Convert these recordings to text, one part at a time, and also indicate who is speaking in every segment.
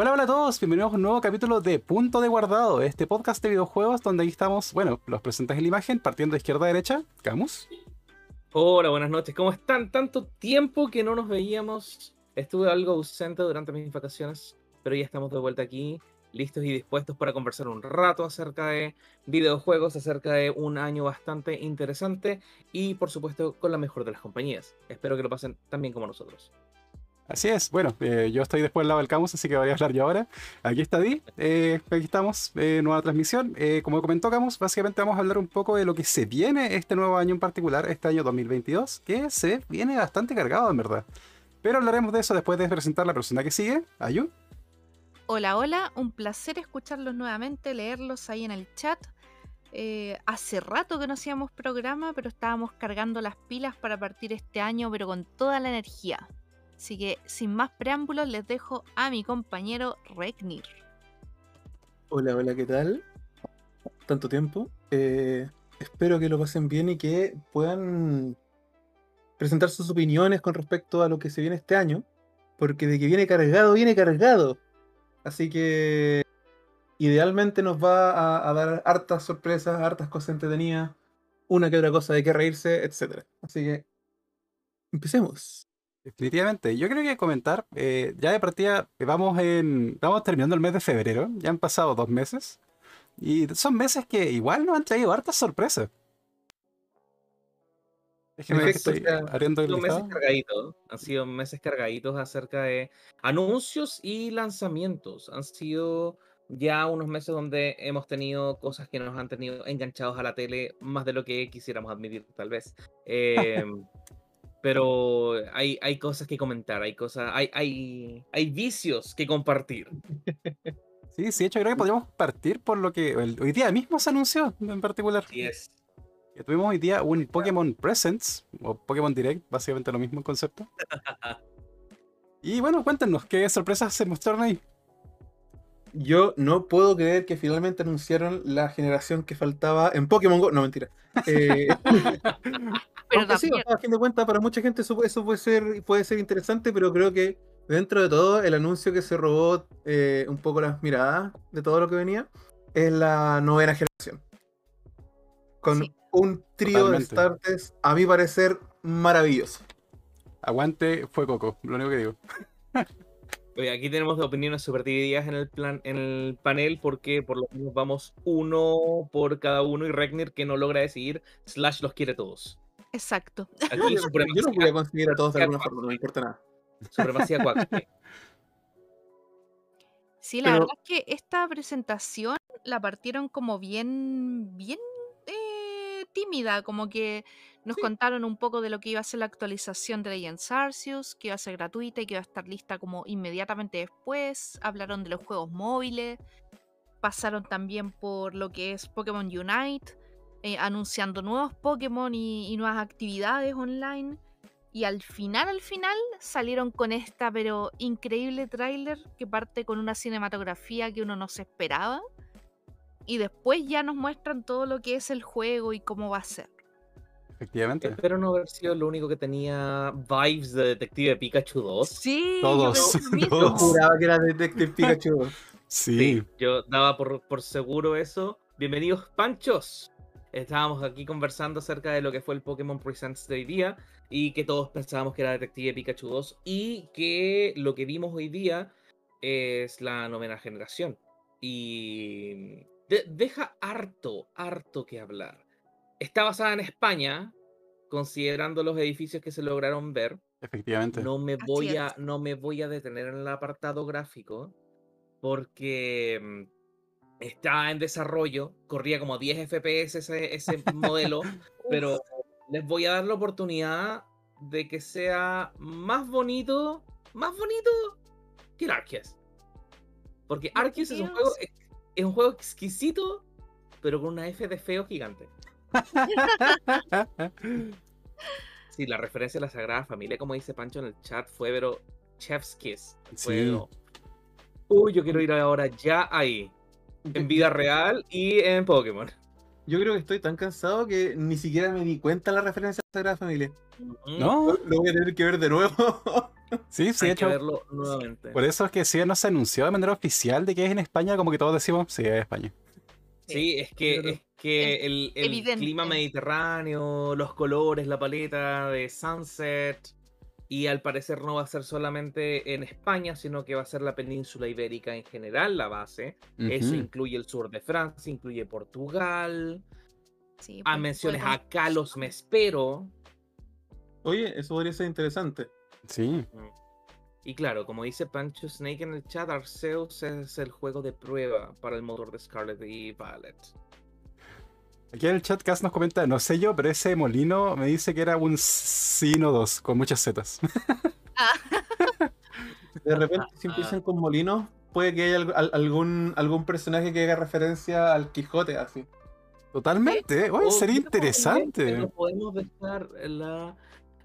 Speaker 1: Hola, hola a todos, bienvenidos a un nuevo capítulo de Punto de Guardado, este podcast de videojuegos donde ahí estamos, bueno, los presentes en la imagen, partiendo de izquierda a derecha. Camus.
Speaker 2: Hola, buenas noches, ¿cómo están? Tanto tiempo que no nos veíamos. Estuve algo ausente durante mis vacaciones, pero ya estamos de vuelta aquí, listos y dispuestos para conversar un rato acerca de videojuegos, acerca de un año bastante interesante y por supuesto con la mejor de las compañías. Espero que lo pasen tan bien como nosotros.
Speaker 1: Así es, bueno, eh, yo estoy después del lado del Camus, así que voy a hablar yo ahora. Aquí está Di, eh, aquí estamos, eh, nueva transmisión. como comentó Camus, básicamente vamos a hablar un poco de lo que se viene este nuevo año en particular, este año 2022, que se viene bastante cargado en verdad. Pero hablaremos de eso después de presentar la persona que sigue, Ayu.
Speaker 3: Hola, hola, un placer escucharlos nuevamente, leerlos ahí en el chat. hace rato que no hacíamos programa, pero estábamos cargando las pilas para partir este año, pero con toda la energía. Así que sin más preámbulos les dejo a mi compañero Regnir.
Speaker 4: Hola, hola, ¿qué tal? Tanto tiempo. Eh, espero que lo pasen bien y que puedan presentar sus opiniones con respecto a lo que se viene este año. Porque de que viene cargado, viene cargado. Así que idealmente nos va a, dar hartas sorpresas, hartas cosas entretenidas, una que otra cosa de qué reírse, etc. Así que empecemos.
Speaker 1: Definitivamente. Yo creo que comentar, eh, ya de partida, eh, vamos en. Vamos terminando el mes de febrero. Ya han pasado dos meses. Y son meses que igual nos han traído hartas sorpresas.
Speaker 2: Déjeme estoy abriendo el meses cargaditos, han sido meses cargaditos acerca de anuncios y lanzamientos. Han sido ya unos meses donde hemos tenido cosas que nos han tenido enganchados a la tele más de lo que quisiéramos admitir, tal vez. Eh, pero hay, hay cosas que comentar, hay cosas, hay, hay, hay vicios que compartir.
Speaker 1: Sí, sí, de hecho creo que podríamos partir por lo que hoy día mismo se anunció en particular.
Speaker 2: Sí es.
Speaker 1: Que tuvimos hoy día un Pokémon Presents, o Pokémon Direct, básicamente lo mismo en concepto. y bueno, cuéntenos, ¿qué sorpresas se mostraron ahí?
Speaker 4: Yo no puedo creer que finalmente anunciaron la generación que faltaba en Pokémon Go. No, mentira. Eh, pero sí, a fin de cuentas, para mucha gente eso, puede, ser, puede ser interesante, pero creo que dentro de todo, el anuncio que se robó eh, un poco las miradas de todo lo que venía es la novena generación. Con un trío de starters, a mi parecer, maravilloso.
Speaker 1: Aguante, fue Coco, lo único que digo.
Speaker 2: aquí tenemos opiniones súper divididas en el plan, en el panel, porque por lo menos vamos uno por cada uno y Regnir que no logra decidir, Slash los quiere todos.
Speaker 3: Exacto.
Speaker 4: Aquí, yo, no voy a conseguir a todos de alguna forma, no me importa nada.
Speaker 2: Supremacía 4.
Speaker 3: Sí, la verdad es que esta presentación la partieron como bien, bien tímida, como que nos contaron un poco de lo que iba a ser la actualización de Legends Arceus, que iba a ser gratuita y que iba a estar lista como inmediatamente después. Hablaron de los juegos móviles. Pasaron también por lo que es Pokémon Unite, eh, anunciando nuevos Pokémon y, nuevas actividades online. Y al final, al final, salieron con esta, pero increíble tráiler que parte con una cinematografía que uno no se esperaba. Y después ya nos muestran todo lo que es el juego y cómo va a ser.
Speaker 1: Efectivamente.
Speaker 2: Espero no haber sido lo único que tenía vibes de Detective Pikachu 2.
Speaker 3: Sí,
Speaker 1: todos.
Speaker 4: Yo, juraba que era Detective Pikachu 2.
Speaker 1: Sí.
Speaker 2: Yo daba por, por seguro eso. Bienvenidos, Panchos. Estábamos aquí conversando acerca de lo que fue el Pokémon Presents de hoy día y que todos pensábamos que era Detective Pikachu 2 y que lo que vimos hoy día es la novena generación. Y deja harto, harto que hablar. Está basada en España, considerando los edificios que se lograron ver.
Speaker 1: Efectivamente.
Speaker 2: No me voy, a, no me voy a detener en el apartado gráfico porque mm, está en desarrollo, corría como 10 FPS ese, ese modelo, pero les voy a dar la oportunidad de que sea más bonito, más bonito que el Arceus. Porque Arceus es un juego es un juego exquisito, pero con una F de feo gigante. sí, la referencia a la Sagrada Familia, como dice Pancho en el chat, fue pero Chef's Kiss. Uy, yo quiero ir ahora ya ahí. En vida real y en Pokémon.
Speaker 4: Yo creo que estoy tan cansado que ni siquiera me di cuenta de la referencia a Sagrada Familia.
Speaker 1: ¿No?
Speaker 4: Lo voy a tener que ver de nuevo.
Speaker 1: Sí, sí,
Speaker 2: Hay
Speaker 1: de
Speaker 2: que
Speaker 1: hecho.
Speaker 2: verlo nuevamente.
Speaker 1: Por eso es que si no se anunció de manera oficial de que es en España, como que todos decimos, sí, es España.
Speaker 2: Sí, es que, es que el, clima mediterráneo, los colores, la paleta de Sunset, y al parecer no va a ser solamente en España, sino que va a ser la península ibérica en general la base. Eso incluye el sur de Francia, incluye Portugal.
Speaker 3: Sí,
Speaker 2: A menciones a Kalos me espero.
Speaker 4: Oye, eso podría ser interesante.
Speaker 1: Sí.
Speaker 2: Y claro, como dice Pancho Snake en el chat, Arceus es el juego de prueba para el motor de Scarlet y Violet.
Speaker 1: Aquí en el chat Cas nos comenta, no sé yo, pero ese molino me dice que era un Sino 2 con muchas zetas.
Speaker 4: De repente, si empiezan con molinos, puede que haya al- al- algún, algún personaje que haga referencia al Quijote, así.
Speaker 1: Totalmente. Oye, sería
Speaker 2: mira,
Speaker 1: interesante.
Speaker 2: Podemos dejar la.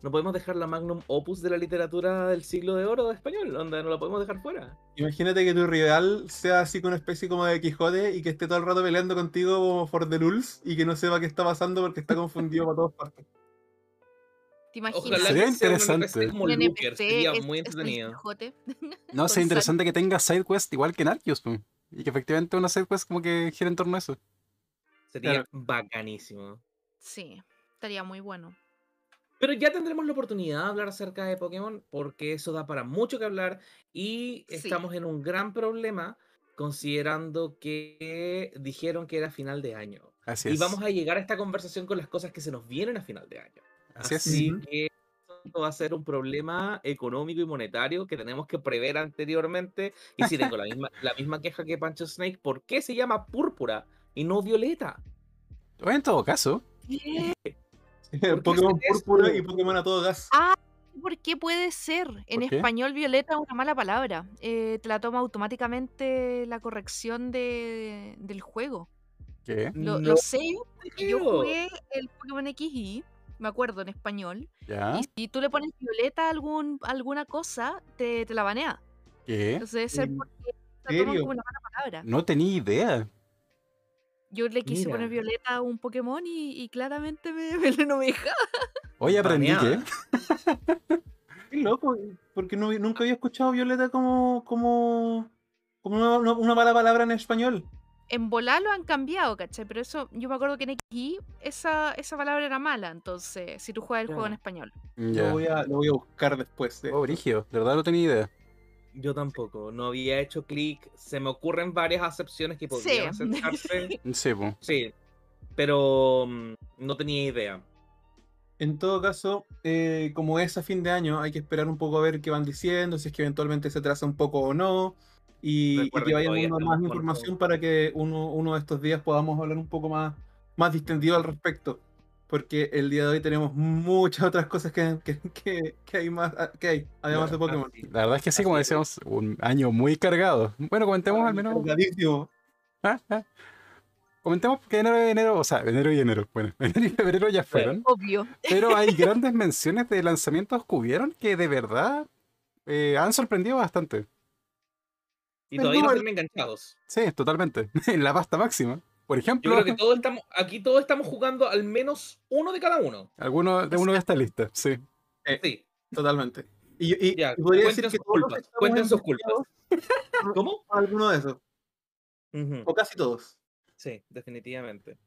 Speaker 2: No podemos dejar la magnum opus de la literatura del siglo de oro de español, donde no la podemos dejar fuera.
Speaker 4: Imagínate que tu rival sea así con una especie como de Quijote y que esté todo el rato peleando contigo como for the rules y que no sepa qué está pasando porque está confundido para todas partes.
Speaker 3: ¿Te imaginas?
Speaker 2: Ojalá
Speaker 1: Sería
Speaker 2: sea
Speaker 1: interesante.
Speaker 2: NPC como Looker, sería
Speaker 3: es-
Speaker 2: muy entretenido.
Speaker 1: No, sería interesante que tenga side quest igual que po. Y que efectivamente una side quest como que gira en torno a eso.
Speaker 2: Sería
Speaker 4: Claro.
Speaker 2: bacanísimo.
Speaker 3: Sí, estaría muy bueno.
Speaker 2: Pero ya tendremos la oportunidad de hablar acerca de Pokémon, porque eso da para mucho que hablar. Y
Speaker 3: Sí.
Speaker 2: estamos en un gran problema, considerando que dijeron que era final de año.
Speaker 1: Así
Speaker 2: Y
Speaker 1: es.
Speaker 2: vamos a llegar a esta conversación con las cosas que se nos vienen a final de año.
Speaker 1: Así es.
Speaker 2: Así que esto va a ser un problema económico y monetario que tenemos que prever anteriormente. Y si tengo la misma, la misma queja que Pancho Snake, ¿por qué se llama púrpura y no violeta?
Speaker 1: En todo caso,
Speaker 2: qué
Speaker 4: Pokémon púrpura y Pokémon a todo gas.
Speaker 3: ¿Por qué puede ser? En español violeta es una mala palabra. Eh, te la toma automáticamente la corrección de, del juego.
Speaker 1: ¿qué?
Speaker 3: Lo,
Speaker 2: No
Speaker 3: lo sé, porque yo jugué el Pokémon XY, me acuerdo en español.
Speaker 1: ¿Ya?
Speaker 3: Y si tú le pones violeta a algún, alguna cosa, te, te la banea.
Speaker 1: ¿Qué?
Speaker 3: Entonces debe ser
Speaker 4: ¿En
Speaker 3: porque la toman como una mala palabra.
Speaker 1: No tenía idea.
Speaker 3: Yo le quise poner violeta a un Pokémon y, y claramente me, me, no me dejaba.
Speaker 1: Hoy aprendí que.
Speaker 4: Qué loco, porque no, nunca había escuchado Violeta como, como, como una, mala palabra en español.
Speaker 3: En volar lo han cambiado, ¿cachai? Pero eso, yo me acuerdo que en XY esa, esa palabra era mala, entonces, si tú juegas el juego en español.
Speaker 4: Lo,
Speaker 1: Ya.
Speaker 4: voy a, lo voy a buscar después. de-
Speaker 1: Oh, Brigio, de verdad no tenía idea.
Speaker 2: Yo tampoco, no había hecho clic. Se me ocurren varias acepciones que podrían
Speaker 3: Sí.
Speaker 2: aceptarse.
Speaker 1: Sí, po.
Speaker 2: Sí, pero mm, no tenía idea.
Speaker 4: En todo caso, eh, como es a fin de año, hay que esperar un poco a ver qué van diciendo, si es que eventualmente se traza un poco o no, y, que
Speaker 2: todavía
Speaker 4: dando más información para que uno, uno de estos días podamos hablar un poco más, más distendido al respecto. Porque el día de hoy tenemos muchas otras cosas que, que, que- que hay más ah, que hay, además de Pokémon.
Speaker 2: Así.
Speaker 1: La verdad es que sí, como decíamos, un año muy cargado. Bueno, comentemos al menos.
Speaker 4: Cargadísimo.
Speaker 1: Ah, ah. Comentemos que enero y enero, o sea, enero y enero, bueno, enero y febrero ya fueron,
Speaker 3: Obvio.
Speaker 1: pero hay grandes menciones de lanzamientos que hubieron que de verdad eh, han sorprendido bastante.
Speaker 2: Y todavía no
Speaker 4: Igual.
Speaker 2: están enganchados.
Speaker 1: Sí, totalmente. En la pasta máxima. Por
Speaker 2: Yo
Speaker 1: ejemplo,
Speaker 2: creo que todos estamos, aquí todos estamos jugando al menos uno de cada uno.
Speaker 1: alguno de uno de esta lista, sí.
Speaker 2: Sí,
Speaker 4: Totalmente. Y, y-
Speaker 2: Ya,
Speaker 4: y podría decir que
Speaker 2: culpas, cuenten sus culpas. ¿Cómo?
Speaker 4: alguno de esos, o casi todos.
Speaker 2: Sí, definitivamente.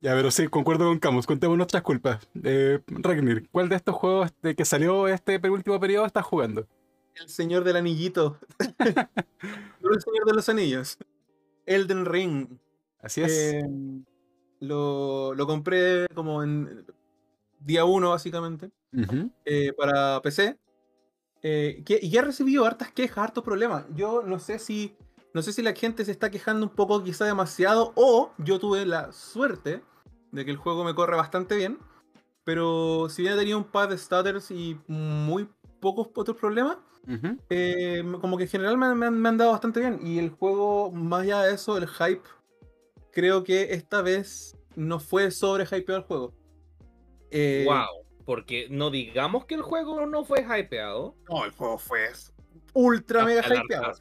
Speaker 1: Ya, pero sí, concuerdo con Camus. Contemos nuestras culpas. Eh, Ragnir, ¿cuál de estos juegos de que salió este penúltimo periodo estás jugando?
Speaker 4: El señor del anillito. No el señor de los anillos. Elden Ring.
Speaker 1: Así es.
Speaker 4: Eh, lo, lo compré como en día uno, básicamente, eh, para PC. eh, que, y ya he recibido hartas quejas, hartos problemas. Yo no sé si. No sé si la gente se está quejando un poco, quizá demasiado, o yo tuve la suerte de que el juego me corre bastante bien. Pero si bien he tenido un par de stutters y muy pocos otros problemas, eh, como que en general me, han- me han, me han dado bastante bien. Y el juego, más allá de eso, el hype, creo que esta vez no fue sobre hypeado el juego. Eh,
Speaker 2: Wow. Porque no digamos que el juego no fue hypeado.
Speaker 4: No, el juego fue ultra mega hypeado.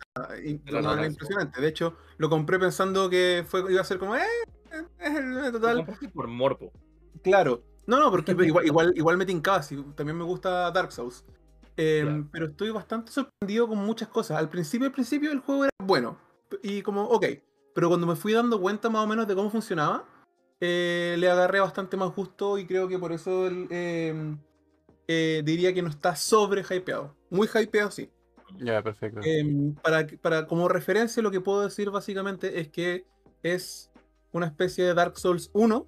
Speaker 4: impresionante. De hecho, lo compré pensando que fue, iba a ser como, eh,
Speaker 2: total. por morbo.
Speaker 4: Claro. No, no, porque igual, igual, igual me tincaba, también me gusta Dark Souls. Em, pero estoy bastante sorprendido con muchas cosas. Al principio, al principio el juego era bueno. Y como, ok. Pero cuando me fui dando cuenta más o menos de cómo funcionaba, eh, le agarré bastante más gusto y creo que por eso em, eh, diría que no está sobre hypeado. Muy hypeado, sí.
Speaker 1: Ya, perfecto.
Speaker 4: Em, para, para, como referencia, lo que puedo decir básicamente es que es una especie de Dark Souls 1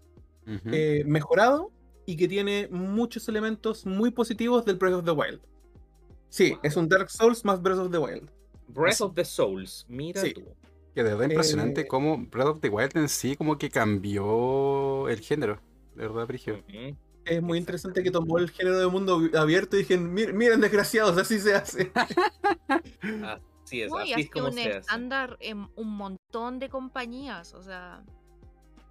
Speaker 4: eh, mejorado y que tiene muchos elementos muy positivos del Breath of the Wild. Sí, es un Dark Souls más Breath of the Wild.
Speaker 2: Breath of the Souls, mira tú.
Speaker 1: Que de verdad impresionante eh, cómo Breath of the Wild en sí como que cambió el género. De verdad, Brigio.
Speaker 4: Es muy interesante que tomó el género de mundo abierto y dije, miren, desgraciados, así se hace.
Speaker 2: así es, así es como
Speaker 3: un estándar en un montón de compañías, o sea...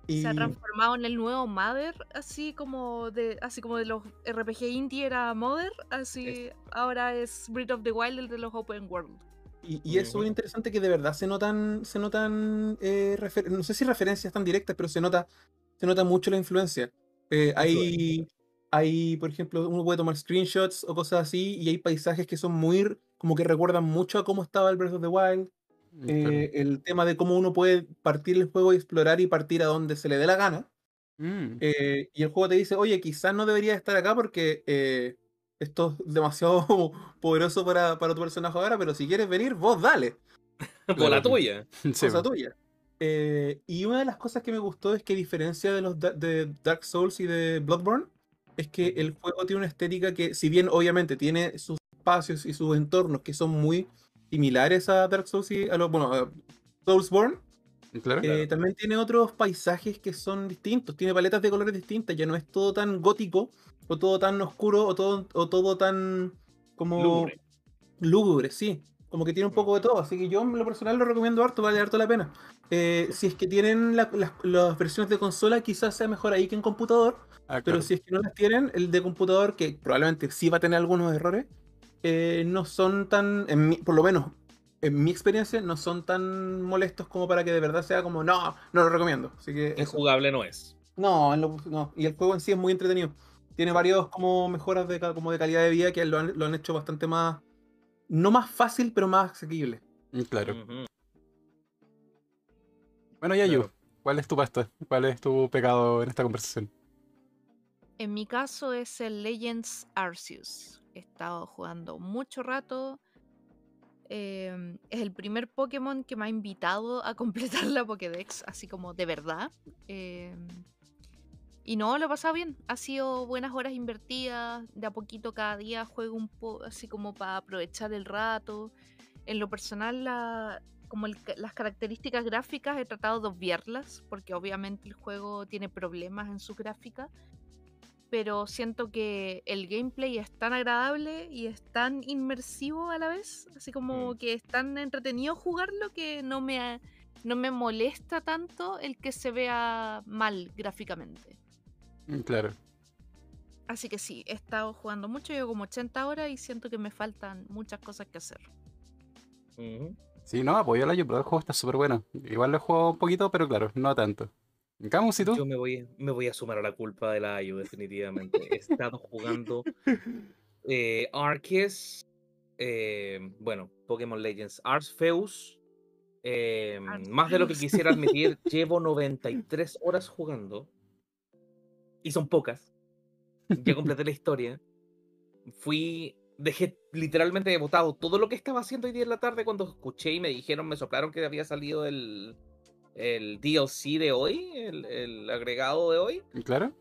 Speaker 3: Se ha transformado en el nuevo Mother, así como de, así como de los RPG indie era Mother, así ahora es Breath of the Wild el de los Open World.
Speaker 4: Y, es muy interesante que de verdad se notan, se notan eh, no sé si referencias tan directas, pero se nota, se nota mucho la influencia. Eh, hay, hay, por ejemplo, uno puede tomar screenshots o cosas así, y hay paisajes que son muy, como que recuerdan mucho a cómo estaba el Breath of the Wild. Mm, eh, el tema de cómo uno puede partir el juego y explorar y partir a donde se le dé la gana. Mm. Eh, y el juego te dice, oye, quizás no deberías estar acá porque eh, esto es demasiado poderoso para, para, tu personaje ahora, pero si quieres venir, vos dale.
Speaker 2: Por la tuya.
Speaker 4: Por la tuya. y una de las cosas que me gustó es que, a diferencia de los de Dark Souls y de Bloodborne, es que el juego tiene una estética que, si bien obviamente tiene sus espacios y sus entornos que son muy similares a Dark Souls y a los, bueno, a Soulsborne. Eh, también tiene otros paisajes que son distintos, tiene paletas de colores distintas, ya no es todo tan gótico, o todo tan oscuro, o todo, o todo tan como lúgubre. sí. Como que tiene un poco de todo, así que yo en lo personal lo recomiendo harto, vale harto la pena. Eh, si es que tienen las versiones de consola, quizás sea mejor ahí que en computador, ah, pero si es que no las tienen, el de computador, que probablemente sí va a tener algunos errores, eh, no son tan, por lo menos en mi experiencia, no son tan molestos como para que de verdad sea como, no, no lo recomiendo. Así que
Speaker 2: es jugable no es.
Speaker 4: No, no, y el juego en sí es muy entretenido. Tiene varios como mejoras de, como de calidad de vida que lo han, hecho bastante más, no más fácil, pero más asequible.
Speaker 1: Mm, claro. Bueno, Yayu, ¿cuál es tu pasta? ¿Cuál es tu pecado en esta conversación?
Speaker 3: En mi caso es el Legends Arceus. He estado jugando mucho rato. Em, es el primer Pokémon que me ha invitado a completar la Pokédex, así como de verdad. Em, y no, lo he pasado bien. Ha sido buenas horas invertidas. De a poquito cada día juego un poco, así como para aprovechar el rato. En lo personal, como las características gráficas he tratado de obviarlas, porque obviamente el juego tiene problemas en su gráfica pero siento que el gameplay es tan agradable y es tan inmersivo a la vez, así como mm. que es tan entretenido jugarlo que no me, no me molesta tanto el que se vea mal gráficamente.
Speaker 1: Mm, claro.
Speaker 3: Así que sí, he estado jugando mucho, yo como 80 horas y siento que me faltan muchas cosas que hacer.
Speaker 1: Sí, no, apoyo la yo, pero el juego está súper bueno. Igual lo he jugado un poquito, pero claro, no tanto.
Speaker 2: Yo me voy, me voy a sumar a la culpa de la IU, definitivamente. He estado jugando eh, Arceus, eh, bueno, Pokémon Legends, Arceus. Eh, más de lo que quisiera admitir, llevo 93 horas jugando. Y son pocas. Ya completé la historia. Fui dejé literalmente botado todo lo que estaba haciendo hoy día en la tarde cuando escuché y me dijeron, me soplaron que había salido el, el DLC de hoy, el, agregado de hoy.
Speaker 1: Claro.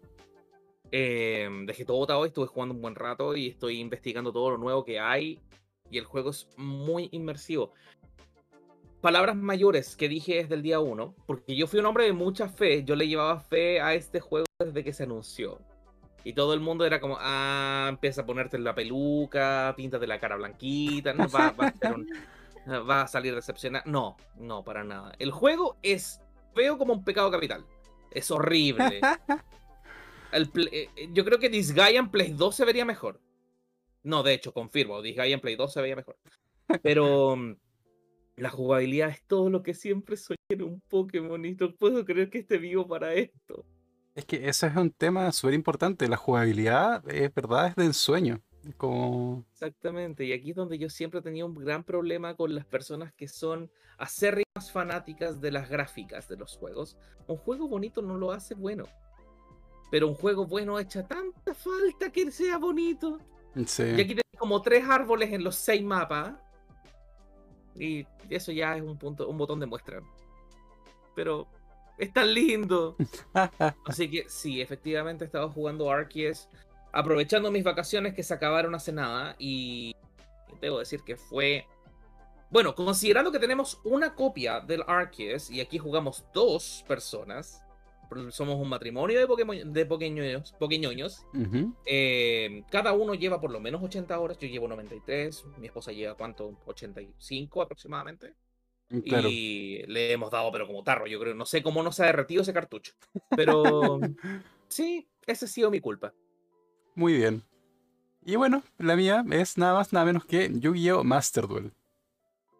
Speaker 2: Em, dejé todo botado, estuve jugando un buen rato y estoy investigando todo lo nuevo que hay. Y el juego es muy inmersivo. Palabras mayores que dije desde el día 1, porque yo fui un hombre de mucha fe, yo le llevaba fe a este juego desde que se anunció. Y todo el mundo era como, ah, empieza a ponerte la peluca, de la cara blanquita, no va, va a ser un, va a salir decepcionado. No, no, para nada. El juego es feo como un pecado capital. Es horrible. Eh, eh, yo creo que Disgaea en Play 2 se vería mejor. No, de hecho, confirmo, Disgaea en Play 2 se veía mejor. Pero mm, La jugabilidad es todo lo que siempre soñé en un Pokémon y no puedo creer que esté vivo para esto.
Speaker 1: Es que ese es un tema súper importante. La jugabilidad, es verdad, es de ensueño. Como...
Speaker 2: Exactamente, y aquí es donde yo siempre tenía un gran problema con las personas que son acérrimas fanáticas de las gráficas de los juegos. Un juego bonito no lo hace bueno, pero un juego bueno echa tanta falta que sea bonito.
Speaker 1: Sí.
Speaker 2: Y aquí tenemos como tres árboles en los seis mapas, y eso ya es un, punto, un botón de muestra. Pero es tan lindo. Así que sí, efectivamente he estado jugando Arceus aprovechando mis vacaciones que se acabaron hace nada y debo decir que fue... Bueno, considerando que tenemos una copia del Arceus y aquí jugamos dos personas, somos un matrimonio de, de pequeños, pequeños eh, cada uno lleva por lo menos 80 horas, yo llevo 93, mi esposa lleva cuánto, 85 aproximadamente. Mm, y le hemos dado, pero como tarro, yo creo. No sé cómo no se ha derretido ese cartucho. Pero sí, esa ha sido mi culpa.
Speaker 1: Muy bien. Y bueno, la mía es nada más, nada menos que Yu-Gi-Oh! Master Duel.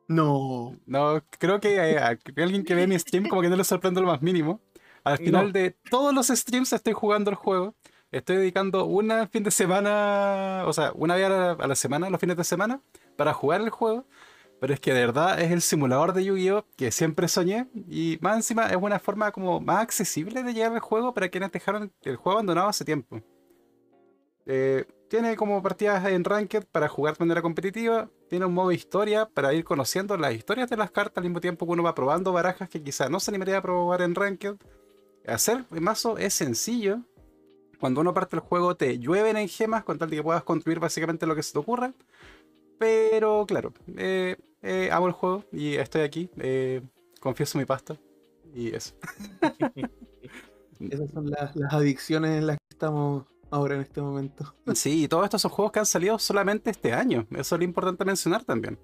Speaker 4: No.
Speaker 1: No, creo que hay, alguien que ve mi stream como que no le sorprende lo más mínimo. Al final de todos los streams estoy jugando el juego. Estoy dedicando una fin de semana, o sea, una vez a la, semana, los fines de semana, para jugar el juego. Pero es que de verdad es el simulador de Yu-Gi-Oh! que siempre soñé. Y más encima es una forma como más accesible de llegar al juego para quienes dejaron el juego abandonado hace tiempo. Eh, tiene como partidas en Ranked para jugar de manera competitiva. Tiene un modo historia para ir conociendo las historias de las cartas al mismo tiempo que uno va probando barajas que quizás no se animaría a probar en Ranked. Hacer mazo es sencillo. Cuando uno parte el juego te llueven en gemas con tal de que puedas construir básicamente lo que se te ocurra. Pero claro, eh, eh, amo el juego y estoy aquí. confieso mi pasta. Y eso.
Speaker 4: Esas son las adicciones en las que estamos ahora en este momento.
Speaker 1: Sí, y todos estos son juegos que han salido solamente este año. Eso es lo importante mencionar también.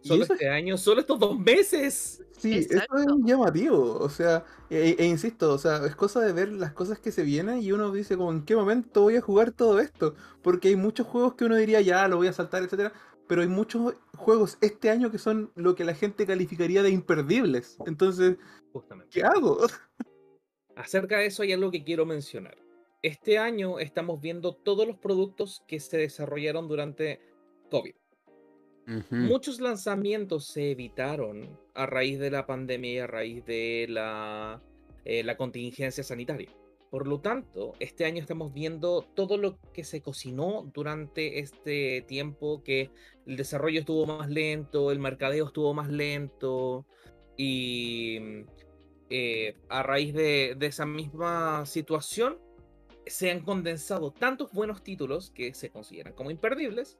Speaker 2: Solo este año, solo estos dos meses.
Speaker 4: Sí, eso es llamativo. O sea, e, e, insisto, o sea, es cosa de ver las cosas que se vienen y uno dice como en qué momento voy a jugar todo esto. Porque hay muchos juegos que uno diría ya lo voy a saltar, etcétera. Pero hay muchos juegos este año que son lo que la gente calificaría de imperdibles. Entonces, Justamente. ¿qué hago?
Speaker 2: Acerca de eso hay algo que quiero mencionar este año estamos viendo todos los productos que se desarrollaron durante COVID. Muchos lanzamientos se evitaron a raíz de la pandemia y a raíz de la, eh, la contingencia sanitaria. Por lo tanto, este año estamos viendo todo lo que se cocinó durante este tiempo, que el desarrollo estuvo más lento, el mercadeo estuvo más lento y eh, a raíz de, de esa misma situación se han condensado tantos buenos títulos que se consideran como imperdibles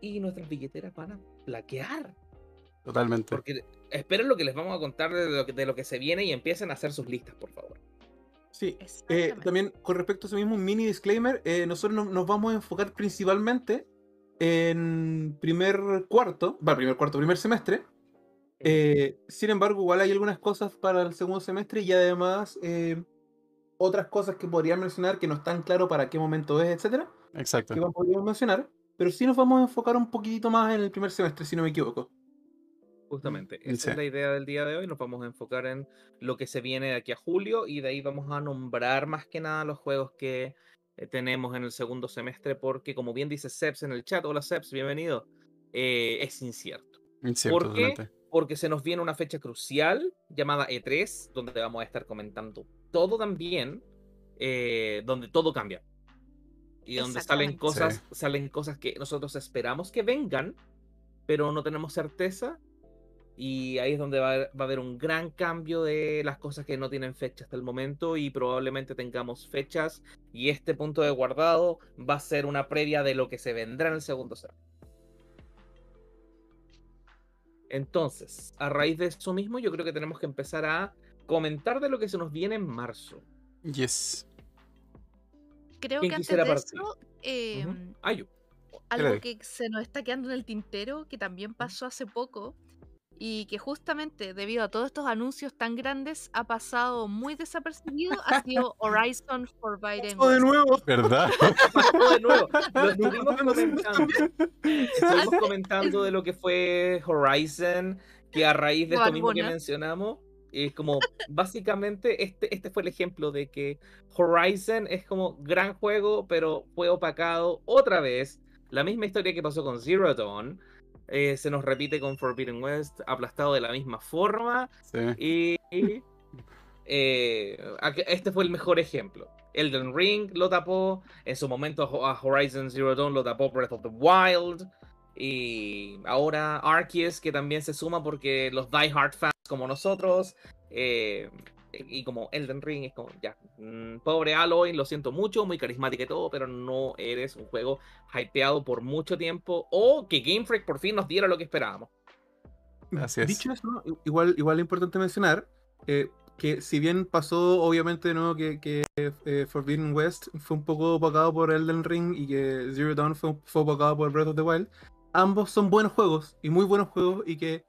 Speaker 2: y nuestras billeteras van a plaquear.
Speaker 1: Totalmente.
Speaker 2: Porque esperen lo que les vamos a contar de lo que, de lo que se viene y empiecen a hacer sus listas, por favor.
Speaker 4: Sí, eh, también con respecto a ese mismo un mini disclaimer, eh, nosotros nos vamos a enfocar principalmente en primer cuarto, va, primer cuarto, primer semestre. Eh, sin embargo, igual hay algunas cosas para el segundo semestre y además otras cosas que podría mencionar que no están claro para qué momento es, etcétera.
Speaker 1: Exacto.
Speaker 4: Que podríamos mencionar, pero sí nos vamos a enfocar un poquitito más en el primer semestre, si no me equivoco.
Speaker 2: Justamente, esa es la idea del día de hoy. Nos vamos a enfocar en lo que se viene de aquí a julio y de ahí vamos a nombrar más que nada los juegos que eh, tenemos en el segundo semestre, porque como bien dice Seps en el chat, hola Seps, bienvenido, eh, es incierto.
Speaker 1: Incierto, ¿Por qué?
Speaker 2: Porque se nos viene una fecha crucial llamada E3, donde vamos a estar comentando todo también, eh, donde todo cambia. Y donde salen cosas, salen cosas que nosotros esperamos que vengan, pero no tenemos certeza. Y ahí es donde va, a haber un gran cambio de las cosas que no tienen fecha hasta el momento y probablemente tengamos fechas. Y este punto de guardado va a ser una previa de lo que se vendrá en el segundo set. Entonces, a raíz de eso mismo, yo creo que tenemos que empezar a comentar de lo que se nos viene en marzo.
Speaker 1: Yes.
Speaker 3: Creo que antes de eso, em, algo que se nos está quedando en el tintero, que también pasó hace poco, y que justamente debido a todos estos anuncios tan grandes ha pasado muy desapercibido, ha sido Horizon Forbidden
Speaker 4: West. de nuevo.
Speaker 1: ¿Verdad?
Speaker 2: de nuevo. Lo estuvimos comentando. Estuvimos comentando de lo que fue Horizon, que a raíz de esto mismo que mencionamos, es como básicamente este, este fue el ejemplo de que Horizon es como gran juego, pero fue opacado otra vez. La misma historia que pasó con Zero Dawn. Eh, se nos repite con Forbidden West, aplastado de la misma forma. Y, eh, este fue el mejor ejemplo. Elden Ring lo tapó, en su momento a Horizon Zero Dawn lo tapó Breath of the Wild. Y ahora Arceus, que también se suma porque los Die Hard fans como nosotros, eh, y como Elden Ring, es como, ya, mm, pobre Aloy, lo siento mucho, muy carismática y todo, pero no eres un juego hypeado por mucho tiempo, o que Game Freak por fin nos diera lo que esperábamos.
Speaker 4: Dicho eso, igual, igual es importante mencionar eh, que si bien pasó obviamente ¿no? que, que eh, Forbidden West fue un poco opacado por Elden Ring y que Zero Dawn fue, fue opacado por Breath of the Wild, ambos son buenos juegos y muy buenos juegos y que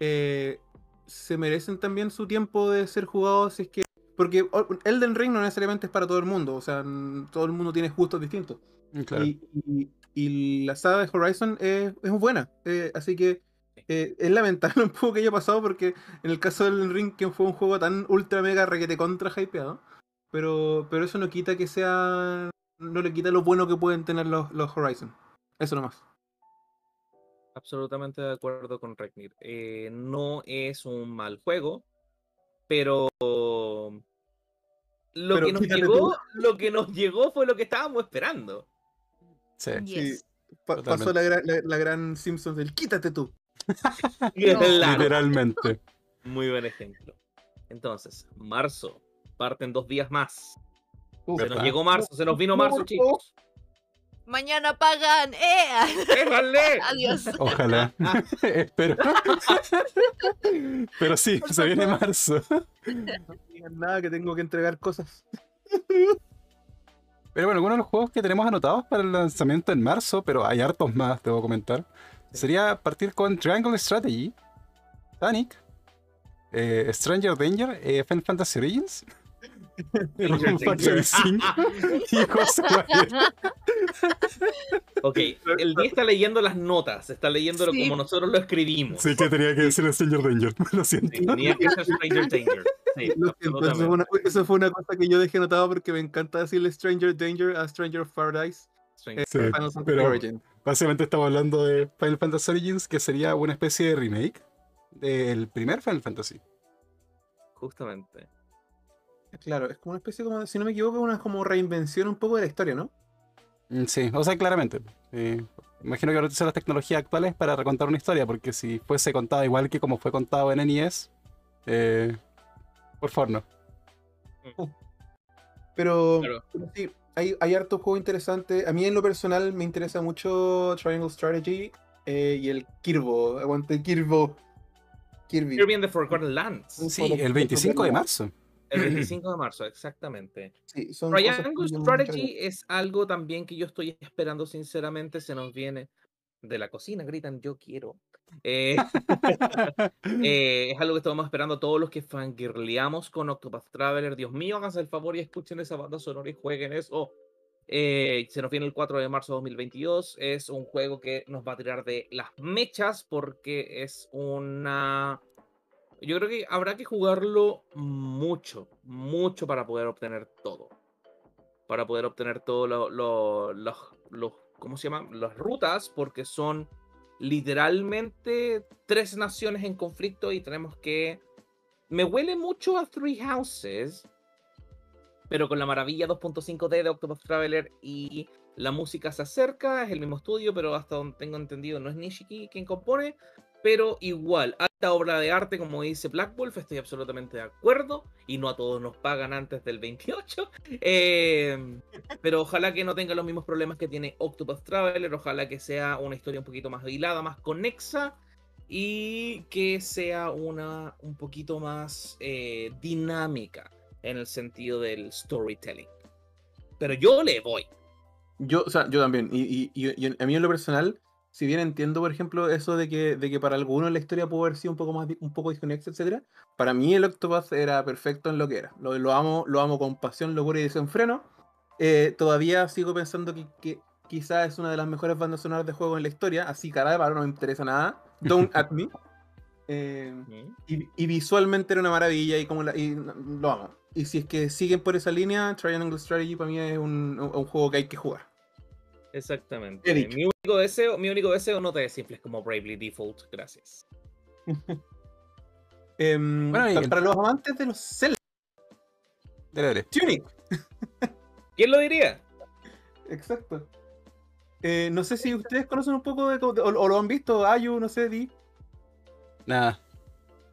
Speaker 4: eh, se merecen también su tiempo de ser jugados. Es que, porque Elden Ring no necesariamente es para todo el mundo, o sea, todo el mundo tiene gustos distintos. Mm, y, la saga de Horizon es, es buena, eh, así que eh, es lamentable un poco que haya pasado porque en el caso de Elden Ring, que fue un juego tan ultra mega requete contra hypeado, pero, pero eso no quita que sea. No le quita lo bueno que pueden tener los, los Horizon. Eso nomás
Speaker 2: absolutamente de acuerdo con Regnir. Eh, no es un mal juego, pero lo que nos llegó, lo que nos llegó fue lo que estábamos esperando.
Speaker 4: Sí. pasó la, la, gran Simpsons del quítate tú.
Speaker 1: Literalmente.
Speaker 2: Muy buen ejemplo. Entonces, marzo, parten dos días más. se nos llegó marzo, se nos vino marzo, chicos.
Speaker 3: Mañana pagan. ¡Eh!
Speaker 2: ¡Déjale!
Speaker 3: Adiós.
Speaker 1: Ojalá. Espero. Pero sí, se viene marzo.
Speaker 4: No digan nada que tengo que entregar cosas.
Speaker 1: Pero bueno, algunos de los juegos que tenemos anotados para el lanzamiento en marzo, pero hay hartos más, debo comentar. Sería partir con Triangle Strategy, Panic, eh, Stranger Danger, eh, Final Fantasy Origins.
Speaker 2: ok, el día está leyendo las notas, está leyéndolo como nosotros lo escribimos.
Speaker 1: Sí, que tenía que decir Stranger Danger, lo siento.
Speaker 2: tenía que ser Stranger Danger.
Speaker 4: eso, fue una, cosa que yo dejé notado porque me encanta decirle Stranger Danger a Stranger of Paradise.
Speaker 1: Eh, pero básicamente estamos hablando de Final Fantasy Origins, que sería una especie de remake del primer Final Fantasy.
Speaker 2: Justamente.
Speaker 4: Claro, es como una especie como, si no me equivoco, una como reinvención un poco de la historia, ¿no?
Speaker 1: Mm, sí, o sea, claramente. imagino que utilizan las tecnologías actuales para recontar una historia, porque si fuese contada igual que como fue contado en NES, eh, por favor no.
Speaker 4: Uh. Pero, sí, hay, hay harto juego interesante. A mí en lo personal me interesa mucho Triangle Strategy eh, y el Kirbo. Aguante Kirbo.
Speaker 2: Kirby. Kirby in the Forgotten Lands.
Speaker 1: Sí, el 25 de marzo.
Speaker 2: El 25 de marzo, exactamente. Sí, Strategy es algo también que yo estoy esperando, sinceramente, se nos viene de la cocina, gritan yo quiero. Eh, eh, es algo que estamos esperando todos los que fangirleamos con Octopath Traveler. Dios mío, háganse el favor y escuchen esa banda sonora y jueguen eso. Eh, se nos viene el 4 de marzo de 2022. Es un juego que nos va a tirar de las mechas porque es una yo creo que habrá que jugarlo mucho, mucho para poder obtener todo. Para poder obtener todo lo, los, ¿cómo se llama? Las rutas, porque son literalmente tres naciones en conflicto y tenemos que... Me huele mucho a Three Houses, pero con la maravilla 2.5D de Octopath Traveler y la música se acerca, es el mismo estudio, pero hasta donde tengo entendido no es Nishiki quien compone, pero igual, alta obra de arte, como dice Black Wolf, estoy absolutamente de acuerdo, y no a todos nos pagan antes del 28, em, pero ojalá que no tenga los mismos problemas que tiene Octopus Traveler, ojalá que sea una historia un poquito más hilada, más conexa, y que sea una un poquito más eh, dinámica en el sentido del storytelling. Pero yo le voy.
Speaker 4: Yo, o sea, yo también, y a mí en lo personal si bien entiendo, por ejemplo, eso de que, de que para algunos la historia pudo haber sido un poco más un poco desconexa, etcétera, para mí el Octopath era perfecto en lo que era. Lo, lo amo, lo amo con pasión, locura y desenfreno. Eh, todavía sigo pensando que, que quizás es una de las mejores bandas sonoras de juego en la historia, así cara de no me interesa nada. Don't at me. Eh, y, visualmente era una maravilla y como y lo amo. Y si es que siguen por esa línea, Triangle Strategy para mí es un, juego que hay que jugar.
Speaker 2: Exactamente. Mi único deseo, mi único deseo no te desinfles como Bravely Default, gracias.
Speaker 4: Em, para, los amantes de los Zelda.
Speaker 1: Tunic.
Speaker 2: ¿Quién lo diría?
Speaker 4: Exacto. Eh, no sé si ustedes conocen un poco de, o, lo han visto, Ayu, no sé, Di.
Speaker 1: Nada.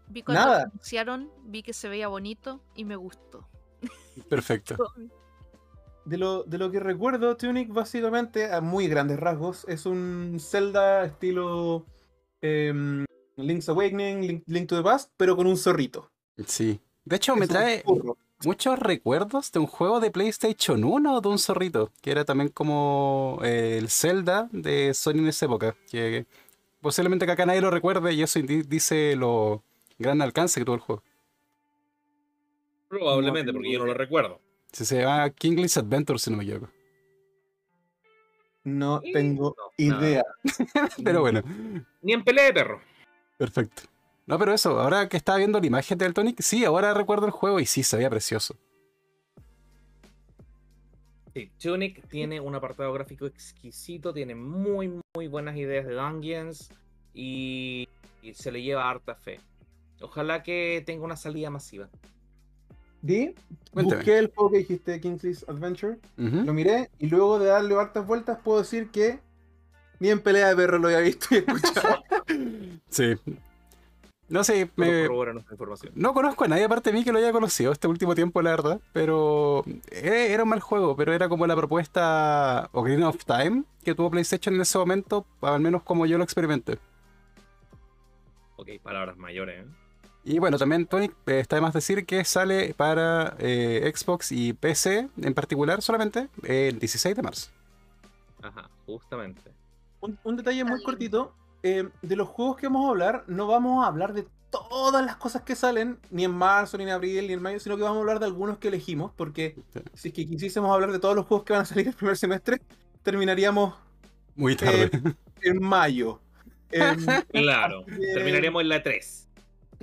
Speaker 3: Vi cuando Nada. anunciaron, vi que se veía bonito y me gustó.
Speaker 1: Perfecto.
Speaker 4: De lo, de lo que recuerdo, Tunic básicamente, a muy grandes rasgos, es un Zelda estilo em, Link's Awakening, Link, to the Past, pero con un zorrito.
Speaker 1: Sí. De hecho, me trae muchos recuerdos de un juego de PlayStation 1 de un zorrito, que era también como eh, el Zelda de Sony en esa época, que posiblemente que acá nadie lo recuerde y eso dice lo gran alcance que tuvo el juego.
Speaker 2: Probablemente, porque yo no lo recuerdo.
Speaker 1: Se llama Kingly's Adventure, si no me equivoco.
Speaker 4: No tengo idea.
Speaker 1: pero bueno.
Speaker 2: Ni en pelea de perro.
Speaker 1: Perfecto. No, pero eso, ahora que estaba viendo la imagen del Tonic, sí, ahora recuerdo el juego y sí, se veía precioso.
Speaker 2: Sí, Tunic tiene un apartado gráfico exquisito, tiene muy, muy buenas ideas de dungeons y se le lleva harta fe. Ojalá que tenga una salida masiva.
Speaker 4: Di, busqué el juego que dijiste, Kingsley's Adventure, lo miré y luego de darle hartas vueltas puedo decir que ni en pelea de perro lo había visto y escuchado.
Speaker 1: sí. No sé, me... no conozco a nadie aparte de mí que lo haya conocido este último tiempo, la verdad, pero eh, era un mal juego, pero era como la propuesta Ocarina of Time que tuvo PlayStation en ese momento, al menos como yo lo experimenté.
Speaker 2: Ok, palabras mayores, ¿eh?
Speaker 1: Y bueno, también Tony, eh, está de más decir que sale para eh, Xbox y PC en particular solamente el 16 de marzo.
Speaker 2: Ajá, justamente.
Speaker 4: Un, detalle muy cortito. Eh, de los juegos que vamos a hablar, no vamos a hablar de todas las cosas que salen, ni en marzo, ni en abril, ni en mayo, sino que vamos a hablar de algunos que elegimos, porque si es que quisiésemos hablar de todos los juegos que van a salir el primer semestre, terminaríamos
Speaker 1: muy tarde.
Speaker 4: en mayo.
Speaker 2: claro, terminaríamos en la 3.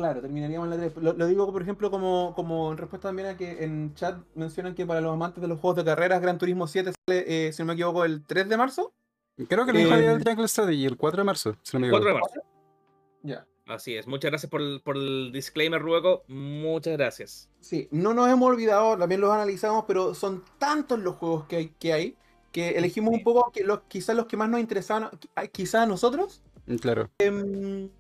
Speaker 4: Claro, terminaríamos la 3. Lo, digo, por ejemplo, como, como en respuesta también a que en chat mencionan que para los amantes de los juegos de carreras, Gran Turismo 7 sale, eh, si no me equivoco, el 3 de marzo.
Speaker 1: Creo que lo dijo eh, el Triangle Strategy el 4 de marzo, si no me equivoco. 4 de marzo.
Speaker 2: Ya. Así es. Muchas gracias por el, por el disclaimer, Rueco. Muchas gracias.
Speaker 4: Sí, no nos hemos olvidado, también los analizamos, pero son tantos los juegos que hay que, hay, que elegimos un poco que los, quizás los que más nos interesaban, quizás a nosotros.
Speaker 1: Claro.
Speaker 4: Eh,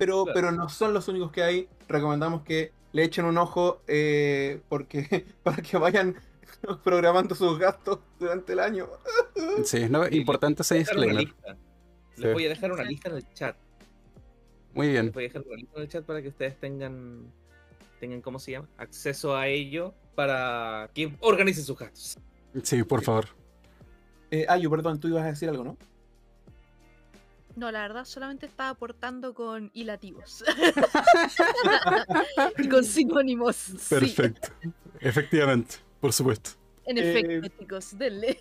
Speaker 4: pero, pero no son los únicos que hay. Recomendamos que le echen un ojo eh, porque para que vayan programando sus gastos durante el año.
Speaker 1: Sí, es importante ese disclaimer.
Speaker 2: Les voy a dejar una lista en el chat.
Speaker 1: Muy bien.
Speaker 2: Les voy a dejar una lista en el chat para que ustedes tengan, tengan ¿cómo se llama? Acceso a ello para que organicen sus gastos.
Speaker 1: Sí, por favor.
Speaker 4: Eh, Ayu, perdón, tú ibas a decir algo, ¿no?
Speaker 3: No, la verdad solamente estaba aportando con hilativos. y con sinónimos.
Speaker 1: Perfecto. Efectivamente, por supuesto.
Speaker 3: En efecto, eh, chicos, denle.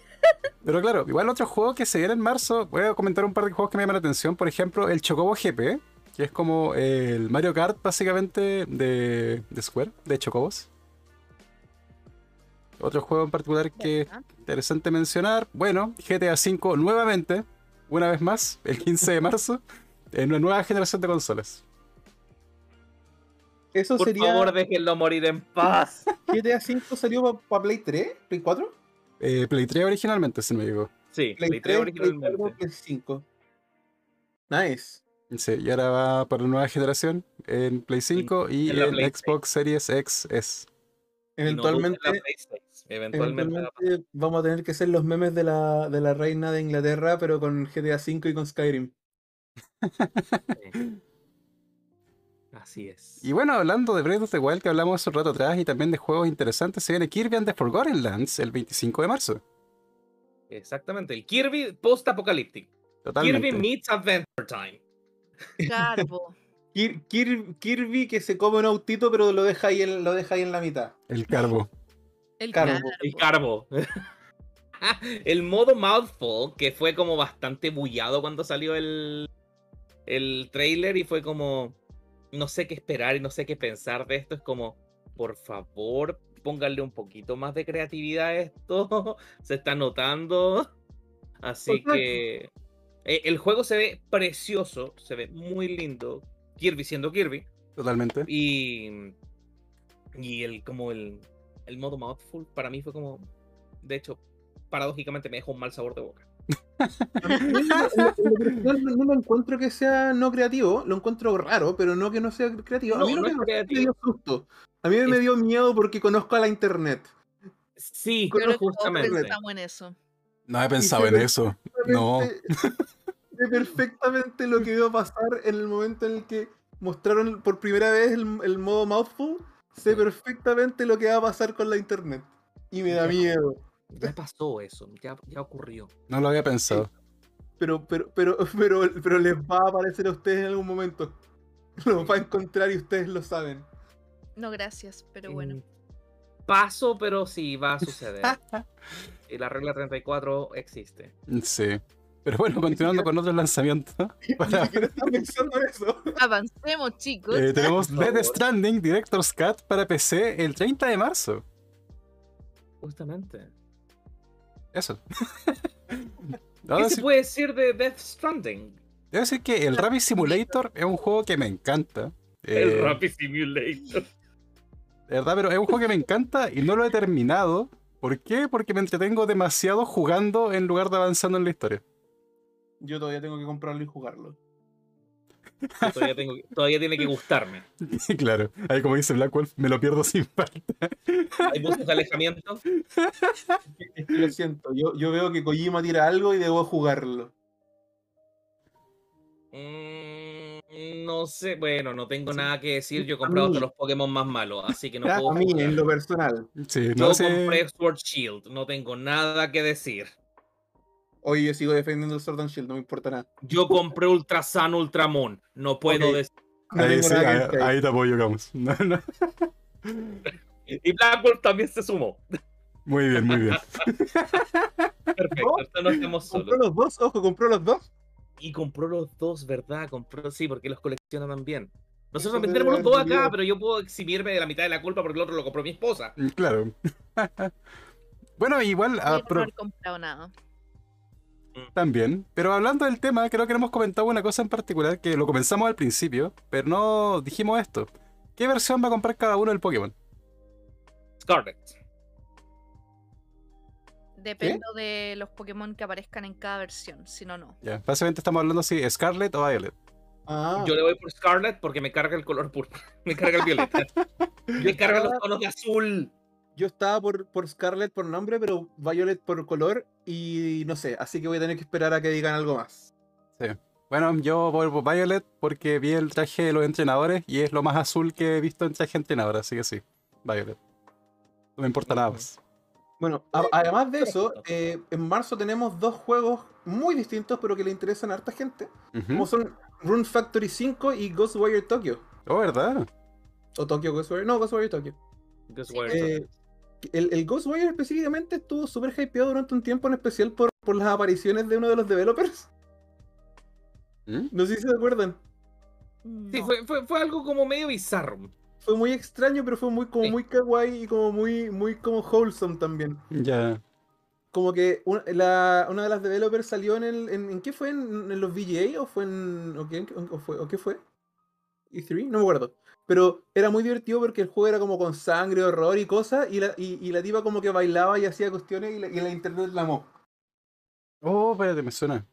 Speaker 1: Pero claro, igual otro juego que se viene en marzo, voy a comentar un par de juegos que me llaman la atención. Por ejemplo, el Chocobo GP, que es como el Mario Kart básicamente de, de Square, de Chocobos. Otro juego en particular que es interesante mencionar, bueno, GTA V nuevamente, una vez más, el 15 de marzo, en una nueva generación de consolas.
Speaker 2: Eso Por favor, déjenlo morir en paz.
Speaker 4: ¿GTA 5 salió para Play 3? ¿Play 4?
Speaker 1: Eh, Play 3 originalmente, si no me digo.
Speaker 2: Sí, Play, 3, originalmente.
Speaker 4: Play 5. Nice.
Speaker 1: Sí, y ahora va para la nueva generación en Play 5 y en, Xbox Series X S.
Speaker 4: Eventualmente, Eventualmente, vamos a tener que ser los memes de la, de la reina de Inglaterra, pero con GTA V y con Skyrim.
Speaker 2: Así es.
Speaker 1: Y bueno, hablando de Breath of the Wild que hablamos hace un rato atrás y también de juegos interesantes, se viene Kirby and the Forgotten Lands el 25 de marzo.
Speaker 2: Exactamente, el Kirby post-apocalíptico. Kirby meets Adventure Time.
Speaker 3: Carbo.
Speaker 4: Kirby, que se come un autito pero lo deja ahí en, lo deja ahí en la mitad.
Speaker 1: El carbo.
Speaker 3: El carbo.
Speaker 2: El carbo. el modo Mouthful, que fue como bastante bullado cuando salió el, el trailer y fue como... no sé qué esperar y no sé qué pensar de esto. Es como, por favor, pónganle un poquito más de creatividad a esto. se está notando. Así que eh, el juego se ve precioso, se ve muy lindo. Kirby siendo Kirby.
Speaker 1: Totalmente.
Speaker 2: Y, y el, como el, el modo Mouthful para mí fue como, de hecho, paradójicamente me dejó un mal sabor de boca.
Speaker 4: no, lo encuentro que sea no creativo, lo encuentro raro, pero no que no sea creativo. A mí no, me, dio susto. A mí me dio miedo porque conozco a la internet.
Speaker 2: Sí,
Speaker 3: pero justamente. Estamos en eso.
Speaker 1: No he pensado en eso. No.
Speaker 4: Sé perfectamente lo que iba a pasar en el momento en el que mostraron por primera vez el, modo Mouthful. Sé perfectamente lo que va a pasar con la internet. Y me da miedo.
Speaker 2: Ya pasó eso, ya, ya ocurrió.
Speaker 1: No lo había pensado.
Speaker 4: Pero, pero, pero, pero, pero les va a aparecer a ustedes en algún momento. Lo va a encontrar y ustedes lo saben.
Speaker 3: No, gracias, pero bueno. Mm,
Speaker 2: paso, pero sí va a suceder. y la regla 34 existe.
Speaker 1: Sí. Pero bueno, continuando con otros lanzamientos.
Speaker 3: Avancemos, chicos.
Speaker 1: Eh, tenemos Dead Stranding Director's Cut para PC el 30 de marzo.
Speaker 2: Justamente.
Speaker 1: Eso.
Speaker 2: ¿Qué se puede decir de Death Stranding?
Speaker 1: Debo decir que el Rapid Simulator es un juego que me encanta.
Speaker 2: El eh, Rapid Simulator.
Speaker 1: verdad, pero es un juego que me encanta y no lo he terminado. ¿Por qué? Porque me entretengo demasiado jugando en lugar de avanzando en la historia.
Speaker 4: Yo todavía tengo que comprarlo y jugarlo.
Speaker 2: Todavía, tengo, todavía, tiene que gustarme.
Speaker 1: claro, ahí como dice Black Wolf, me lo pierdo sin falta.
Speaker 2: Hay muchos alejamientos.
Speaker 4: lo siento, yo, yo, veo que Kojima tira algo y debo jugarlo.
Speaker 2: Mm, no sé, bueno, no tengo nada que decir. Yo he comprado todos los Pokémon más malos, así que no puedo.
Speaker 4: A mí, en lo personal.
Speaker 1: Sí,
Speaker 2: yo compré Sword Shield, no tengo nada que decir.
Speaker 4: Oye, yo sigo defendiendo el Sword and Shield, no me importa nada.
Speaker 2: Yo compré Ultra Sun Ultramon, no puedo decir.
Speaker 1: Ahí, ahí, te apoyo, Camus.
Speaker 2: y Black Wolf también se sumó.
Speaker 1: Muy bien, muy bien.
Speaker 2: Perfecto, esto no estamos solos.
Speaker 4: ¿Compró los dos? Ojo, ¿compró los dos?
Speaker 2: Y compró los dos, ¿verdad? Compró, sí, porque los colecciona también. Nosotros tenemos los dos acá, pero yo puedo eximirme de la mitad de la culpa porque el otro lo compró mi esposa.
Speaker 1: Mm, claro. bueno, igual.
Speaker 3: no he comprado nada.
Speaker 1: También, pero hablando del tema, creo que hemos comentado una cosa en particular que lo comenzamos al principio, pero no dijimos esto. ¿Qué versión va a comprar cada uno del Pokémon?
Speaker 2: Scarlet.
Speaker 3: Depende de los Pokémon que aparezcan en cada versión, si no, no.
Speaker 1: Ya, básicamente estamos hablando si Scarlet o Violet.
Speaker 2: Ah. Yo le voy por Scarlet porque me carga el color púrpura, me carga el violeta, me carga los tonos de azul
Speaker 4: yo estaba por, por Scarlet por nombre, pero Violet por color y no sé, así que voy a tener que esperar a que digan algo más.
Speaker 1: Sí. Bueno, yo voy por Violet porque vi el traje de los entrenadores y es lo más azul que he visto en traje de entrenador, así que sí, Violet. No me importa nada más.
Speaker 4: Bueno, además de eso, eh, en marzo tenemos dos juegos muy distintos, pero que le interesan a harta gente, como son Rune Factory 5 y Ghostwire Tokyo.
Speaker 1: Oh, ¿verdad?
Speaker 4: O Tokyo Ghostwire, no, Ghostwire Tokyo.
Speaker 2: Ghostwire eh, Tokyo
Speaker 4: el, el Ghostwire específicamente estuvo súper hypeado durante un tiempo, en especial por, por las apariciones de uno de los developers. ¿Mm? No sé si se acuerdan.
Speaker 2: Sí, fue, fue, algo como medio bizarro.
Speaker 4: Fue muy extraño, pero fue muy como muy kawaii y como muy, muy como wholesome también.
Speaker 1: Ya.
Speaker 4: Como que una, la, una de las developers salió en el. ¿En, qué fue? ¿En, los VGA? ¿O fue en. O qué, o fue, ¿O qué fue? ¿E3? No me acuerdo. Pero era muy divertido porque el juego era como con sangre, horror y cosas, y la, y, la tipa como que bailaba y hacía cuestiones y la, y la internet la amó.
Speaker 1: Oh, espérate, me suena.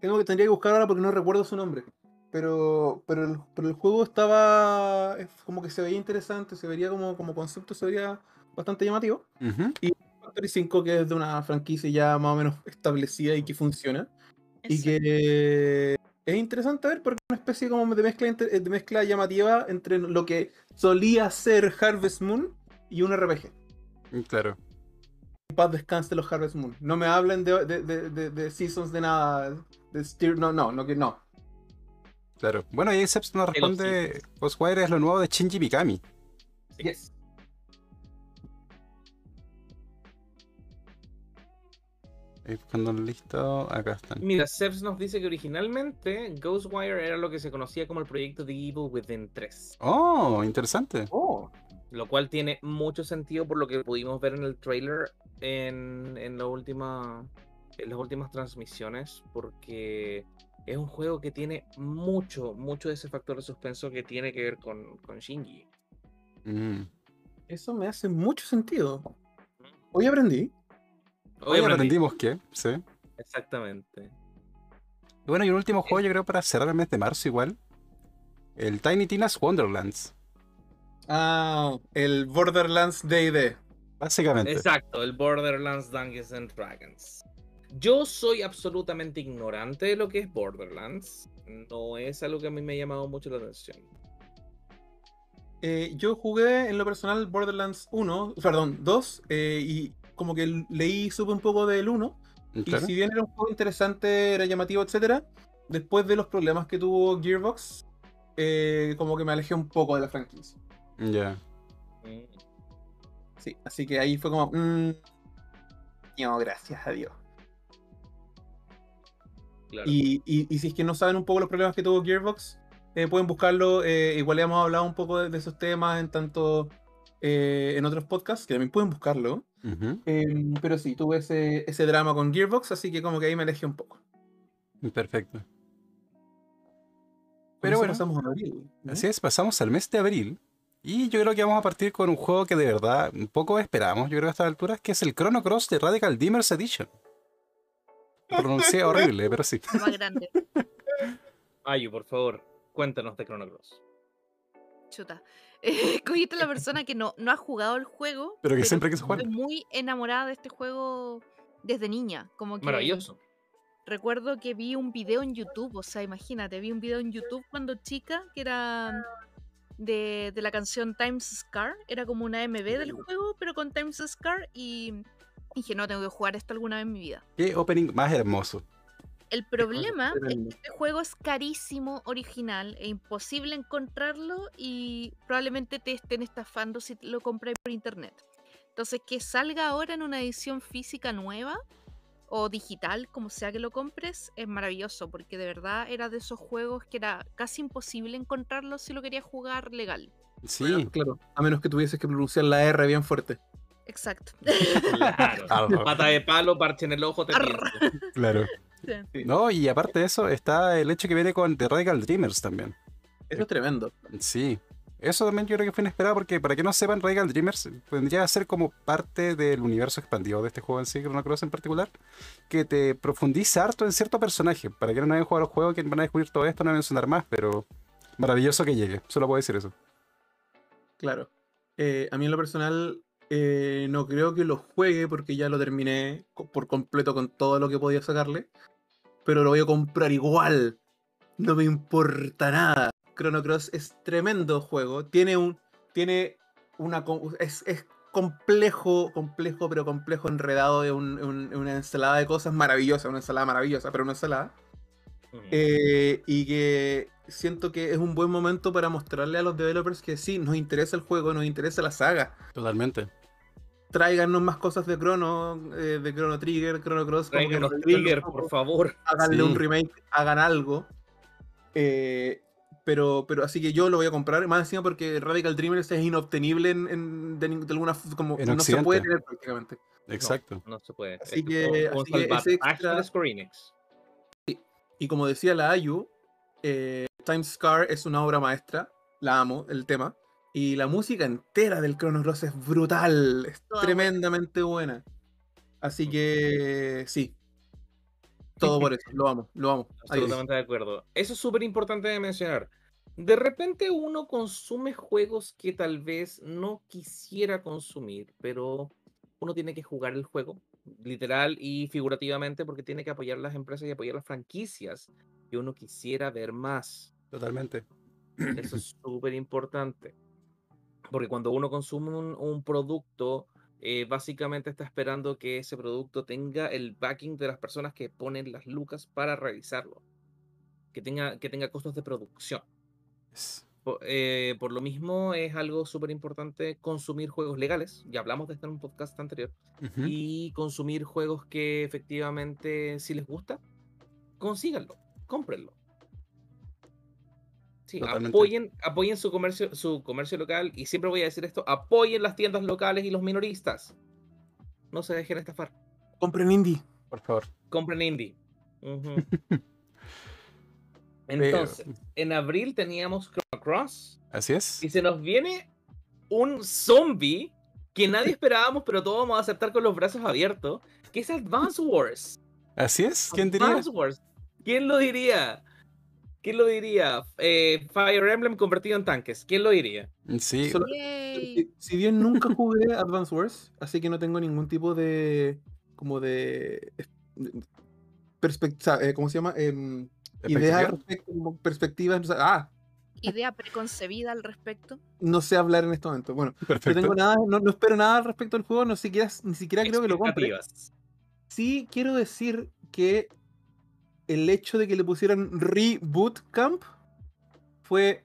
Speaker 4: Tengo que tendría que buscar ahora porque no recuerdo su nombre. Pero, pero, el, pero el juego estaba como que se veía interesante, se vería como, como concepto, se veía bastante llamativo. Y Factory 5, que es de una franquicia ya más o menos establecida y que funciona. Y que es interesante ver porque es una especie como de mezcla, de mezcla llamativa entre lo que solía ser Harvest Moon y un RPG.
Speaker 1: Mm, claro.
Speaker 4: Paz descanse los Harvest Moon. No me hablen de, de, de, Seasons de nada. De no, no, no, que no.
Speaker 1: Claro. Bueno, y Seps nos responde: Ghostwire es lo nuevo de Shinji Mikami.
Speaker 4: Yes.
Speaker 1: Ahí buscando el listado, acá están.
Speaker 2: Mira, Sebs nos dice que originalmente Ghostwire era lo que se conocía como el proyecto The Evil Within 3.
Speaker 1: Oh, interesante.
Speaker 4: Oh.
Speaker 2: Lo cual tiene mucho sentido por lo que pudimos ver en el trailer en, en, la última, en las últimas transmisiones, porque es un juego que tiene mucho, mucho de ese factor de suspenso que tiene que ver con, con Shinji.
Speaker 1: Mm.
Speaker 4: Eso me hace mucho sentido. Hoy aprendí.
Speaker 1: Hoy, aprendimos que, sí.
Speaker 2: Exactamente.
Speaker 1: Y bueno, y un último juego, yo creo, para cerrar el mes de marzo igual. El Tiny Tina's Wonderlands.
Speaker 4: Ah, el Borderlands D&D.
Speaker 1: Básicamente.
Speaker 2: Exacto, el Borderlands Dungeons and Dragons. Yo soy absolutamente ignorante de lo que es Borderlands. No es algo que a mí me ha llamado mucho la atención.
Speaker 4: Eh, yo jugué en lo personal Borderlands 1, perdón, 2, eh, y como que leí, supe un poco del 1. Y si bien era un juego interesante, era llamativo, etcétera, después de los problemas que tuvo Gearbox, eh, como que me alejé un poco de la franquicia.
Speaker 1: Ya.
Speaker 4: Sí, así que ahí fue como. Mmm, no, gracias a Dios. Y, y, si es que no saben un poco los problemas que tuvo Gearbox, eh, pueden buscarlo. Eh, igual hemos hablado un poco de, esos temas en tanto eh, en otros podcasts, que también pueden buscarlo. Em, pero sí, tuve ese, ese drama con Gearbox, así que como que ahí me alejé un poco.
Speaker 1: Perfecto. Pero bueno,
Speaker 4: pasamos a abril.
Speaker 1: Así es, pasamos al mes de abril. Y yo creo que vamos a partir con un juego que de verdad un poco esperamos, yo creo a estas alturas, que es el Chrono Cross de Radical Dimmers Edition. Pronuncié horrible, pero sí.
Speaker 3: Más grande.
Speaker 2: Ayu, por favor, cuéntanos de Chrono Cross.
Speaker 3: Chuta. Cogiste la persona que no, no ha jugado el juego.
Speaker 1: Pero que siempre quiso jugar.
Speaker 3: Estoy muy enamorada de este juego desde niña. Como que
Speaker 2: Maravilloso.
Speaker 3: Recuerdo que vi un video en YouTube, o sea, imagínate, vi un video en YouTube cuando chica que era de, la canción Times Scar. Era como una MV del juego, pero con Times Scar. Y dije, no, tengo que jugar esto alguna vez en mi vida.
Speaker 1: Qué opening más hermoso.
Speaker 3: El problema es que este juego es carísimo, original, e imposible encontrarlo y probablemente te estén estafando si lo compras por internet. Entonces, que salga ahora en una edición física nueva o digital, como sea que lo compres, es maravilloso, porque de verdad era de esos juegos que era casi imposible encontrarlo si lo querías jugar legal.
Speaker 1: Sí,
Speaker 4: claro, a menos que tuvieses que pronunciar la R bien fuerte.
Speaker 3: Exacto.
Speaker 2: Claro. Pata de palo, parche en el ojo, te
Speaker 1: Claro. No, y aparte de eso, está el hecho que viene con The Radical Dreamers también.
Speaker 4: Eso es tremendo.
Speaker 1: Sí. Eso también yo creo que fue inesperado porque, para que no sepan, Radical Dreamers vendría a ser como parte del universo expandido de este juego en sí, Chrono Cross en particular, que te profundiza harto en cierto personaje. Para que no hayan jugado el juego, que van a descubrir todo esto, no voy a mencionar más, pero maravilloso que llegue. Solo puedo decir eso.
Speaker 4: Claro. Eh, a mí en lo personal, eh, no creo que lo juegue porque ya lo terminé por completo con todo lo que podía sacarle. Pero lo voy a comprar igual. No me importa nada. Chrono Cross es tremendo juego. Tiene un. Tiene una. Es, complejo, complejo, pero complejo, enredado de una ensalada de cosas maravillosa. Una ensalada maravillosa, pero una ensalada. Eh, y que siento que es un buen momento para mostrarle a los developers que sí, nos interesa el juego, nos interesa la saga.
Speaker 1: Totalmente.
Speaker 4: Tráiganos más cosas de Chrono, eh, de Chrono Trigger, Chrono Cross.
Speaker 2: Tráiganos Trigger, por favor.
Speaker 4: Háganle un remake, hagan algo. Eh, pero, pero así que yo lo voy a comprar, más encima porque Radical Dreamers es inobtenible en, de, alguna como no se puede tener prácticamente.
Speaker 1: Exacto.
Speaker 2: No, se puede.
Speaker 4: Así que, así que ese extra... Y como decía la Ayu, eh, Time Scar es una obra maestra, la amo, el tema. Y la música entera del Chrono Cross es brutal, es tremendamente buena. Así que sí, todo por eso, lo amo, lo amo.
Speaker 2: Absolutamente de acuerdo. Eso es súper importante de mencionar. De repente uno consume juegos que tal vez no quisiera consumir, pero uno tiene que jugar el juego, literal y figurativamente, porque tiene que apoyar las empresas y apoyar las franquicias que uno quisiera ver más.
Speaker 1: Totalmente.
Speaker 2: Eso es súper importante. Porque cuando uno consume un, producto, eh, básicamente está esperando que ese producto tenga el backing de las personas que ponen las lucas para realizarlo. Que tenga, que tenga costos de producción. eh, por lo mismo es algo súper importante consumir juegos legales, ya hablamos de esto en un podcast anterior, y consumir juegos que efectivamente si les gusta, consíganlo, cómprenlo. Sí, apoyen, apoyen su comercio, su comercio local y siempre voy a decir esto, apoyen las tiendas locales y los minoristas. No se dejen estafar.
Speaker 4: Compren indie,
Speaker 1: por favor.
Speaker 2: Compren indie. Entonces, en abril teníamos Chrono Cross.
Speaker 1: Así es.
Speaker 2: Y se nos viene un zombie que nadie esperábamos, pero todos vamos a aceptar con los brazos abiertos, que es Advance Wars.
Speaker 1: Así es, ¿quién diría?
Speaker 2: Wars. ¿Quién lo diría? ¿Quién lo diría? Eh, Fire Emblem convertido en tanques. ¿Quién lo diría?
Speaker 1: Sí.
Speaker 4: si, bien nunca jugué Advance Wars, así que no tengo ningún tipo de. como de. perspectiva. Eh, ¿Cómo se llama? Eh, idea respecto, perspectiva. Ah,
Speaker 3: idea preconcebida al respecto?
Speaker 4: No sé hablar en este momento. Bueno, no, tengo nada, no, espero nada al respecto del juego, no siquiera, ni siquiera creo que lo compre. Sí quiero decir que el hecho de que le pusieran Reboot Camp fue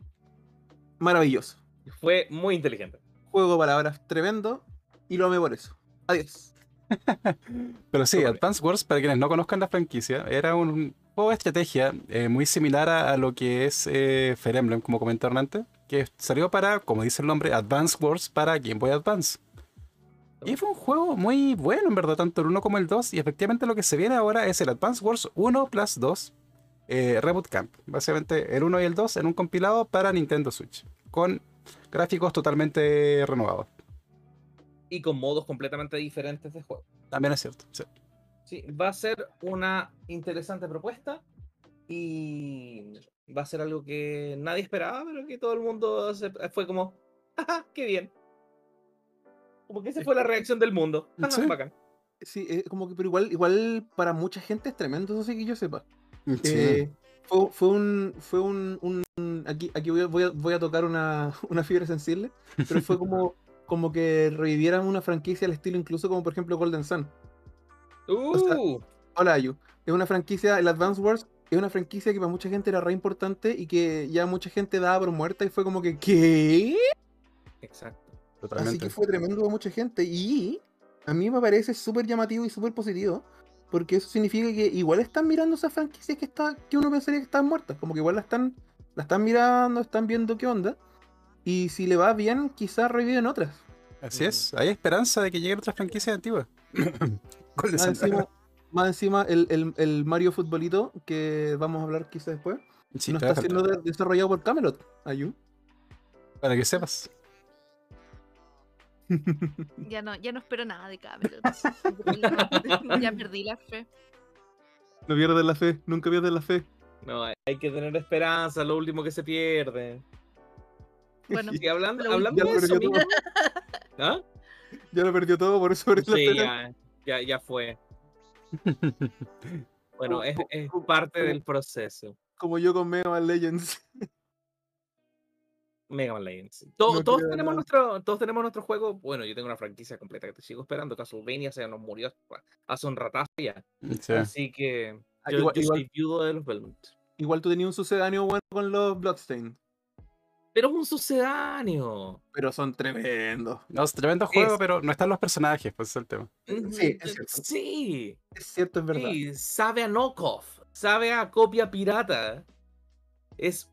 Speaker 4: maravilloso.
Speaker 2: Fue muy inteligente.
Speaker 4: Juego de palabras tremendo y lo amé por eso. Adiós.
Speaker 1: Pero sí, Advance Wars, para quienes no conozcan la franquicia, era un juego de estrategia eh, muy similar a, lo que es eh, Fire Emblem, como comentaron antes, que salió para, como dice el nombre, Advance Wars para Game Boy Advance. Y fue un juego muy bueno, en verdad, tanto el 1 como el 2. Y efectivamente lo que se viene ahora es el Advance Wars 1 plus 2 eh, Reboot Camp. Básicamente el 1 y el 2 en un compilado para Nintendo Switch. Con gráficos totalmente renovados.
Speaker 2: Y con modos completamente diferentes de juego.
Speaker 1: También es cierto. Sí.
Speaker 2: sí, va a ser una interesante propuesta. Y va a ser algo que nadie esperaba, pero que todo el mundo fue como, ¡qué bien! Como que esa fue la reacción del mundo.
Speaker 4: Sí, sí eh, como que, pero igual, igual para mucha gente es tremendo, eso sí que yo sepa. Mm, eh, fue, fue, un, fue un, aquí, aquí voy, a, voy, a, tocar una, una, fibra sensible, pero fue como, como que revivieran una franquicia al estilo incluso como por ejemplo Golden Sun.
Speaker 2: Uh.
Speaker 4: hola Ayu. Es una franquicia, el Advance Wars es una franquicia que para mucha gente era re importante y que ya mucha gente daba por muerta y fue como que, ¿qué?
Speaker 2: Exacto.
Speaker 4: Así que fue tremendo para mucha gente. Y a mí me parece súper llamativo y súper positivo. Porque eso significa que igual están mirando esas franquicias que, está, que uno pensaría que están muertas. Como que igual la están, la están mirando, están viendo qué onda. Y si le va bien, quizás reviven otras.
Speaker 1: Así es, hay esperanza de que lleguen otras franquicias antiguas.
Speaker 4: más, encima, el, Mario Futbolito, que vamos a hablar quizás después, no está siendo desarrollado por Camelot. Ayu.
Speaker 1: Para que sepas.
Speaker 3: Ya no, ya no espero nada de Camelot. ya perdí la fe.
Speaker 4: No pierdes la fe, nunca pierdes la fe.
Speaker 2: No, hay que tener esperanza, lo último que se pierde.
Speaker 3: Bueno,
Speaker 2: y hablando, hablando de eso,
Speaker 4: ¿Ah? Ya lo perdió todo, por eso
Speaker 2: sí, ya, ya, ya, fue. Bueno, es, es parte del proceso.
Speaker 4: Como yo con Mega Man Legends.
Speaker 2: Mega Man Legends. todos, tenemos nuestro, todos tenemos nuestro juego. Bueno, yo tengo una franquicia completa que te sigo esperando. Castlevania se nos murió hace un ratazo ya. Así que ah, yo, soy viudo de los Belmont.
Speaker 4: Igual tú tenías un sucedáneo bueno con los Bloodstained.
Speaker 2: Pero es un sucedáneo.
Speaker 4: Pero son tremendos.
Speaker 1: No, es tremendo juego, pero no están los personajes, pues es el tema.
Speaker 4: Sí, es cierto.
Speaker 2: Sí.
Speaker 4: Es cierto, es verdad.
Speaker 2: Sí, sabe a knockoff. Sabe a copia pirata es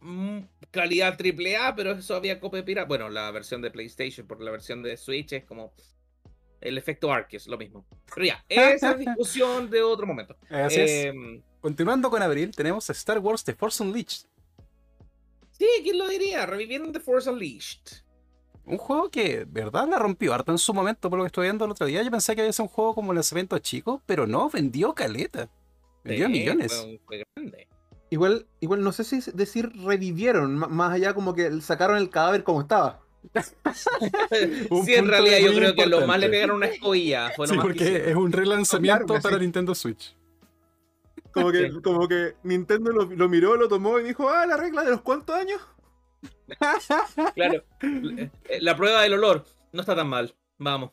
Speaker 2: calidad AAA, pero eso había copia pirata. Bueno, la versión de PlayStation, porque la versión de Switch es como el efecto Arceus, lo mismo. Pero ya, esa es discusión de otro momento.
Speaker 1: Em, Continuando con abril, tenemos Star Wars The Force Unleashed.
Speaker 2: Sí, ¿quién lo diría? Revivieron The Force Unleashed.
Speaker 1: Un juego que, verdad, la rompió harto en su momento, por lo que estoy viendo el otro día. Yo pensé que había sido un juego como lanzamiento chico, pero no, vendió caleta. Vendió millones. Fue grande.
Speaker 4: Igual, igual no sé si decir revivieron, más allá como que sacaron el cadáver como estaba.
Speaker 2: sí, en realidad yo creo que lo más le pegaron una escobilla. Fue sí,
Speaker 1: porque es un relanzamiento para Nintendo Switch.
Speaker 4: Como que, como que Nintendo lo, lo, miró, lo tomó y dijo, ah, la regla de los cuantos años.
Speaker 2: claro. La prueba del olor no está tan mal. Vamos.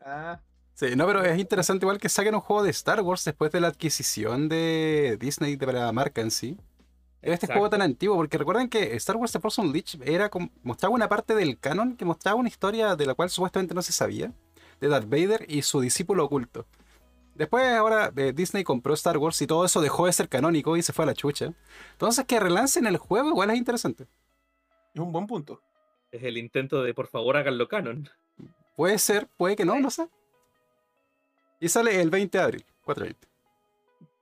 Speaker 1: Ah. Sí, no, pero es interesante igual que saquen un juego de Star Wars después de la adquisición de Disney de la marca en sí. este juego tan antiguo, porque recuerden que Star Wars The Force Unleashed era como, mostraba una parte del canon que mostraba una historia de la cual supuestamente no se sabía, de Darth Vader y su discípulo oculto. Después ahora eh, Disney compró Star Wars y todo eso dejó de ser canónico y se fue a la chucha. Entonces que relancen el juego igual es interesante.
Speaker 4: Es un buen punto.
Speaker 2: Es el intento de por favor háganlo canon.
Speaker 1: Puede ser, puede que no, no sé. Y sale el 20 de abril, 420.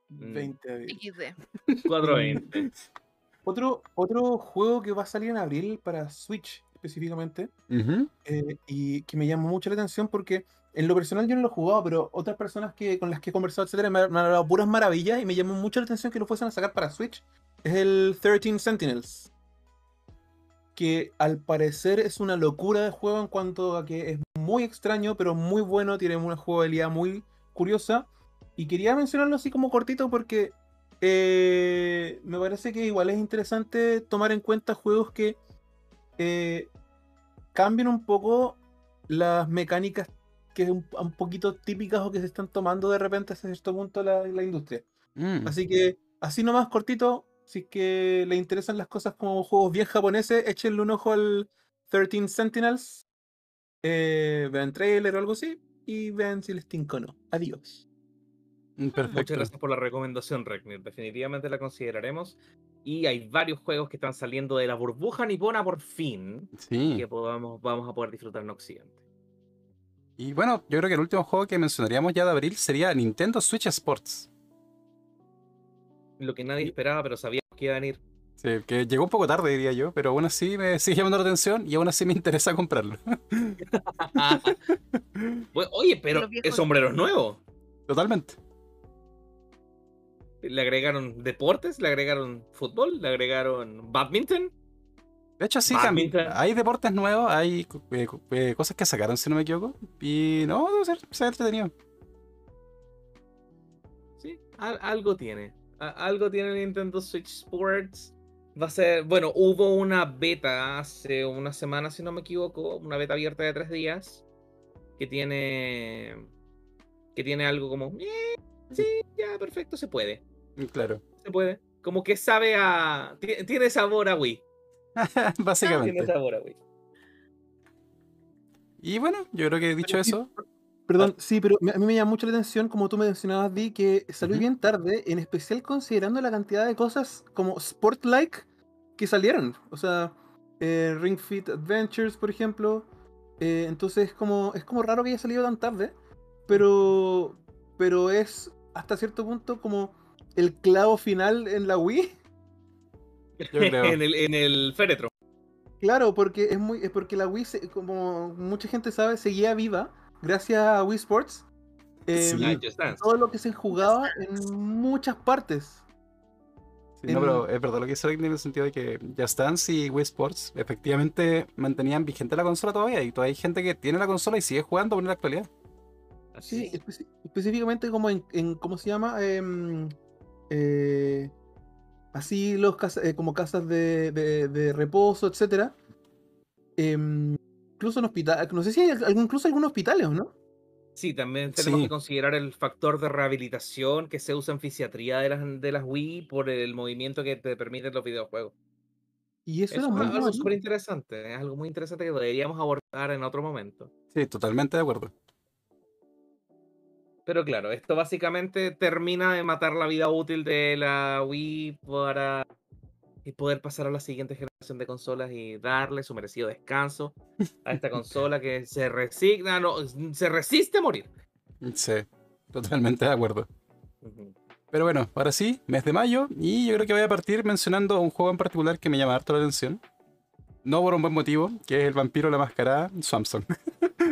Speaker 4: 20 de abril.
Speaker 3: XD.
Speaker 2: 420.
Speaker 4: Otro, otro juego que va a salir en abril para Switch específicamente eh, y que me llamó mucho la atención porque en lo personal yo no lo he jugado, pero otras personas que, con las que he conversado, etcétera, me, han hablado puras maravillas y me llamó mucho la atención que lo fuesen a sacar para Switch. Es el 13 Sentinels. Que al parecer es una locura de juego en cuanto a que es muy extraño, pero muy bueno, tiene una jugabilidad muy curiosa. Y quería mencionarlo así como cortito porque eh, me parece que igual es interesante tomar en cuenta juegos que eh, cambien un poco las mecánicas que es un, poquito típicas o que se están tomando de repente hasta cierto punto la, la industria.
Speaker 1: Mm.
Speaker 4: Así que, así nomás cortito, si es que le interesan las cosas como juegos bien japoneses, échenle un ojo al 13 Sentinels, eh, vean trailer o algo así, y vean si les tinco o no. Adiós.
Speaker 1: Mm,
Speaker 2: Muchas gracias por la recomendación, Regnir. Definitivamente la consideraremos. Y hay varios juegos que están saliendo de la burbuja nipona por fin.
Speaker 1: Sí.
Speaker 2: Que podamos, vamos a poder disfrutar en Occidente.
Speaker 1: Y bueno, yo creo que el último juego que mencionaríamos ya de abril sería Nintendo Switch Sports.
Speaker 2: Lo que nadie esperaba, pero sabíamos que iba a venir.
Speaker 1: Sí, que llegó un poco tarde, diría yo, pero aún así me sigue llamando la atención y aún así me interesa comprarlo.
Speaker 2: Bueno, Oye, pero el sombrero es nuevo.
Speaker 1: Totalmente.
Speaker 2: Le agregaron deportes, le agregaron fútbol, le agregaron badminton.
Speaker 1: De hecho, sí,
Speaker 2: Badminton.
Speaker 1: hay deportes nuevos, hay eh, eh, cosas que sacaron, si no me equivoco. Y no, debe ser, ser entretenido.
Speaker 2: Sí, al- algo tiene. Algo tiene Nintendo Switch Sports. Va a ser, bueno, hubo una beta hace una semana, si no me equivoco, una beta abierta de tres días, que tiene, que tiene algo como, "Eh, sí, ya, perfecto, se puede,
Speaker 1: Mm, Claro.
Speaker 2: se puede. Como que sabe a, ti- tiene sabor a Wii, tiene
Speaker 1: Básicamente.
Speaker 2: sabor a Wii.
Speaker 1: Y bueno, yo creo que dicho eso,
Speaker 4: Perdón, sí, pero me- a mí me llama mucho la atención, como tú me mencionabas, Di, que salió bien tarde, en especial considerando la cantidad de cosas como sport-like que salieron. O sea, eh, Ring Fit Adventures, por ejemplo. Eh, entonces es como, es como raro que haya salido tan tarde, pero, pero es hasta cierto punto como el clavo final en la Wii.
Speaker 1: yo creo.
Speaker 2: en, el, en el féretro.
Speaker 4: Claro, porque es muy, es porque la Wii, se- como mucha gente sabe, seguía viva gracias a Wii Sports.
Speaker 1: Sí.
Speaker 4: Em, todo lo que se jugaba en muchas partes.
Speaker 1: Sí, no, pero es verdad lo que dice en el sentido de que Just Dance y Wii Sports efectivamente mantenían vigente la consola todavía y todavía hay gente que tiene la consola y sigue jugando en la actualidad.
Speaker 2: Así
Speaker 4: Sí,
Speaker 2: es.
Speaker 4: espe- específicamente como en, en- ¿cómo se llama? Em, eh, así los casa- eh, como casas de, de- de reposo, etcétera. Incluso en hospitales, no sé si hay algún, incluso algunos hospitales, ¿o no?
Speaker 2: Sí, también tenemos
Speaker 1: Sí.
Speaker 2: que considerar el factor de rehabilitación que se usa en fisiatría de las, de las Wii por el movimiento que te permiten los videojuegos.
Speaker 4: Y eso
Speaker 2: es algo
Speaker 4: bueno.
Speaker 2: súper interesante, es algo muy interesante que deberíamos abordar en otro momento.
Speaker 1: Sí, totalmente de acuerdo.
Speaker 2: Pero claro, esto básicamente termina de matar la vida útil de la Wii para y poder pasar a la siguiente generación de consolas y darle su merecido descanso a esta consola que se resigna, no, se resiste a morir.
Speaker 1: Sí, totalmente de acuerdo. Pero bueno, ahora sí, mes de mayo, y yo creo que voy a partir mencionando un juego en particular que me llama harto la atención. No por un buen motivo, que es el vampiro la mascarada Swampsong.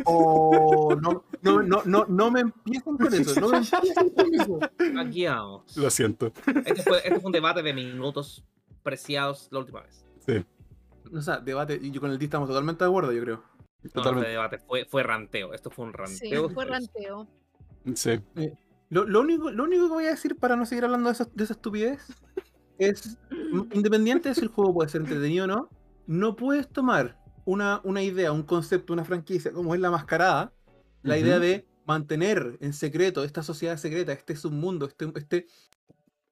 Speaker 4: Oh, no, no, no, no, no me empiecen con eso, no me empiecen con eso.
Speaker 2: Aquí vamos.
Speaker 1: Lo siento.
Speaker 2: Este fue, este fue un debate de minutos preciados la última vez.
Speaker 1: Sí,
Speaker 4: O sea, debate, y yo con el D estamos totalmente de acuerdo, yo creo.
Speaker 2: No, no fue
Speaker 1: totalmente.
Speaker 2: debate, fue, fue ranteo. Esto fue un
Speaker 3: Sí,
Speaker 2: ranteo.
Speaker 3: fue ranteo.
Speaker 1: Sí.
Speaker 4: Lo, lo único, lo único que voy a decir para no seguir hablando de, esa- de esa estupidez es, independiente de si el juego puede ser entretenido o no, no puedes tomar una, una idea, un concepto, una franquicia como es la mascarada, la idea de mantener en secreto esta sociedad secreta, este submundo, este, este,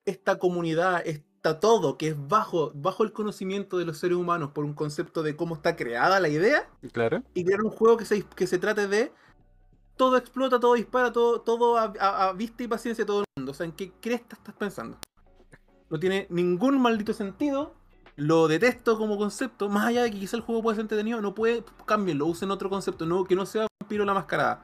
Speaker 4: esta comunidad, est- inventa todo, que es bajo, bajo el conocimiento de los seres humanos por un concepto de cómo está creada la idea,
Speaker 1: Claro.
Speaker 4: y crear un juego que se, que se trate de todo explota, todo dispara, todo, todo a, a- a vista y paciencia de todo el mundo. O sea, ¿en qué cresta estás pensando? No tiene ningún maldito sentido. Lo detesto como concepto. Más allá de que quizá el juego puede ser entretenido, no puede. Cámbienlo, usen otro concepto. No, que no sea Vampiro la Mascarada.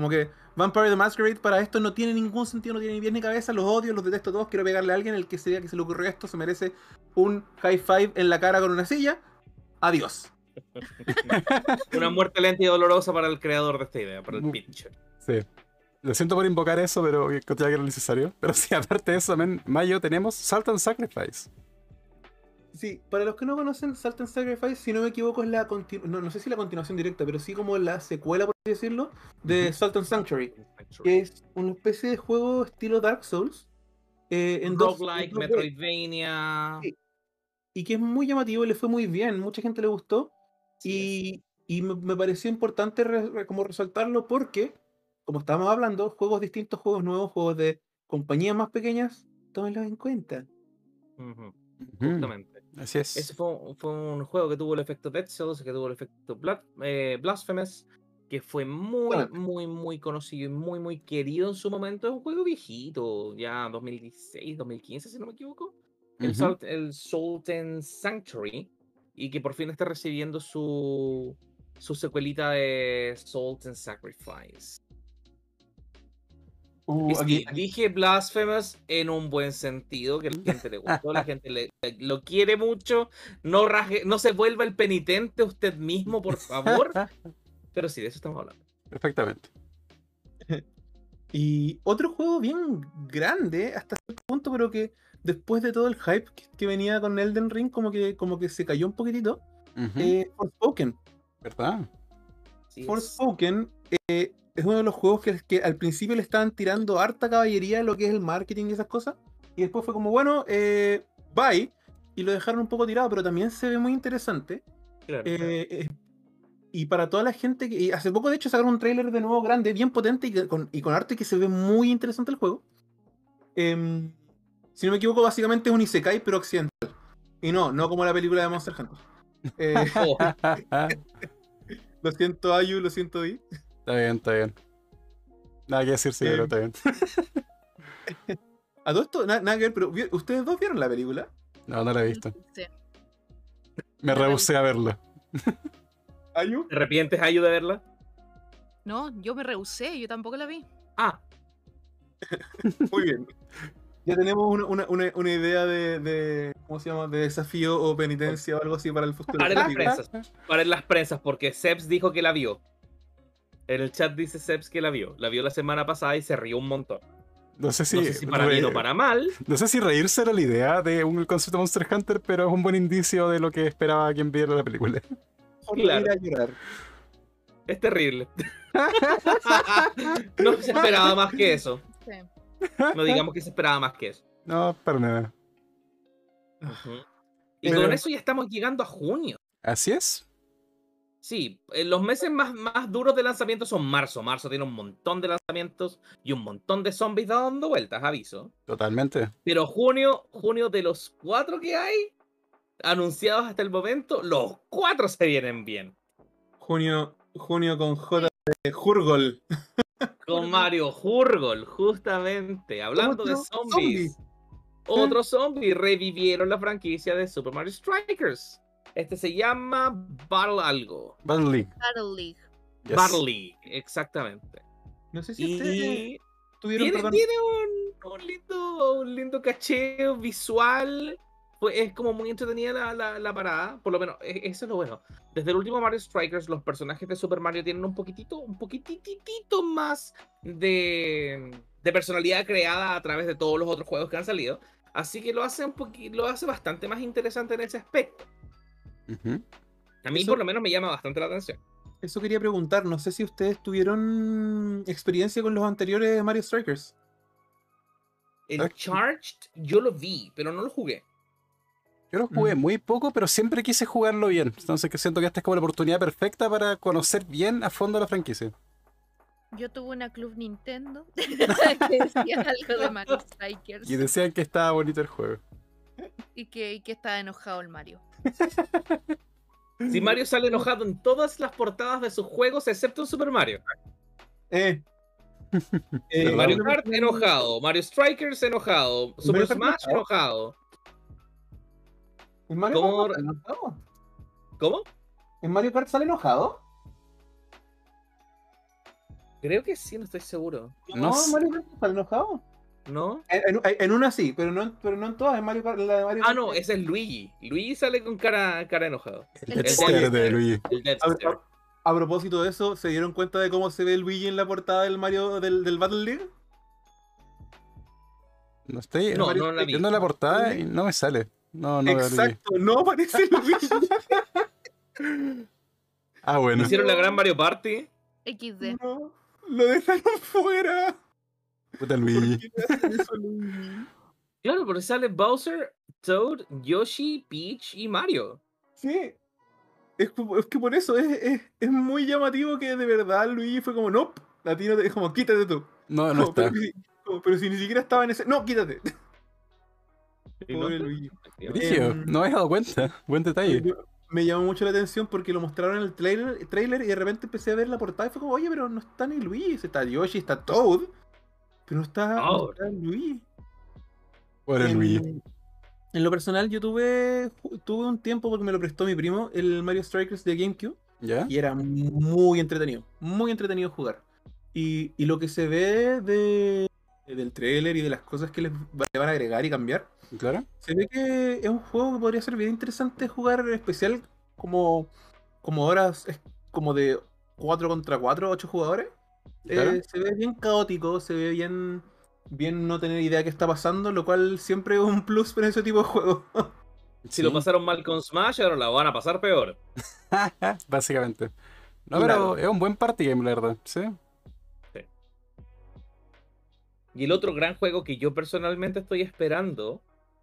Speaker 4: Como que Vampire the Masquerade para esto no tiene ningún sentido, no tiene ni pies ni cabeza. Los odio, los detesto todos. Quiero pegarle a alguien el que sea que se le ocurrió esto. Se merece un high five en la cara con una silla. Adiós.
Speaker 2: Una muerte lenta y dolorosa para el creador de esta idea, para el
Speaker 1: Bu-
Speaker 2: pitcher.
Speaker 1: Sí. Lo siento por invocar eso, pero que era necesario. Pero sí, aparte de eso, también, en mayo tenemos Salt and Sacrifice.
Speaker 4: Sí, para los que no conocen, Salt and Sacrifice, si no me equivoco, es la no, no sé si la continuación directa, pero sí como la secuela, por así decirlo, de
Speaker 1: Ujú.
Speaker 4: Salt and Sanctuary, que es una especie de juego estilo Dark Souls. eh, en dos-
Speaker 2: Roguelike, Metroidvania.
Speaker 4: Sí. y que es muy llamativo, le fue muy bien, mucha gente le gustó,
Speaker 2: Sí,
Speaker 4: y, y me, me pareció importante re- re- como resaltarlo porque, como estábamos hablando, juegos distintos, juegos nuevos, juegos de compañías más pequeñas, tómenlos en cuenta.
Speaker 2: Ujú, Justamente.
Speaker 1: Así es.
Speaker 2: Ese fue, fue un juego que tuvo el efecto Dead Cells, que tuvo el efecto eh, Blasphemous, que fue muy,
Speaker 4: Bueno.
Speaker 2: muy, muy conocido y muy, muy querido en su momento. Es un juego viejito, ya 2016, 2015, si no me equivoco. El. Salt- Sultan Sanctuary, y que por fin está recibiendo su, su secuelita de Sultan Sacrifice.
Speaker 4: Uh, aquí-
Speaker 2: dije Blasphemous en un buen sentido, que la gente le gustó, la gente le, le- lo quiere mucho. No, raje- no se vuelva el penitente usted mismo, por favor. Pero sí, de eso estamos hablando.
Speaker 1: Perfectamente.
Speaker 4: Y otro juego bien grande hasta cierto punto, pero que después de todo el hype que, que venía con Elden Ring, como que, como que se cayó un poquitito.
Speaker 1: Ujú,
Speaker 4: eh, Forspoken.
Speaker 1: ¿Verdad?
Speaker 2: Sí, es-
Speaker 4: Forspoken eh, es uno de los juegos que, que al principio le estaban tirando harta caballería lo que es el marketing y esas cosas. Y después fue como, bueno, eh, bye. Y lo dejaron un poco tirado, pero también se ve muy interesante.
Speaker 2: claro.
Speaker 4: Eh, eh, y para toda la gente que. hace poco, de hecho, sacaron un tráiler de nuevo grande, bien potente y con, y con arte que se ve muy interesante el juego. Em, si no me equivoco, básicamente es un Isekai, pero occidental. Y no, no como la película de Monster Hunter. Eh,
Speaker 2: Oh,
Speaker 4: lo siento, Ayu, lo siento, Di.
Speaker 1: Está bien, está bien. Nada que decir, sí,
Speaker 4: Eh,
Speaker 1: pero está bien.
Speaker 4: A todo esto, na- nada que ver, pero ¿vi- ¿ustedes dos vieron la película?
Speaker 1: No, no la he visto.
Speaker 3: Sí.
Speaker 1: Me rehusé a verla.
Speaker 4: ¿Ayu?
Speaker 2: ¿Te arrepientes, Ayu, de verla?
Speaker 3: No, yo me rehusé, yo tampoco la vi.
Speaker 2: Ah,
Speaker 4: Muy bien. Ya tenemos una, una- una- una idea de, de- ¿Cómo se llama? De desafío o penitencia o algo así para el futuro.
Speaker 2: Paren las prensas. Paren las prensas, porque Seps dijo que la vio. En el chat dice Seps que la vio. La vio la semana pasada y se rió un montón.
Speaker 1: No sé si,
Speaker 2: no sé si para bien o para mal.
Speaker 1: no sé si reírse era la idea de un concepto de Monster Hunter, pero es un buen indicio de lo que esperaba quien viera la película.
Speaker 2: Claro.
Speaker 4: ir a llorar.
Speaker 2: Es terrible. no se esperaba más que eso.
Speaker 3: Sí.
Speaker 2: No digamos que se esperaba más que eso.
Speaker 1: No, para nada.
Speaker 2: Y
Speaker 1: Pero-
Speaker 2: con eso ya estamos llegando a junio.
Speaker 1: Así es.
Speaker 2: Sí, eh, los meses más, más duros de lanzamiento son marzo. Marzo tiene un montón de lanzamientos y un montón de zombies dando vueltas, aviso.
Speaker 1: Totalmente.
Speaker 2: Pero junio, junio de los cuatro que hay anunciados hasta el momento, los cuatro se vienen bien.
Speaker 4: Junio, junio con J de Jurgol.
Speaker 2: Con Mario Hurgol, justamente. Hablando de zombies. Otro zombie. Revivieron la franquicia de Super Mario Strikers. Este se llama Battle Algo.
Speaker 1: Battle League.
Speaker 3: Battle League.
Speaker 1: Yes.
Speaker 2: Battle League, exactamente.
Speaker 4: No sé si ustedes
Speaker 2: Y
Speaker 4: tuvieron,
Speaker 2: tiene,
Speaker 4: perdón,
Speaker 2: tiene un, un lindo, un lindo caché visual. Pues es como muy entretenida la, la, la parada. Por lo menos, e- eso es lo bueno. Desde el último Mario Strikers, los personajes de Super Mario tienen un poquitito, un poquititito más de, de personalidad creada a través de todos los otros juegos que han salido. Así que lo hace un lo hace bastante más interesante en ese aspecto. A mí
Speaker 4: Eso-
Speaker 2: por lo menos me llama bastante la atención.
Speaker 4: eso quería preguntar. No sé si ustedes tuvieron experiencia con los anteriores Mario Strikers.
Speaker 2: El. Charged yo lo vi, pero no lo jugué.
Speaker 1: Yo lo jugué
Speaker 4: Mm.
Speaker 1: muy poco, pero siempre quise jugarlo bien. Entonces que siento que esta es como la oportunidad perfecta para conocer bien a fondo la franquicia.
Speaker 3: Yo tuve una club Nintendo que decía algo de Mario Strikers.
Speaker 1: Y decían que estaba bonito el juego.
Speaker 3: Y que, y que está enojado el Mario.
Speaker 2: Si Mario sale enojado en todas las portadas de sus juegos, excepto en Super Mario.
Speaker 4: Eh,
Speaker 2: Eh, Mario. Kart enojado, Mario Strikers enojado, Super Smash
Speaker 4: enojado. ¿En Mario
Speaker 2: ¿Cómo?
Speaker 4: Kart enojado?
Speaker 2: ¿Cómo?
Speaker 4: ¿En Mario Kart sale enojado?
Speaker 2: Creo que sí, no estoy seguro.
Speaker 1: No
Speaker 4: No,
Speaker 1: sé.
Speaker 4: Mario Kart sale enojado.
Speaker 2: ¿No?
Speaker 4: En, en- en una sí, pero no, en- pero no en todas. En Mario Kart, la de Mario
Speaker 2: Ah, no, ese es Luigi. Luigi sale con cara, cara enojado.
Speaker 1: El
Speaker 3: El
Speaker 1: Death de. Luigi.
Speaker 4: A,
Speaker 2: Star.
Speaker 4: a- a propósito de eso, ¿se dieron cuenta de cómo se ve Luigi en la portada del Mario del, del Battle League?
Speaker 1: No estoy
Speaker 2: No,
Speaker 4: Mario-
Speaker 2: no la vi.
Speaker 1: viendo la portada y no me sale. No, Luigi.
Speaker 4: Exacto, no aparece Luigi.
Speaker 1: Ah, bueno.
Speaker 2: Hicieron la gran Mario Party.
Speaker 3: XD.
Speaker 4: No, lo dejaron fuera.
Speaker 1: Puta Luigi.
Speaker 4: ¿Por qué le hacen eso a Luigi?
Speaker 2: Claro, porque sale Bowser, Toad, Yoshi, Peach y Mario.
Speaker 4: Sí. Es, es que por eso es, es, es muy llamativo que de verdad Luigi fue como, no, a ti no te es como, quítate tú.
Speaker 1: No, no
Speaker 4: Como, pero,
Speaker 1: está.
Speaker 4: como, pero si ni siquiera estaba en ese. No, quítate.
Speaker 2: No
Speaker 4: Pobre
Speaker 2: está.
Speaker 4: Luigi. Em,
Speaker 1: no me he dado cuenta. Buen detalle.
Speaker 4: Me llamó mucho la atención porque lo mostraron en el trailer, trailer y de repente empecé a ver la portada y fue como, oye, pero no está ni Luigi, está Yoshi, está Toad, pero no está,
Speaker 2: Toad.
Speaker 4: está Luigi.
Speaker 1: Pobre
Speaker 4: en,
Speaker 1: Luigi.
Speaker 4: en lo personal, yo tuve, tuve un tiempo porque me lo prestó mi primo, el Mario Strikers de GameCube,
Speaker 1: ¿Ya?
Speaker 4: y era muy entretenido, muy entretenido jugar. Y, y lo que se ve de, del trailer y de las cosas que les va- le van a agregar y cambiar,
Speaker 1: ¿Claro?
Speaker 4: se ve que es un juego que podría ser bien interesante jugar, en especial como, como ahora es como de 4 contra 4, 8 jugadores.
Speaker 1: Claro.
Speaker 4: Eh, se ve bien caótico, se ve bien, bien no tener idea de qué está pasando, lo cual siempre es un plus para ese tipo de juego.
Speaker 2: Si lo pasaron mal con Smash, ahora la van a pasar peor.
Speaker 1: Básicamente. No,
Speaker 4: Claro.
Speaker 1: pero es un buen party game, la verdad. Sí.
Speaker 2: Y el otro gran juego que yo personalmente estoy esperando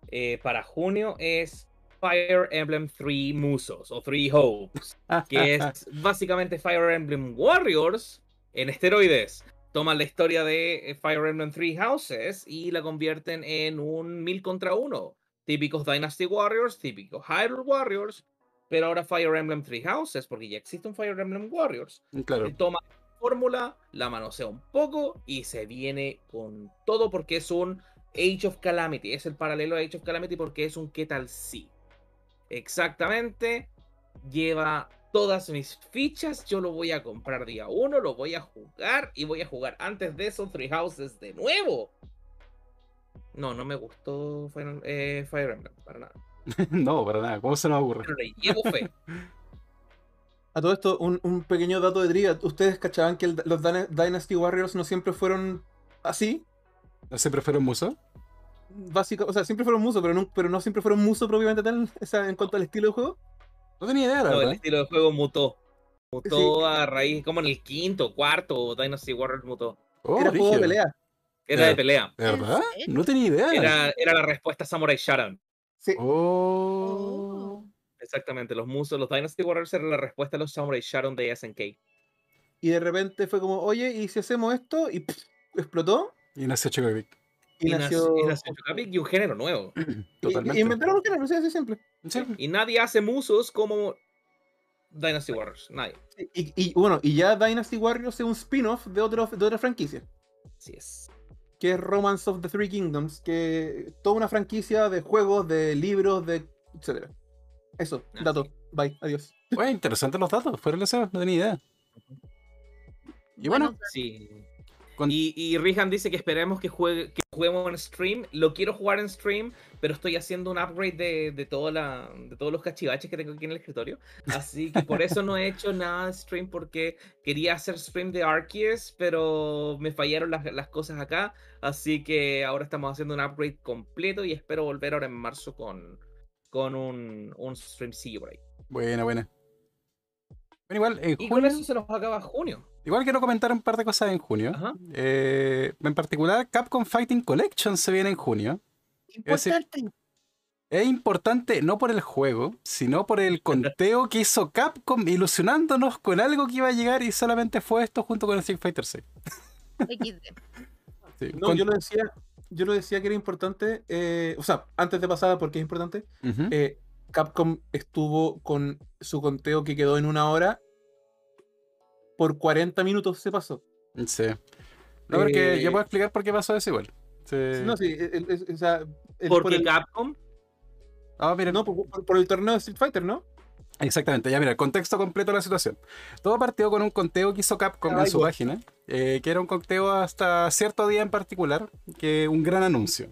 Speaker 2: eh, para junio es Fire Emblem 3 Musos o 3 Hopes, que es básicamente Fire Emblem Warriors en esteroides. Toman la historia de eh, Fire Emblem 3 Houses y la convierten en un 1000 contra 1. Típicos Dynasty Warriors, típicos Hyrule Warriors, pero ahora Fire Emblem 3 Houses, porque ya existe un Fire Emblem Warriors.
Speaker 1: Claro.
Speaker 2: Él toma la fórmula, la manosea un poco y se viene con todo porque es un Age of Calamity. Es el paralelo a Age of Calamity porque es un ¿qué tal si? Exactamente. Lleva todas mis fichas. Yo lo voy a comprar día uno, lo voy a jugar y voy a jugar antes de eso Three Houses de nuevo. No, no me gustó Final- eh, Fire Emblem, para nada.
Speaker 1: no, para nada. ¿Cómo se nos ocurre?
Speaker 2: Pero le llevo fe.
Speaker 4: A todo esto, un, un pequeño dato de trivia. ¿Ustedes cachaban que el- los Dyna- Dynasty Warriors no siempre fueron así?
Speaker 1: ¿No se prefiere un muso?
Speaker 4: Básico, o sea, siempre fueron muso, pero no, pero no siempre fueron muso propiamente tal, o sea, en cuanto al estilo de juego.
Speaker 1: No tenía idea, la
Speaker 2: No, el estilo de juego mutó. Mutó
Speaker 4: Sí.
Speaker 2: a raíz, como en el quinto, cuarto, Dynasty Warriors mutó.
Speaker 1: Oh,
Speaker 4: Era juego de pelea.
Speaker 2: Era de pelea.
Speaker 1: ¿De verdad? No tenía idea.
Speaker 2: Era, era la respuesta a Samurai Shadow.
Speaker 4: Sí.
Speaker 1: Oh.
Speaker 2: Exactamente, los musos, los Dynasty Warriors eran la respuesta a los Samurai Shadow de SNK.
Speaker 4: Y de repente fue como, oye, ¿y si hacemos esto? Y pff, explotó.
Speaker 1: Y nació Chocopic.
Speaker 4: Y,
Speaker 2: Y,
Speaker 4: nació.
Speaker 2: y nació Chocapic y un género nuevo.
Speaker 4: y-
Speaker 1: Totalmente.
Speaker 4: y inventaron un género, sé, así simple.
Speaker 1: Sí.
Speaker 2: Y nadie hace musos como Dynasty Warriors. Nadie.
Speaker 4: Y, y- bueno, y ya Dynasty Warriors es un spin-off de, otro, de otra franquicia.
Speaker 2: Así es.
Speaker 4: Que es Romance of the Three Kingdoms. Que toda una franquicia de juegos, de libros, de. etcétera. Eso, dato. Bye, adiós.
Speaker 1: Bueno, interesantes los datos. Fuera el deseo, no tenía idea. Y bueno,
Speaker 2: Sí.
Speaker 1: Con-
Speaker 2: Y, y Rihan dice que esperemos que, juegue, que juguemos en stream. Lo quiero jugar en stream, pero estoy haciendo un upgrade de, de, toda la, de todos los cachivaches que tengo aquí en el escritorio. Así que por eso no he hecho nada de stream, porque quería hacer stream de Arceus, pero me fallaron las, las cosas acá. Así que ahora estamos haciendo un upgrade completo y espero volver ahora en marzo con, con un, un streamcillo por ahí.
Speaker 1: buena, buena. Bueno, igual, en
Speaker 2: Y con
Speaker 1: junio,
Speaker 2: eso se nos acaba junio.
Speaker 1: igual quiero comentar un par de cosas en junio.
Speaker 2: Ajá.
Speaker 1: Eh, en particular, Capcom Fighting Collection se viene en junio.
Speaker 4: Importante.
Speaker 1: Es importante no por el juego, sino por el conteo que hizo Capcom ilusionándonos con algo que iba a llegar y solamente fue esto junto con el Street Fighter 6.
Speaker 3: XD.
Speaker 1: Sí,
Speaker 4: No,
Speaker 1: con-
Speaker 4: yo lo decía. yo lo decía que era importante, eh, o sea, antes de pasar, porque es importante, eh, Capcom estuvo con su conteo que quedó en una hora, por 40 minutos se pasó.
Speaker 1: Sí. No, porque yo puedo explicar por qué pasó eso igual.
Speaker 4: No, sí, o sea,
Speaker 2: ¿Por, qué Capcom?
Speaker 4: Ah, mira, no, por, el torneo de Street Fighter, ¿no?
Speaker 1: Exactamente, ya mira, el contexto completo de la situación. Todo partió con un conteo que hizo Capcom en su página, eh, que era un conteo hasta cierto día en particular, que un gran anuncio.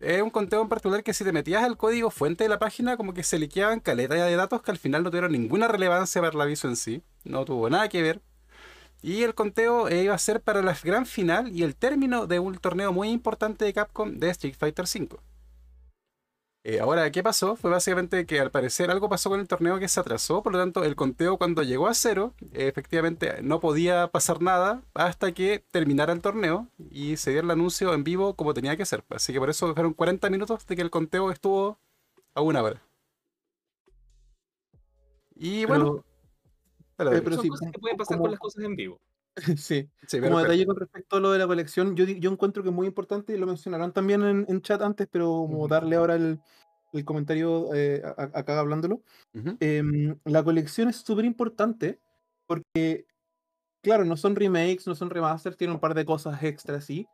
Speaker 1: Es un conteo en particular que si te metías al código fuente de la página, como que se liqueaban caleta de datos que al final no tuvieron ninguna relevancia para el aviso en sí, no tuvo nada que ver. Y el conteo eh, iba a ser para la gran final y el término de un torneo muy importante de Capcom de Street Fighter V. Eh, ahora, ¿qué pasó? Fue básicamente que al parecer algo pasó con el torneo que se atrasó, por lo tanto el conteo cuando llegó a cero, efectivamente no podía pasar nada hasta que terminara el torneo y se diera el anuncio en vivo como tenía que ser. Así que por eso fueron 40 minutos de que el conteo estuvo a una hora. Y bueno...
Speaker 2: Pero, eh, pero, sí, cosas que pueden pasar con las cosas en vivo.
Speaker 4: Sí, como detalle con respecto a lo de la colección, yo, yo encuentro que es muy importante y lo mencionaron también en, chat antes, pero como darle ahora el, el comentario eh, acá hablándolo. Em, la colección es súper importante porque, claro, no son remakes, no son remasters, tienen un par de cosas extras, sí,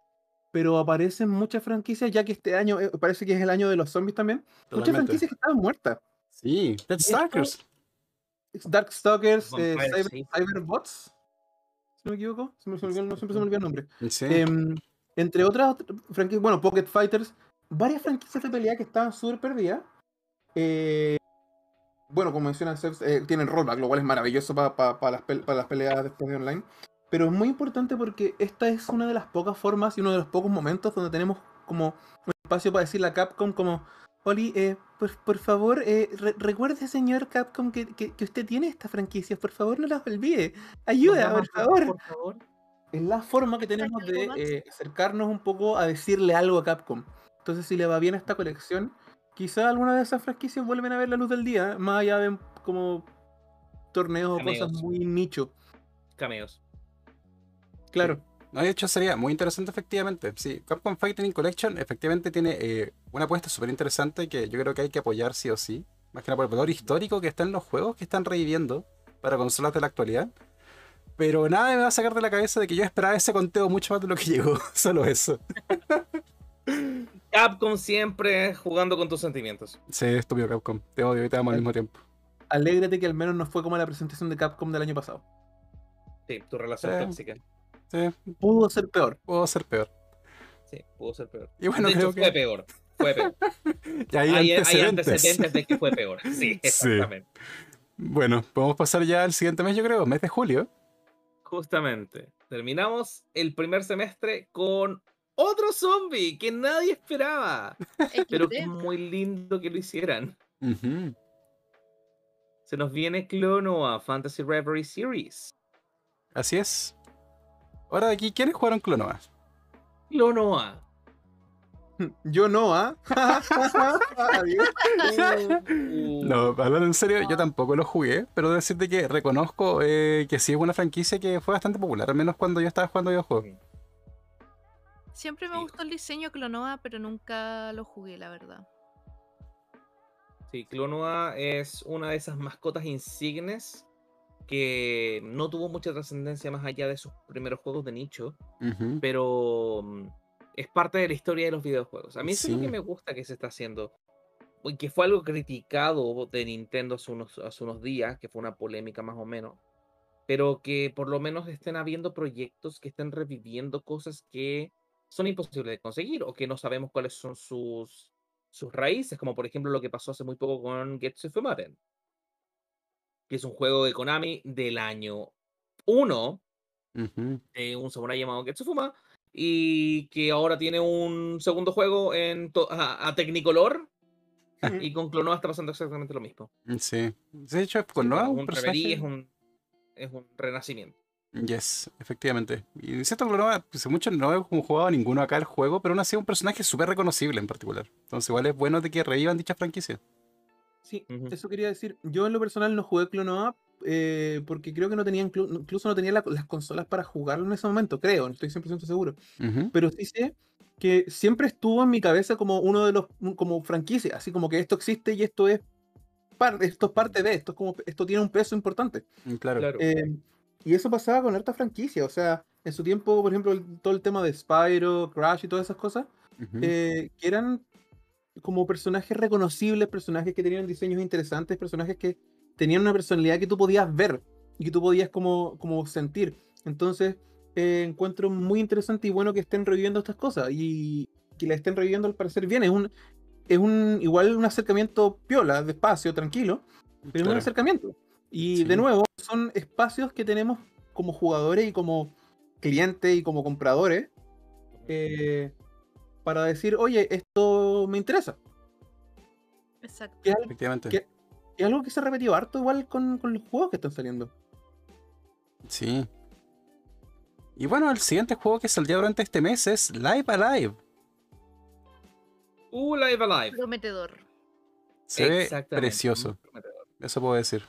Speaker 4: pero aparecen muchas franquicias, ya que este año eh, parece que es el año de los zombies también. Muchas franquicias que estaban muertas.
Speaker 1: Sí, Darkstalkers.
Speaker 4: Darkstalkers, eh, Cyberbots no me equivoco. Se me, no siempre se me olvida el nombre. Em, entre otras franquicias, bueno, Pocket Fighters, varias franquicias de pelea que estaban súper perdidas. Eh, bueno, como mencionan, eh, tienen rollback, lo cual es maravilloso para las, las peleas después de online. Pero es muy importante porque esta es una de las pocas formas y uno de los pocos momentos donde tenemos como un espacio para decirle a Capcom como, Oli, eh, por, favor, eh, recuerde, señor Capcom, que, usted tiene estas franquicias. Por favor, no las olvide. Ayuda, por favor. Es la forma que tenemos de eh, acercarnos un poco a decirle algo a Capcom. Entonces, si le va bien esta colección, quizá alguna de esas franquicias vuelven a ver la luz del día, más allá de como torneos o cosas muy nicho.
Speaker 2: Cameos.
Speaker 4: Claro.
Speaker 1: No, de hecho sería muy interesante efectivamente. Sí, Capcom Fighting Collection efectivamente tiene eh, una apuesta súper interesante que yo creo que hay que apoyar sí o sí. Más que nada por el valor histórico que está en los juegos que están reviviendo para consolas de la actualidad. Pero nada me va a sacar de la cabeza de que yo esperaba ese conteo mucho más de lo que llegó. Solo eso.
Speaker 2: Capcom siempre jugando con tus sentimientos.
Speaker 1: Sí, estúpido Capcom. Te odio y te amo al mismo tiempo.
Speaker 4: Alégrate que al menos no fue como la presentación de Capcom del año pasado.
Speaker 2: Sí, tu relación tóxica.
Speaker 4: Pudo ser peor.
Speaker 1: Pudo ser peor.
Speaker 2: Sí, pudo ser peor.
Speaker 1: Y bueno, creo que...
Speaker 2: fue peor. Fue peor.
Speaker 1: y hay,
Speaker 2: antecedentes. de que fue peor. Sí, exactamente.
Speaker 1: Bueno, podemos pasar ya al siguiente mes, yo creo, mes de julio.
Speaker 2: Justamente. Terminamos el primer semestre con otro zombie que nadie esperaba. pero muy lindo que lo hicieran. Se nos viene Clonoa Fantasy Reverie Series.
Speaker 1: Así es. Ahora de aquí, ¿quiénes jugaron Clonoa?
Speaker 2: Clonoa.
Speaker 4: Yo no, ¿ah?
Speaker 1: no, hablando en serio, yo tampoco lo jugué, pero debo decirte que reconozco eh, que sí es una franquicia que fue bastante popular, al menos cuando yo estaba jugando videojuegos.
Speaker 3: Siempre me gustó el diseño Clonoa, pero nunca lo jugué, la verdad.
Speaker 2: Sí, Clonoa es una de esas mascotas insignes que no tuvo mucha trascendencia más allá de sus primeros juegos de nicho, pero mm, es parte de la historia de los videojuegos. A mí eso es lo que me gusta que se está haciendo. Que fue algo criticado de Nintendo hace unos, hace unos días, que fue una polémica más o menos. Pero que por lo menos estén habiendo proyectos que estén reviviendo cosas que son imposibles de conseguir o que no sabemos cuáles son sus, sus raíces, como por ejemplo lo que pasó hace muy poco con Getsu Fumaten que es un juego de Konami del año 1, de un samurai llamado Ketsufuma, y que ahora tiene un segundo juego en a, Technicolor. Y con Clonoa está pasando exactamente lo mismo.
Speaker 1: Mm, sí. De hecho, Clonoa
Speaker 2: un, es un, es un renacimiento.
Speaker 1: Yes, efectivamente. Y cierto, Clonoa, pues mucho no he jugado ninguno acá el juego, pero aún así es un personaje súper reconocible en particular. Entonces, igual es bueno de que revivan dicha franquicia.
Speaker 4: Sí, eso quería decir. Yo en lo personal no jugué Clonoa eh, porque creo que no tenía, incluso no tenía las consolas para jugarlo en ese momento, creo, no estoy 100% seguro. Pero sí sé que siempre estuvo en mi cabeza como uno de los, como franquicia, así como que esto existe y esto es parte, esto es parte de, esto es como, esto tiene un peso importante.
Speaker 1: Mm, claro.
Speaker 4: Eh, y eso pasaba con harta franquicia, o sea, en su tiempo, por ejemplo, todo el tema de Spyro, Crash y todas esas cosas, eh, que eran como personajes reconocibles, personajes que tenían diseños interesantes, personajes que tenían una personalidad que tú podías ver y que tú podías como, como sentir. Entonces, eh, encuentro muy interesante y bueno que estén reviviendo estas cosas y que la estén reviviendo al parecer bien. Es un, es un igual un acercamiento piola, despacio, tranquilo, pero es un acercamiento. Y de nuevo, son espacios que tenemos como jugadores y como clientes y como compradores eh, para decir, oye, esto me interesa.
Speaker 3: Exacto.
Speaker 1: Efectivamente.
Speaker 4: es algo que se ha repetido harto igual con, con los juegos que están saliendo.
Speaker 1: Sí. Y bueno, el siguiente juego que saldría durante este mes es Live Alive.
Speaker 2: Uh, Live Alive.
Speaker 3: Prometedor.
Speaker 1: Se ve precioso. Eso puedo decir.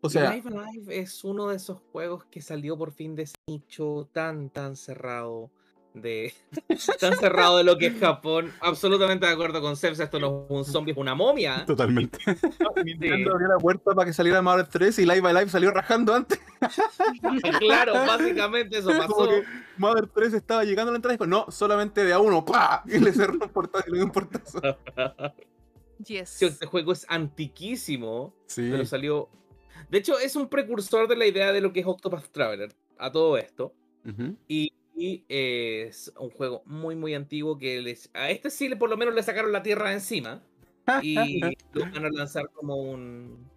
Speaker 2: O sea, Live Alive es uno de esos juegos que salió por fin de ese nicho tan, tan cerrado de tan cerrado de lo que es Japón. Absolutamente de acuerdo con Sebs, esto no es un zombie, es una momia.
Speaker 1: Totalmente.
Speaker 4: Nintendo abrió la puerta para que saliera Mother 3 y Live by Live salió rajando antes.
Speaker 2: claro, básicamente eso pasó.
Speaker 4: Mother 3 estaba llegando a la entrada y dijo, no, solamente de a uno, ¡pah! Y le cerró un portazo y le dio un portazo.
Speaker 3: Yes.
Speaker 2: Este juego es antiquísimo, sí. pero salió... De hecho, es un precursor de la idea de lo que es Octopath Traveler, a todo esto. Y y es un juego muy, muy antiguo que les, a este sí por lo menos le sacaron la tierra encima. Y lo van a lanzar como un,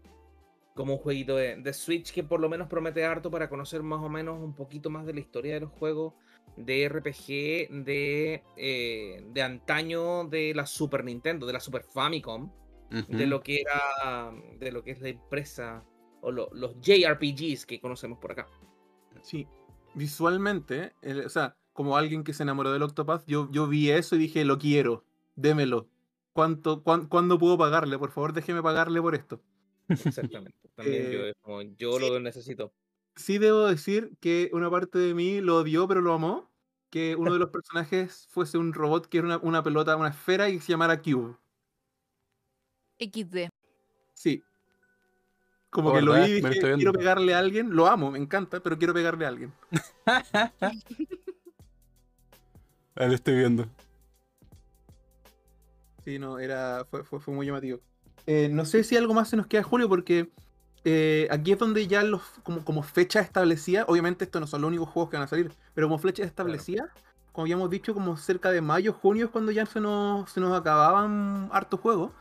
Speaker 2: como un jueguito de, Switch que por lo menos promete harto para conocer más o menos un poquito más de la historia de los juegos de RPG de, eh, de antaño de la Super Nintendo, de la Super Famicom, de lo que era, de lo que es la empresa o los JRPGs que conocemos por acá.
Speaker 4: Sí, visualmente, o sea, como alguien que se enamoró del Octopath, yo, yo vi eso y dije, lo quiero, démelo. ¿Cuánto, ¿Cuándo puedo pagarle? Por favor, déjeme pagarle por esto.
Speaker 2: Exactamente. También yo, eh, lo necesito.
Speaker 4: Sí debo decir que una parte de mí lo odió, pero lo amó. Que uno de los personajes fuese un robot que era una, una pelota, una esfera y se llamara Cube.
Speaker 3: XD.
Speaker 4: Sí, como que lo vi y dije, quiero pegarle a alguien, lo amo, me encanta, pero quiero pegarle a alguien.
Speaker 1: Ahí lo estoy viendo.
Speaker 4: Sí, no, era, fue, fue, muy llamativo. Eh, no sé si algo más se nos queda, Julio, porque eh, aquí es donde ya los, como, como fecha establecida, obviamente estos no son los únicos juegos que van a salir, pero como fecha establecida, como habíamos dicho, como cerca de mayo, junio es cuando ya se nos, se nos acababan hartos juegos.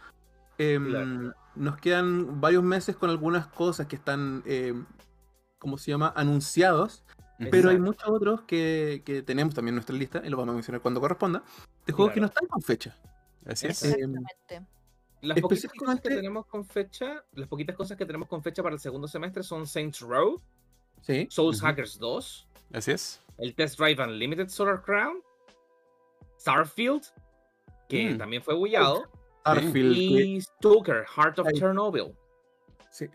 Speaker 4: Em, nos quedan varios meses con algunas cosas que están, em, ¿cómo se llama?, anunciados. Pero hay muchos otros que, tenemos también en nuestra lista, y lo vamos a mencionar cuando corresponda, de juegos que no están con fecha.
Speaker 1: Así es.
Speaker 3: Em,
Speaker 2: las poquitas cosas que tenemos con fecha, las poquitas cosas que tenemos con fecha para el segundo semestre son Saints Row,
Speaker 4: ¿Sí?
Speaker 2: Souls Hackers 2,
Speaker 1: Así es.
Speaker 2: El Test Drive Unlimited Solar Crown, Starfield, que mm. también fue bullado, y Stoker, Heart of Chernobyl.
Speaker 4: Sí.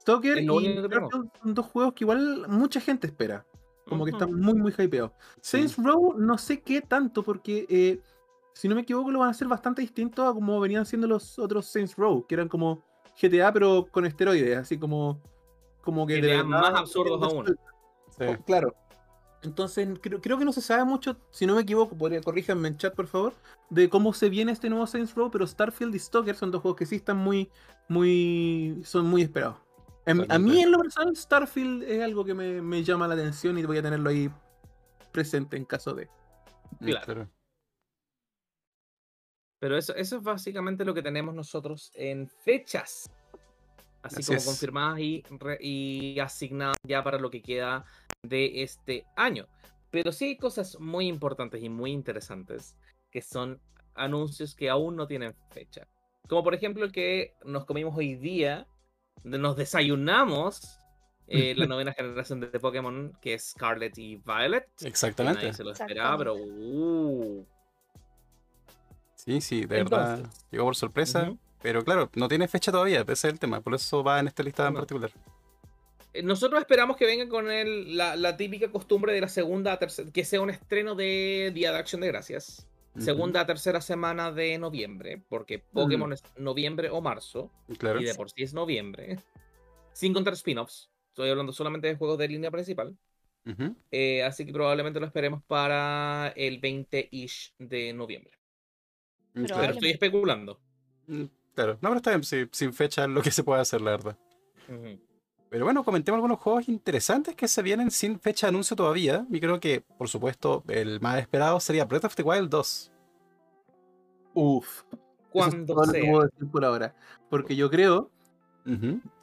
Speaker 4: Stoker y Starfield son dos juegos que igual mucha gente espera. Como que están muy, muy hypeados. Saints Row no sé qué tanto, porque eh, si no me equivoco lo van a hacer bastante distinto a como venían siendo los otros Saints Row, que eran como GTA pero con esteroides, así como, como que...
Speaker 2: de más absurdos aún.
Speaker 4: Claro. Entonces, creo, que no se sabe mucho, si no me equivoco, podría corríjanme en chat, por favor, de cómo se viene este nuevo Saints Row, pero Starfield y Stalker son dos juegos que sí están muy, muy, son muy esperados. a mí, en lo personal, Starfield es algo que me, llama la atención y voy a tenerlo ahí presente en caso de.
Speaker 2: Claro. Pero eso, eso es básicamente lo que tenemos nosotros en fechas. Así, como confirmadas y, y asignadas ya para lo que queda de este año. Pero sí hay cosas muy importantes y muy interesantes que son anuncios que aún no tienen fecha. Como por ejemplo el que nos comimos hoy día, nos desayunamos eh, la novena generación de Pokémon, que es Scarlet y Violet.
Speaker 1: Exactamente.
Speaker 2: se lo esperaba, pero... Uh.
Speaker 1: Sí, sí, de verdad. Llegó por sorpresa. Pero claro, no tiene fecha todavía, ese es el tema. Por eso va en esta lista en particular.
Speaker 2: Eh, nosotros esperamos que vengan con el, la, típica costumbre de la segunda a tercera, que sea un estreno de Día de Acción de Gracias. Segunda a tercera semana de noviembre, porque Pokémon es noviembre o marzo. Y de por sí es noviembre. Sin contar spin-offs. Estoy hablando solamente de juegos de línea principal. Eh, así que probablemente lo esperemos para el 20-ish de noviembre. Pero, estoy especulando.
Speaker 1: Mm, claro, no, pero está bien, sin fecha lo que se puede hacer, la verdad. Pero bueno, comentemos algunos juegos interesantes que se vienen sin fecha de anuncio todavía. Y creo que, por supuesto, el más esperado sería Breath of the Wild 2.
Speaker 4: Uf. Cuando sea. puedo decir por ahora. Porque yo creo,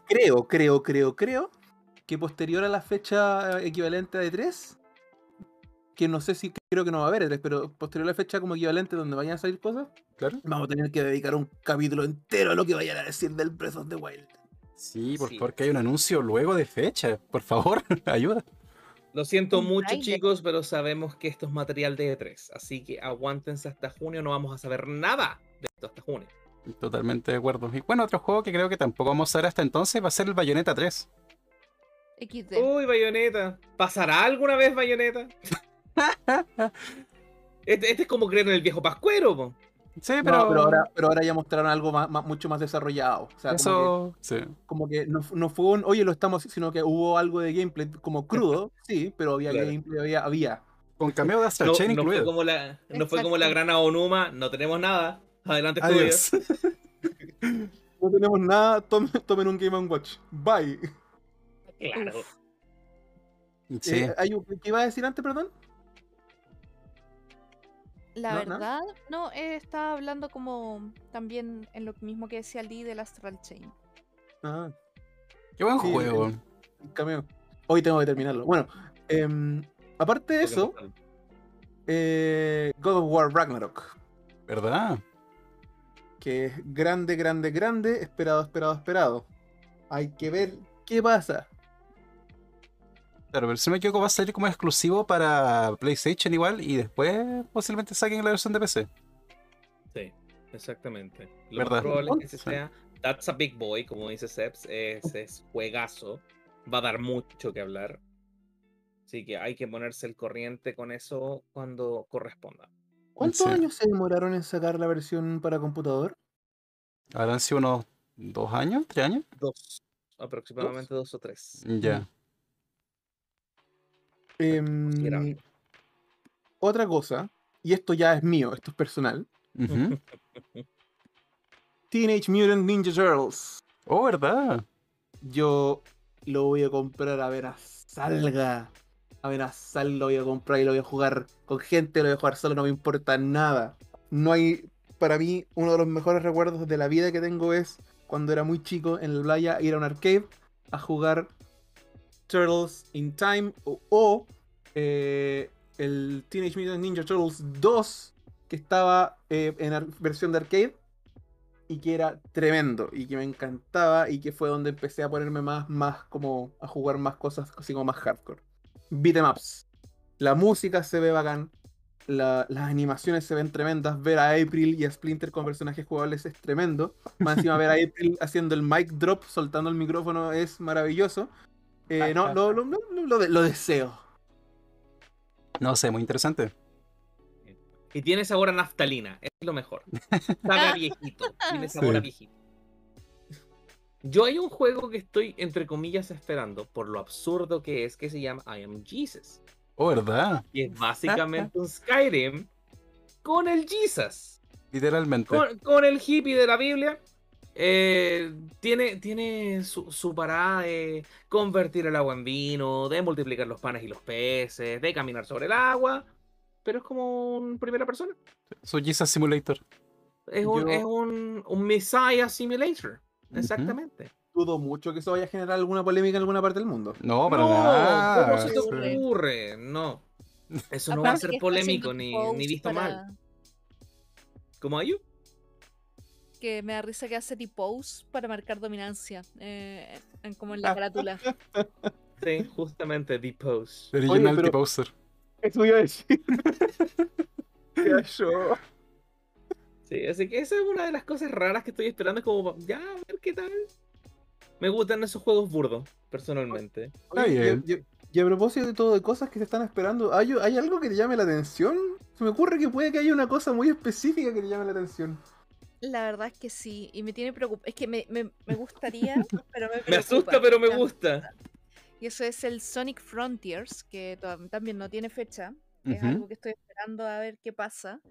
Speaker 4: creo, creo, creo, creo, que posterior a la fecha equivalente de 3, que no sé si creo que no va a haber E3, pero posterior a la fecha como equivalente donde vayan a salir cosas, claro. vamos a tener que dedicar un capítulo entero a lo que vayan a decir del Breath of the Wild.
Speaker 1: Sí, por, porque hay un anuncio luego de fecha. Por favor, ayuda.
Speaker 2: Lo siento mucho, chicos, pero sabemos que esto es material de E3. Así que aguántense hasta junio. No vamos a saber nada de esto hasta junio.
Speaker 1: Totalmente de acuerdo. Y bueno, otro juego que creo que tampoco vamos a ver hasta entonces va a ser el Bayonetta 3.
Speaker 2: XD. Uy, Bayonetta. ¿Pasará alguna vez Bayonetta? este, este, es como creer en el viejo Pascuero.
Speaker 4: Sí, pero... ahora, pero ahora ya mostraron algo más, mucho más desarrollado. O sea, Eso, como que, sí. como que no, no, fue un, oye, lo estamos, sino que hubo algo de gameplay como crudo, sí, pero había gameplay, había, había.
Speaker 1: Con cameo de Astral
Speaker 2: no,
Speaker 1: Chain
Speaker 2: no Fue como la, no fue como la gran Onuma, no tenemos nada. Adelante, estudios.
Speaker 4: no tenemos nada, tomen, un Game Watch. Bye.
Speaker 2: Claro.
Speaker 4: Sí. Eh, ¿Qué iba a decir antes, perdón?
Speaker 3: La verdad, no, eh, estaba hablando como también en lo mismo que decía Lee del Astral Chain.
Speaker 1: Ah. Qué buen juego.
Speaker 4: cameo. Hoy tengo que terminarlo. Bueno, em, aparte de eso, eh, God of War Ragnarok.
Speaker 1: ¿Verdad?
Speaker 4: Que es grande, grande, grande, esperado, esperado, esperado. Hay que ver qué pasa.
Speaker 1: Claro, pero si no me equivoco va a salir como exclusivo para PlayStation igual y después posiblemente saquen la versión de PC.
Speaker 2: Sí, exactamente. Lo más probable es que sea That's a Big Boy, como dice Seps, es juegazo. Va a dar mucho que hablar. Así que hay que ponerse el corriente con eso cuando corresponda.
Speaker 4: ¿Cuántos años se demoraron en sacar la versión para computador?
Speaker 1: ¿Habrán sido unos dos años? ¿Tres años?
Speaker 2: Dos. Aproximadamente dos, o tres.
Speaker 1: Ya.
Speaker 4: Em, otra cosa, y esto ya es mío, esto es personal. Teenage Mutant Ninja Turtles.
Speaker 1: Oh, ¿verdad?
Speaker 4: Yo lo voy a comprar a ver a salga. A ver a sal lo voy a comprar y lo voy a jugar con gente, lo voy a jugar solo, no me importa nada. No hay, para mí, uno de los mejores recuerdos de la vida que tengo es cuando era muy chico en la playa, ir a un arcade a jugar Turtles in Time o, eh, el Teenage Mutant Ninja Turtles 2 que estaba eh, en versión de arcade y que era tremendo y que me encantaba y que fue donde empecé a ponerme más, más como a jugar más cosas así como más hardcore. Beat'em ups. La música se ve bacán, las animaciones se ven tremendas. Ver a April y a Splinter con personajes jugables es tremendo. Más encima ver a April haciendo el mic drop, soltando el micrófono es maravilloso. Eh, no, lo, lo, lo, deseo.
Speaker 1: No sé, muy interesante.
Speaker 2: Y tiene sabor a naftalina, es lo mejor. Sabe a viejito, tiene sabor a viejito. Yo hay un juego que estoy, entre comillas, esperando, por lo absurdo que es, que se llama I Am Jesus.
Speaker 1: Oh, ¿verdad?
Speaker 2: Y es básicamente un Skyrim con el Jesus.
Speaker 1: Literalmente.
Speaker 2: con el hippie de la Biblia eh, tiene tiene su, parada de convertir el agua en vino, de multiplicar los panes y los peces, de caminar sobre el agua, pero es como un primera persona.
Speaker 1: Su Jesus Simulator.
Speaker 2: Es un, es un, un Messiah Simulator, exactamente.
Speaker 4: Dudo mucho que eso vaya a generar alguna polémica en alguna parte del mundo.
Speaker 1: No, para nada.
Speaker 2: ¿Cómo se te ocurre? No. Eso no va a ser polémico ni, ni visto mal. ¿Cómo hay?
Speaker 3: Que me da risa que hace t-pose para marcar dominancia, eh, como en la carátula.
Speaker 2: Sí, justamente
Speaker 1: t-pose. Original t-poser.
Speaker 4: Eso iba a decir.
Speaker 2: Sí, así que esa es una de las cosas raras que estoy esperando, es como, ya, a ver qué tal. Me gustan esos juegos burdos, personalmente.
Speaker 4: Oye, y, a propósito de todo, de cosas que se están esperando, ¿hay, ¿hay algo que te llame la atención? Se me ocurre que puede que haya una cosa muy específica que te llame la atención.
Speaker 3: La verdad es que sí, y me tiene preocupado. Es que me, me, me gustaría, pero me,
Speaker 2: me asusta, pero me gusta.
Speaker 3: Y eso es el Sonic Frontiers, que también no tiene fecha. Es algo que estoy esperando a ver qué pasa.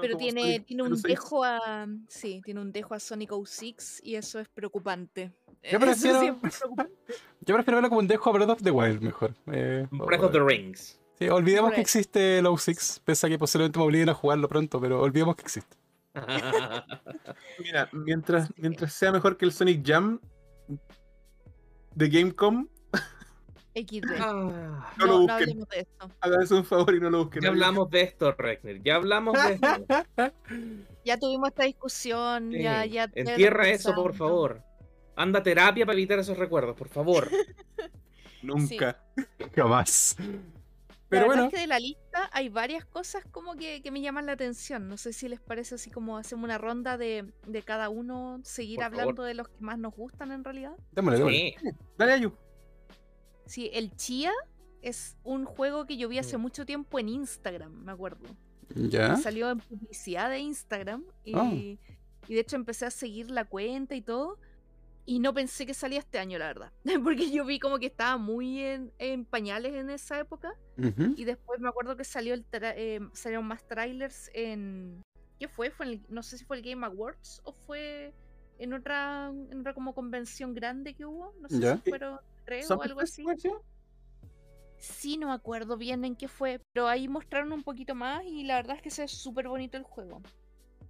Speaker 3: pero tiene, tiene un dejo a. Sí, tiene un dejo a Sonic 06 y eso es preocupante.
Speaker 1: Yo prefiero, yo prefiero verlo como un dejo a Breath of the Wild mejor. Eh,
Speaker 2: Breath of the Rings.
Speaker 1: Sí, olvidemos que existe el 06, pese a que posiblemente me obliguen a jugarlo pronto, pero olvidemos que existe.
Speaker 4: Mira, mientras, mientras sea mejor que el Sonic Jam de Gamecom,
Speaker 3: XD. Ah.
Speaker 4: no, lo busquen. Háganse un favor y no lo busquen.
Speaker 2: Ya hablamos de esto, Regner. Ya hablamos de esto.
Speaker 3: ya tuvimos esta discusión. Ya, ya
Speaker 2: Entierra eso, por favor. Anda terapia para evitar esos recuerdos, por favor.
Speaker 4: Nunca.
Speaker 1: Jamás.
Speaker 3: Pero bueno. Es que de la lista hay varias cosas como que, me llaman la atención. No sé si les parece así como hacemos una ronda de, cada uno, seguir hablando de los que más nos gustan en realidad.
Speaker 1: Démosle, démosle.
Speaker 4: Dale, Ayu.
Speaker 3: Sí, el Chia es un juego que yo vi hace mm. mucho tiempo en Instagram, me acuerdo.
Speaker 1: ¿Ya?
Speaker 3: Salió en publicidad de Instagram y,
Speaker 1: ah.
Speaker 3: y de hecho empecé a seguir la cuenta y todo. Y no pensé que salía este año, la verdad. Porque yo vi como que estaba muy en, pañales en esa época. Y después me acuerdo que salió el eh, salieron más trailers en. ¿Qué fue? fue no sé si fue el Game Awards o fue en otra, en otra como convención grande que hubo. No sé si fueron o algo así. Sí, no me acuerdo bien en qué fue, pero ahí mostraron un poquito más y la verdad es que se es súper bonito el juego.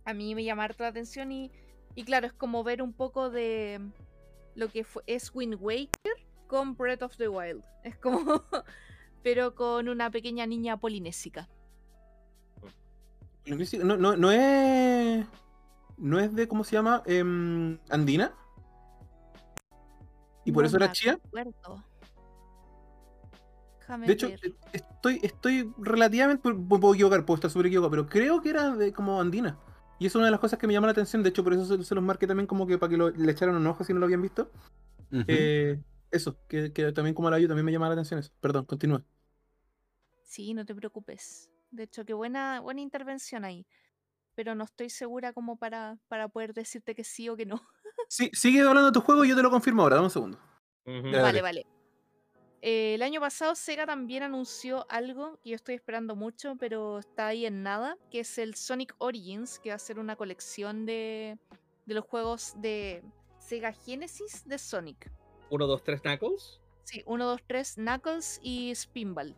Speaker 3: A mí me llama harta la atención y, y claro, es como ver un poco de lo que fue, es Wind Waker con Breath of the Wild. Es como, pero con una pequeña niña polinésica.
Speaker 4: No, no, no es. No es de, ¿cómo se llama? Em, Andina. ¿Y por eso era chía? De hecho, estoy, estoy relativamente. Puedo equivocar, puedo estar súper equivocado, pero creo que era de como andina. Y es una de las cosas que me llama la atención. De hecho, por eso se, los marqué también como que para que le echaran un ojo si no lo habían visto. Eh, eso, que, también como la yo también me llama la atención eso. Perdón, continúa.
Speaker 3: Sí, no te preocupes. De hecho, qué buena, buena intervención ahí. Pero no estoy segura como para, para poder decirte que sí o que no.
Speaker 4: Sí, sigue hablando de tu juego y yo te lo confirmo ahora, dame un segundo.
Speaker 3: Vale, vale. Eh, el año pasado Sega también anunció algo que yo estoy esperando mucho, pero está ahí en nada, que es el Sonic Origins, que va a ser una colección de, de los juegos de Sega Genesis de Sonic.
Speaker 2: 1, 2, 3 Knuckles.
Speaker 3: Sí, 1, 2, 3 Knuckles y Spinball.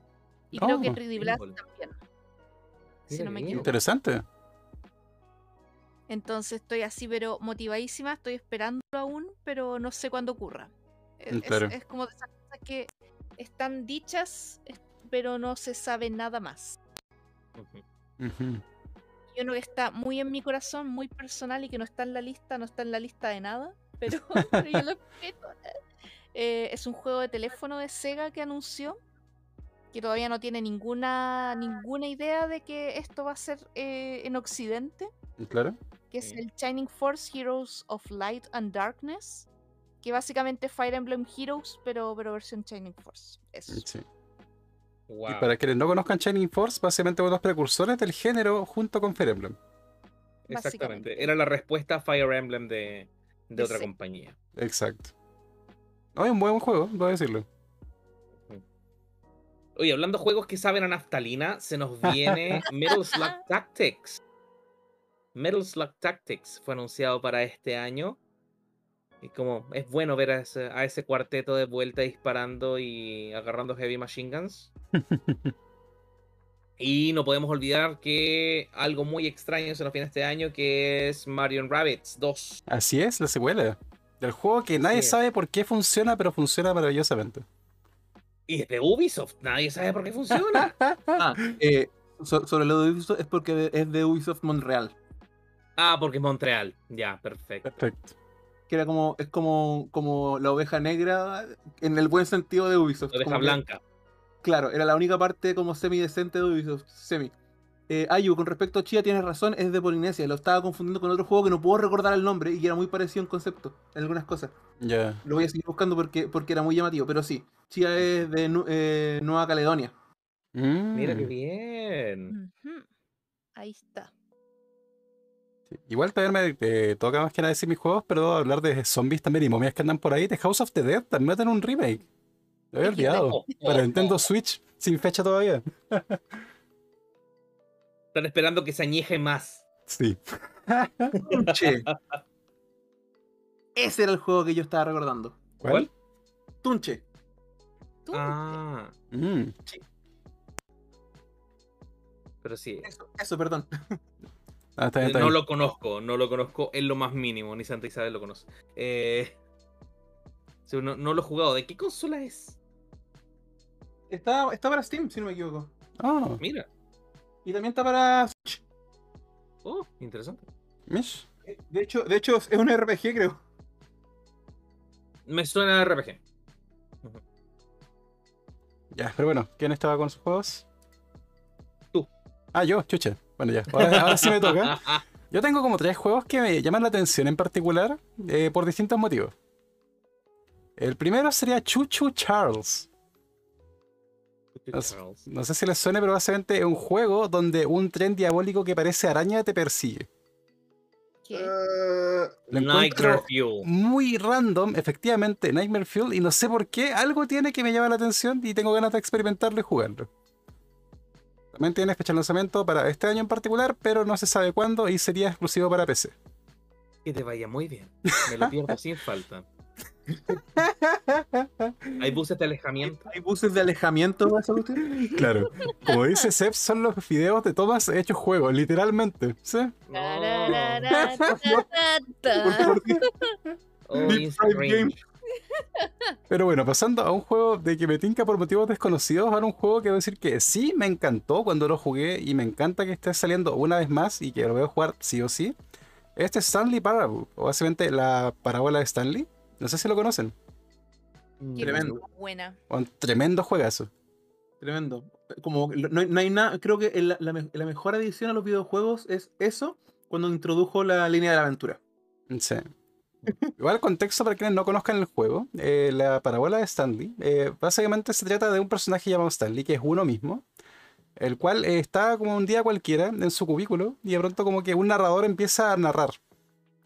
Speaker 3: Y creo que 3D Blast también.
Speaker 1: Si no me equivoco. Interesante.
Speaker 3: Entonces estoy así, pero motivadísima, estoy esperando aún, pero no sé cuándo ocurra. E, es, como de esas cosas que están dichas, pero no se sabe nada más. Y uno que está muy en mi corazón, muy personal y que no está en la lista, no está en la lista de nada, pero, yo lo. Eh, es un juego de teléfono de Sega que anunció que todavía no tiene ninguna ninguna idea de que esto va a ser eh, en Occidente.
Speaker 1: Claro
Speaker 3: que es el Shining Force Heroes of Light and Darkness, que básicamente es Fire Emblem Heroes, pero, pero versión Shining Force. Eso. Sí.
Speaker 1: Y para quienes no conozcan Shining Force, básicamente unos precursores del género junto con Fire Emblem.
Speaker 2: Exactamente. Era la respuesta a Fire Emblem de, de otra compañía.
Speaker 1: Exacto. No, es un buen juego, voy a decirlo.
Speaker 2: Oye, hablando de juegos que saben a naftalina, se nos viene Metal Slug Tactics. Metal Slug Tactics fue anunciado para este año. Y como es bueno ver a ese, cuarteto de vuelta disparando y agarrando heavy machine guns. y no podemos olvidar que algo muy extraño se nos viene este año, que es Mario Rabbits 2.
Speaker 1: Así es, la secuela. Del juego que nadie sabe por qué funciona, pero funciona maravillosamente.
Speaker 2: Y es de Ubisoft, nadie sabe por qué funciona.
Speaker 4: ah, eh, sobre lo de Ubisoft es porque es de Ubisoft Montreal.
Speaker 2: Ah, porque es Montreal. Ya, perfecto.
Speaker 1: Perfecto.
Speaker 4: Que era como, es como, como la oveja negra en el buen sentido de Ubisoft.
Speaker 2: La oveja blanca.
Speaker 4: claro, era la única parte como semi decente de Ubisoft. Semi. eh, Ayu, con respecto a Chia, tienes razón, es de Polinesia. Lo estaba confundiendo con otro juego que no puedo recordar el nombre y que era muy parecido en concepto, en algunas cosas.
Speaker 1: Ya.
Speaker 4: Lo voy a seguir buscando porque, porque era muy llamativo, pero sí. Chia es de eh, Nueva Caledonia.
Speaker 2: Mira qué
Speaker 1: Mm.
Speaker 2: bien.
Speaker 3: Ahí está.
Speaker 1: Igual también me eh, toca más que nada decir mis juegos, pero hablar de zombies también y momias que andan por ahí. The House of the Dead también tiene un remake. Lo había olvidado. Para Nintendo. Switch, sin fecha todavía.
Speaker 2: Están esperando que se añeje más.
Speaker 1: Sí.
Speaker 4: Tunche. Ese era el juego que yo estaba recordando.
Speaker 1: ¿Cuál?
Speaker 4: Tunche.
Speaker 3: Tú.
Speaker 2: Ah,
Speaker 1: Mm.
Speaker 2: pero sí.
Speaker 4: Eso, eso, perdón.
Speaker 1: Ah, está bien, está
Speaker 2: No lo conozco, no lo conozco en lo más mínimo, ni Santa Isabel lo conoce. Eh, sí, no, no lo he jugado. ¿De qué consola es?
Speaker 4: Está, está para Steam, si no me equivoco.
Speaker 1: Ah,
Speaker 2: Mira.
Speaker 4: Y también está para Switch.
Speaker 2: Oh, interesante.
Speaker 1: mish.
Speaker 4: Eh, De hecho, de hecho, es un RPG, creo.
Speaker 2: Me suena a RPG.
Speaker 1: Ya, pero bueno, ¿quién estaba con sus juegos?
Speaker 2: Tú.
Speaker 1: Ah, yo, chucha. Bueno, ya. Ahora, ahora sí me toca. Yo tengo como tres juegos que me llaman la atención en particular eh, por distintos motivos. El primero sería Chuchu Charles. No sé si les suene, pero básicamente es un juego donde un tren diabólico que parece araña te persigue.
Speaker 3: ¿Qué?
Speaker 1: Lo
Speaker 2: Nightmare Fuel.
Speaker 1: muy random, efectivamente, Nightmare Fuel, y no sé por qué, algo tiene que me llama la atención y tengo ganas de experimentarlo y jugarlo. También tiene fecha de lanzamiento para este año en particular, pero no se sabe cuándo y sería exclusivo para PC.
Speaker 2: Que te vaya muy bien. Me lo pierdo sin falta. Hay buses de alejamiento.
Speaker 4: ¿Hay buses de alejamiento?
Speaker 1: Claro, como dice Seb, son los videos de tomas hechos juego, literalmente. ¿sí?
Speaker 2: Oh,
Speaker 1: Pero bueno, pasando a un juego de que me tinca por motivos desconocidos, ahora un juego que debo decir que sí me encantó cuando lo jugué y me encanta que esté saliendo una vez más y que lo voy a jugar sí o sí. Este es Stanley Parable, o básicamente la parábola de Stanley. No sé si lo conocen.
Speaker 3: Qué
Speaker 4: Tremendo.
Speaker 3: Buena.
Speaker 1: Un tremendo juegazo.
Speaker 4: Tremendo. Como no, hay- no hay nada, creo que la, la mejor adición a los videojuegos es eso cuando introdujo la línea de la aventura.
Speaker 1: Sí. Igual contexto para quienes no conozcan el juego, eh, la parábola de Stanley, eh, básicamente se trata de un personaje llamado Stanley, que es uno mismo, el cual eh, está como un día cualquiera en su cubículo y de pronto como que un narrador empieza a narrar.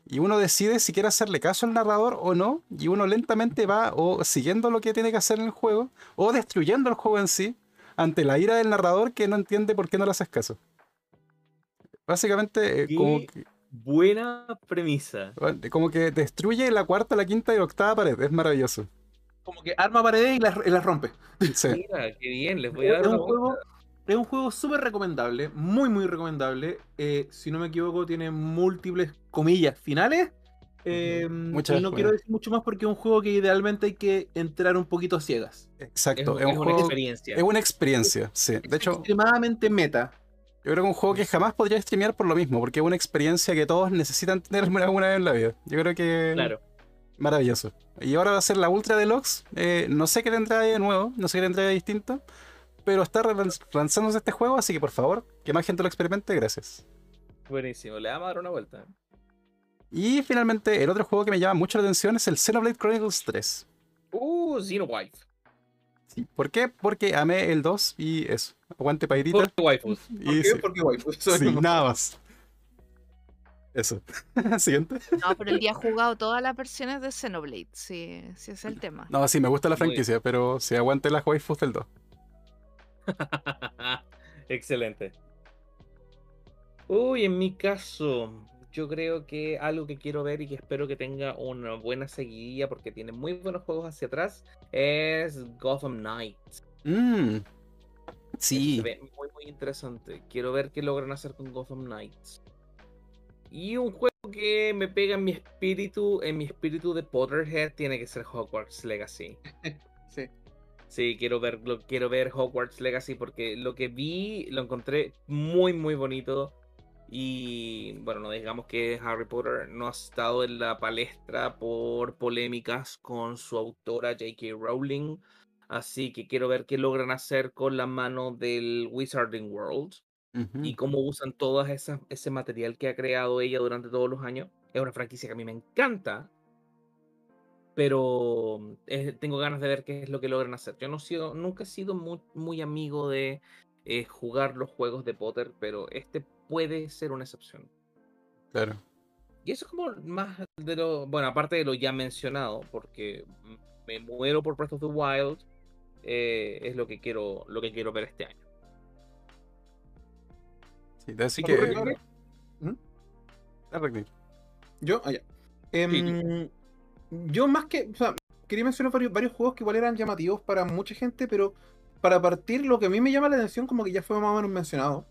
Speaker 1: Y uno decide si quiere hacerle caso al narrador o no, y uno lentamente va o siguiendo lo que tiene que hacer en el juego, o destruyendo el juego en sí, ante la ira del narrador que no entiende por qué no le haces caso. Básicamente, como que-
Speaker 2: Buena premisa.
Speaker 1: Como que destruye la cuarta, la quinta y la octava pared. Es maravilloso.
Speaker 4: Como que arma paredes y las, y las rompe.
Speaker 1: Sí.
Speaker 2: Mira, qué bien, les voy a
Speaker 4: Es
Speaker 2: dar
Speaker 4: un
Speaker 2: una
Speaker 4: juego, es un juego súper recomendable, muy muy recomendable. Eh, si no me equivoco, tiene múltiples comillas finales. Eh,
Speaker 1: Muchas
Speaker 4: y no
Speaker 1: buenas.
Speaker 4: quiero decir mucho más porque es un juego que idealmente hay que entrar un poquito a ciegas.
Speaker 1: Exacto.
Speaker 2: Es,
Speaker 1: Es, un
Speaker 2: es una
Speaker 1: juego.
Speaker 2: experiencia.
Speaker 1: Es una experiencia. Sí.
Speaker 4: Es
Speaker 1: De hecho,
Speaker 4: extremadamente meta.
Speaker 1: Yo creo que es un juego que jamás podría streamear por lo mismo, porque es una experiencia que todos necesitan tener alguna vez en la vida. Yo creo que.
Speaker 2: Claro.
Speaker 1: Maravilloso. Y ahora va a ser la Ultra Deluxe. Eh, no sé qué tendrá de nuevo, no sé qué tendrá de distinto. Pero está lanzándose este juego, así que por favor, que más gente lo experimente, gracias.
Speaker 2: Buenísimo, le vamos a dar una vuelta.
Speaker 1: Y finalmente, el otro juego que me llama mucho la atención es el Xenoblade Chronicles 3.
Speaker 2: Uh, Xenowife.
Speaker 1: Sí. ¿Por qué? Porque amé el 2 y eso. Aguante Pairita.
Speaker 2: Por waifus.
Speaker 4: ¿Por
Speaker 1: Y
Speaker 4: qué?
Speaker 1: sí,
Speaker 4: Porque
Speaker 1: sí,
Speaker 4: como-
Speaker 1: nada más. Eso. Siguiente.
Speaker 3: No, pero el día ha jugado todas las versiones de Xenoblade, sí, sí es el tema.
Speaker 1: No, sí, me gusta la franquicia, pero si aguante las waifus del 2.
Speaker 2: Excelente. Uy, en mi caso, yo creo que algo que quiero ver y que espero que tenga una buena seguidilla porque tiene muy buenos juegos hacia atrás es Gotham Knights. Se
Speaker 1: Sí.
Speaker 2: ve muy, muy interesante. Quiero ver qué logran hacer con Gotham Knights. Y un juego que me pega en mi espíritu, en mi espíritu de Potterhead, tiene que ser Hogwarts Legacy.
Speaker 4: Sí.
Speaker 2: Sí, quiero ver, lo, quiero ver Hogwarts Legacy porque lo que vi lo encontré muy, muy bonito. Y bueno, no digamos que Harry Potter no ha estado en la palestra por polémicas con su autora J.K. Rowling. Así que quiero ver qué logran hacer con la mano del Wizarding World. y cómo usan todo ese material que ha creado ella durante todos los años. Es una franquicia que a mí me encanta, pero eh, tengo ganas de ver qué es lo que logran hacer. Yo no sido, nunca he sido muy, muy amigo de eh, jugar los juegos de Potter, pero este puede ser una excepción.
Speaker 1: Claro.
Speaker 2: Y eso es como más de lo, bueno, aparte de lo ya mencionado, porque me muero por Breath of the Wild, eh, es lo que quiero, lo que quiero ver este año.
Speaker 1: Sí, así que. ¿Mm?
Speaker 4: Yo, allá. Ah, em, yo más que. O sea, quería mencionar varios, juegos que igual eran llamativos para mucha gente, pero para partir, lo que a mí me llama la atención, como que ya fue más o menos mencionado.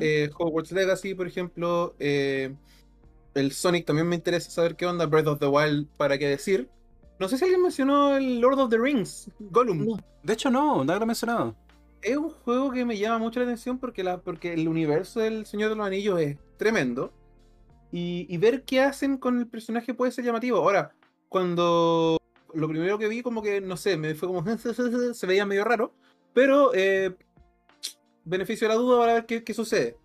Speaker 4: Eh, Hogwarts Legacy, por ejemplo. Eh, el Sonic también me interesa saber qué onda. Breath of the Wild, para qué decir. No sé si alguien mencionó el Lord of the Rings, Gollum.
Speaker 1: de hecho, no, nadie lo ha mencionado.
Speaker 4: Es un juego que me llama mucho la atención porque, la, porque el universo del Señor de los Anillos es tremendo. Y, ver qué hacen con el personaje puede ser llamativo. Ahora, cuando lo primero que vi, como que, no sé, me fue como. se veía medio raro. Pero, eh, beneficio de la duda para ver qué, sucede.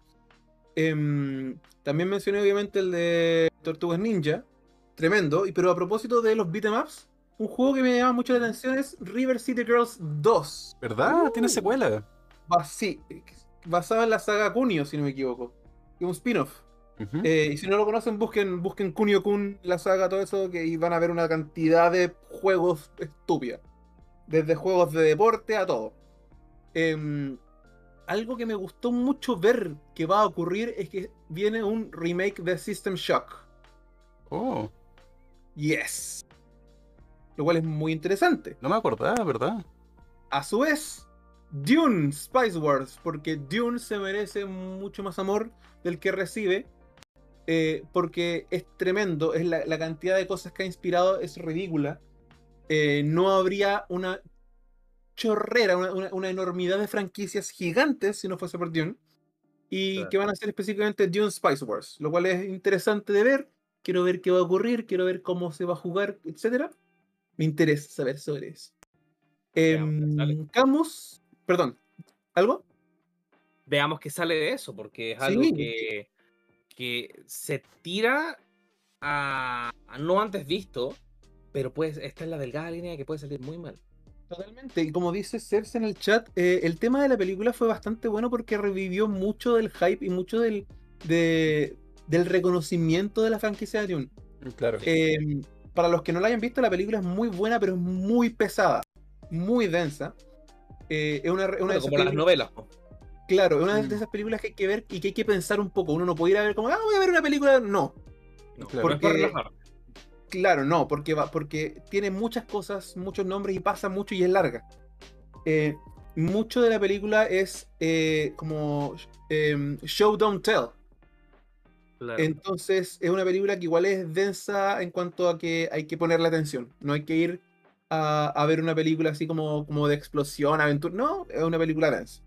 Speaker 4: Em, también mencioné, obviamente, el de Tortugas Ninja tremendo. Y, pero a propósito de los beatemaps, un juego que me llama mucho la atención es River City Girls 2.
Speaker 1: ¿Verdad? Tiene uh. secuela.
Speaker 4: sí, basada en la saga Kunio, si no me equivoco. Es un spin-off. Eh, y si no lo conocen, busquen, busquen Kunio Kun, la saga, todo eso, que van a ver una cantidad de juegos estúpidos. Desde juegos de deporte a todo. Em, algo que me gustó mucho ver que va a ocurrir es que viene un remake de System Shock.
Speaker 1: Oh.
Speaker 4: Yes. Lo cual es muy interesante.
Speaker 1: No me acordaba, ¿verdad?
Speaker 4: A su vez, Dune Spice Wars, porque Dune se merece mucho más amor del que recibe, eh, porque es tremendo, es la, cantidad de cosas que ha inspirado es ridícula. Eh, no habría una chorrera, una, enormidad de franquicias gigantes si no fuese por Dune. Y que van a ser específicamente Dune Spice Wars, lo cual es interesante de ver quiero ver qué va a ocurrir, quiero ver cómo se va a jugar, etc. Me interesa saber sobre eso. Eh, Camus, perdón, ¿algo?
Speaker 2: Veamos qué sale de eso, porque es algo que, que se tira a, no antes visto, pero pues esta es la delgada línea que puede salir muy mal.
Speaker 4: Totalmente, y como dice Cersei en el chat, eh, el tema de la película fue bastante bueno porque revivió mucho del hype y mucho del, de, del reconocimiento de la franquicia de Dune.
Speaker 1: Mm, claro.
Speaker 4: Em, para los que no la hayan visto, la película es muy buena, pero es muy pesada, muy densa. Eh, es una, una
Speaker 2: como las novelas.
Speaker 4: Claro, es una de mm. esas películas que hay que ver y que hay que pensar un poco. Uno no puede ir a ver como, ah, voy a ver una película. No.
Speaker 2: claro, porque,
Speaker 4: claro, no, porque, va, porque tiene muchas cosas, muchos nombres y pasa mucho y es larga. Eh, mucho de la película es eh, como em, show, don't tell. Entonces es una película que igual es densa en cuanto a que hay que ponerle atención. No hay que ir a, ver una película así como, como de explosión, aventura. No, es una película densa.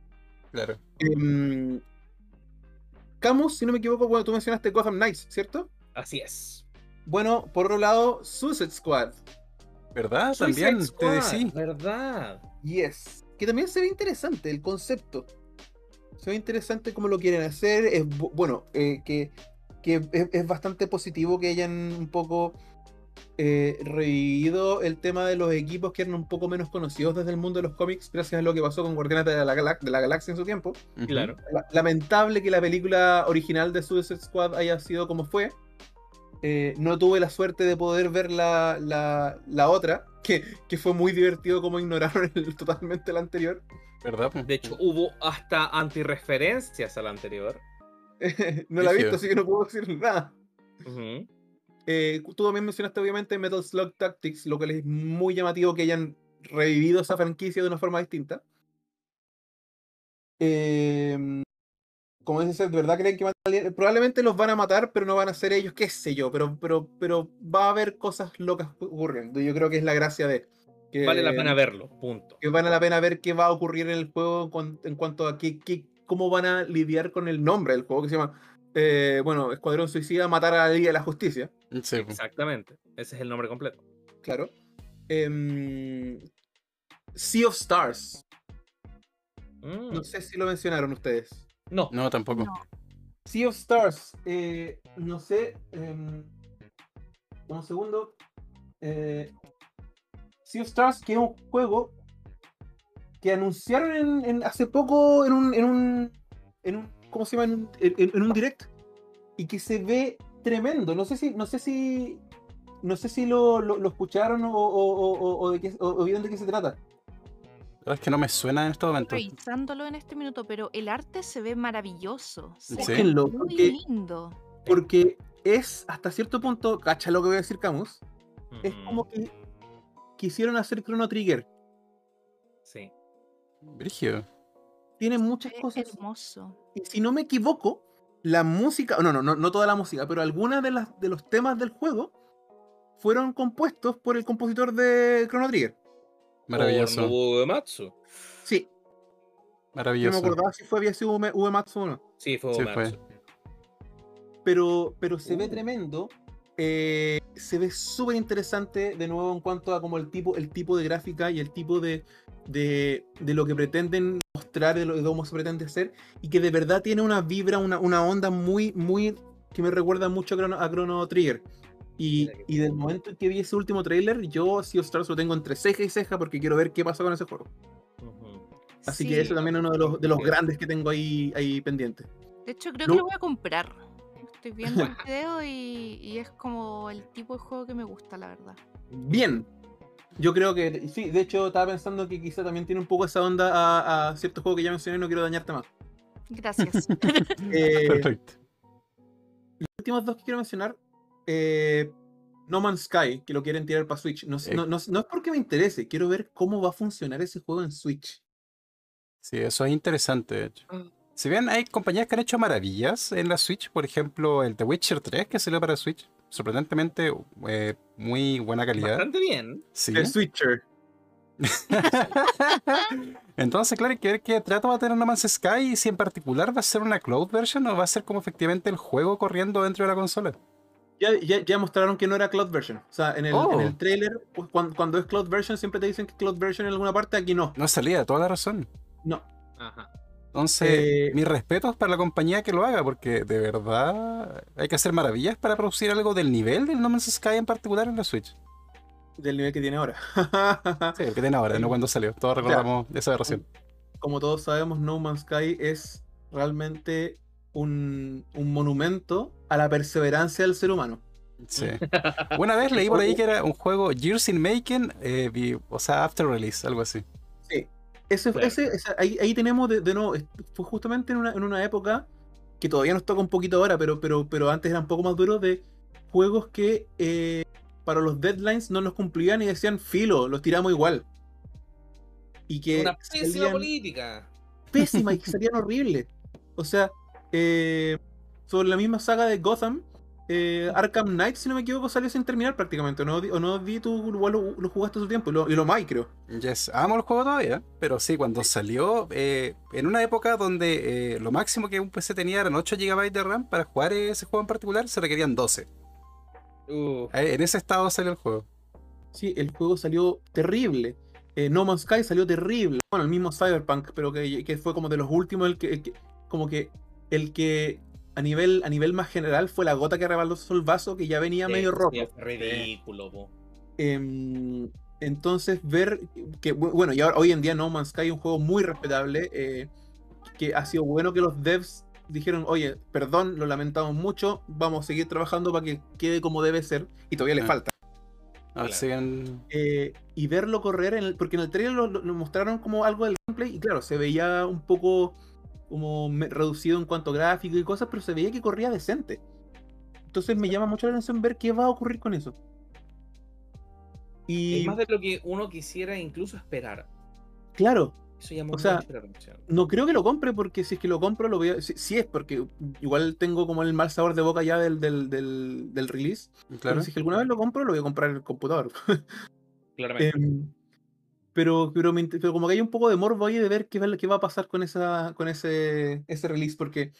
Speaker 1: Claro.
Speaker 4: Em, Camus, si no me equivoco, bueno, tú mencionaste Gotham Knights, ¿cierto?
Speaker 2: Así es.
Speaker 4: Bueno, por otro lado, Suicide Squad.
Speaker 1: ¿Verdad? también te decía.
Speaker 2: ¿Verdad?
Speaker 4: Yes. Que también se ve interesante el concepto. Se ve interesante cómo lo quieren hacer. Es bueno, eh, que que es, bastante positivo que hayan un poco eh, revivido el tema de los equipos que eran un poco menos conocidos desde el mundo de los cómics, gracias a lo que pasó con Guardianes de la, Galaxia en su tiempo.
Speaker 2: Claro.
Speaker 4: lamentable que la película original de Suicide Squad haya sido como fue. Eh, no tuve la suerte de poder ver la, la, otra, que, que, fue muy divertido como ignoraron totalmente la anterior.
Speaker 1: ¿Verdad?
Speaker 2: De hecho, hubo hasta antirreferencias a la anterior.
Speaker 4: no la he visto, así que no puedo decir nada. Eh, tú también mencionaste obviamente Metal Slug Tactics, lo que es muy llamativo que hayan revivido esa franquicia de una forma distinta. Em, como dices, ¿de verdad creen que van a Probablemente los van a matar, pero no van a ser ellos, qué sé yo, pero, pero, pero va a haber cosas locas ocurriendo. Yo creo que es la gracia de...
Speaker 2: Que, vale la pena verlo, punto.
Speaker 4: Que vale la pena ver qué va a ocurrir en el juego en cuanto a qué, qué, cómo van a lidiar con el nombre del juego que se llama, eh, bueno, Escuadrón Suicida, Matar a la Liga de la Justicia.
Speaker 2: Sí. Exactamente, ese es el nombre completo.
Speaker 4: Claro. Em, sea of Stars. No mm. sé si lo mencionaron ustedes.
Speaker 2: No.
Speaker 1: No, tampoco.
Speaker 4: Sea of Stars, eh, no sé. em, un segundo. Eh, sea of Stars, que es un juego que anunciaron en, en- hace poco en un, en un. en un. ¿Cómo se llama? En un, en- en un direct. Y que se ve tremendo. No sé si. No sé si. No sé si lo, lo- lo escucharon o, o- o- o- o de qué, o- o vieron de qué se trata.
Speaker 1: La verdad es que no me suena en este momento.
Speaker 3: Revisándolo en este minuto, pero el arte se ve maravilloso. Se
Speaker 1: Sí.
Speaker 3: ve muy
Speaker 4: porque,
Speaker 3: lindo.
Speaker 4: porque es hasta cierto punto. Cacha lo que voy a decir, Camus. Es
Speaker 2: Ujú,
Speaker 4: como que quisieron hacer Chrono Trigger.
Speaker 2: Sí.
Speaker 1: Brigio.
Speaker 4: Tiene muchas
Speaker 3: Es
Speaker 4: cosas.
Speaker 3: hermoso.
Speaker 4: Y si no me equivoco, la música, no, no, no, no toda la música, pero algunas de, las, de los temas del juego fueron compuestos por el compositor de Chrono Trigger.
Speaker 1: Maravilloso.
Speaker 2: Uematsu.
Speaker 4: Sí, no me
Speaker 1: Maravilloso.
Speaker 4: acordaba si fue había sido Uematsu o no.
Speaker 2: Sí, fue
Speaker 1: Sí,
Speaker 2: Uematsu.
Speaker 4: Pero, pero se ve
Speaker 2: Uh.
Speaker 4: tremendo. Eh, se ve súper interesante de nuevo en cuanto a como el tipo, el tipo de gráfica y el tipo de, de, de lo que pretenden mostrar, de, lo, de cómo se pretende hacer, y que de verdad tiene una vibra, una, una onda muy, muy que me recuerda mucho a Chrono, a Chrono Trigger. Y, y del momento en que vi ese último tráiler, yo Sea of Stars lo tengo entre ceja y ceja porque quiero ver qué pasa con ese juego. Así
Speaker 3: Sí,
Speaker 4: que eso también es uno de los, de los grandes que tengo ahí, ahí pendiente.
Speaker 3: De hecho, creo que lo voy a comprar. Estoy viendo el video y, y es como el tipo de juego que me gusta, la verdad.
Speaker 4: Bien. Yo creo que sí, de hecho estaba pensando que quizá también tiene un poco esa onda a, a ciertos juegos que ya mencioné y no quiero dañarte más.
Speaker 3: Gracias.
Speaker 4: Eh,
Speaker 1: Perfecto.
Speaker 4: los últimos dos que quiero mencionar, eh, No Man's Sky, que lo quieren tirar para Switch. No,
Speaker 1: Eh.
Speaker 4: no, no- no es porque me interese, quiero ver cómo va a funcionar ese juego en Switch.
Speaker 1: Sí, eso es interesante, de hecho. Si bien hay compañías que han hecho maravillas en la Switch, por ejemplo, el The Witcher 3 que salió para Switch, sorprendentemente eh, muy buena calidad.
Speaker 2: Bastante bien.
Speaker 1: Sí.
Speaker 4: El Switcher.
Speaker 1: Entonces, claro, hay que ver qué trato va a tener No Man's Sky y si en particular va a ser una cloud version o va a ser como efectivamente el juego corriendo dentro de la consola.
Speaker 4: Ya, ya, ya mostraron que no era Cloud Version. O sea, en el,
Speaker 1: Oh.
Speaker 4: en el trailer, pues, cuando, cuando es Cloud Version, siempre te dicen que es Cloud Version en alguna parte, aquí no.
Speaker 1: No salía, toda la razón.
Speaker 4: No.
Speaker 2: Ajá.
Speaker 1: Entonces,
Speaker 4: Eh,
Speaker 1: mis respetos para la compañía que lo haga, porque de verdad hay que hacer maravillas para producir algo del nivel del No Man's Sky en particular en la Switch.
Speaker 4: Del nivel que tiene ahora.
Speaker 1: Sí, el que tiene ahora, no cuando salió. Todos recordamos esa versión.
Speaker 4: Como todos sabemos, No Man's Sky es realmente un, un monumento a la perseverancia del ser humano.
Speaker 1: Sí. Una vez leí por ahí que era un juego Years in Making, eh, o sea, after release, algo así.
Speaker 4: Ese,
Speaker 2: Claro.
Speaker 4: ese- ahí, ahí tenemos de, de nuevo, fue justamente en una, en una época que todavía nos toca un poquito ahora, pero, pero, pero antes era un poco más duro de juegos que eh, para los deadlines no los cumplían y decían filo, los tiramos igual. Y que
Speaker 2: Una pésima
Speaker 4: salían
Speaker 2: política.
Speaker 4: pésima y que salían horribles. O sea, eh, sobre la misma saga de Gotham, eh, Arkham Knight, si no me equivoco, salió sin terminar prácticamente. ¿O no, Di- o no di tú igual lo, lo jugaste a su tiempo? Y lo, y lo más, creo.
Speaker 1: Yes, amo el juego todavía, pero sí, cuando salió, eh, en una época donde eh, lo máximo que un PC tenía eran 8 GB de RAM, para jugar ese juego en particular se requerían 12.
Speaker 2: Uf.
Speaker 1: Eh, En ese estado salió el juego.
Speaker 4: Sí, el juego salió terrible. Eh, no Man's Sky salió terrible. Bueno, el mismo Cyberpunk, pero que, que fue como de los últimos, el que, el que- como que el que a nivel, a nivel más general fue la gota que rebalsó el vaso, que ya venía medio
Speaker 2: Sí,
Speaker 4: roto.
Speaker 2: es ridículo, po.
Speaker 4: Em, entonces, ver que, bu- bueno, y ahora, hoy en día No Man's Sky es un juego muy respetable, eh, que ha sido bueno que los devs dijeron, oye, perdón, lo lamentamos mucho, vamos a seguir trabajando para que quede como debe ser, y todavía le
Speaker 1: Ah.
Speaker 4: falta.
Speaker 1: A ver,
Speaker 2: Claro.
Speaker 1: siguen-
Speaker 4: Eh, y verlo correr, en el- porque en el trailer lo, lo- lo mostraron como algo del gameplay, y claro, se veía un poco como reducido en cuanto a gráfico y cosas, pero se veía que corría decente. Entonces me llama mucho la atención ver qué va a ocurrir con eso. Y
Speaker 2: Es más de lo que uno quisiera incluso esperar.
Speaker 4: claro,
Speaker 2: Eso llama
Speaker 4: O sea,
Speaker 2: mucho la atención.
Speaker 4: no creo que lo compre porque si es que lo compro lo voy a... Si, si es porque igual tengo como el mal sabor de boca ya del, del, del, del release.
Speaker 1: Claro.
Speaker 4: Pero si es que alguna vez lo compro lo voy a comprar en el computador.
Speaker 2: Claramente.
Speaker 4: Em, pero, pero, me int- pero como que hay un poco de morbo ahí de ver qué, va- qué va a pasar con, esa, con ese, ese release porque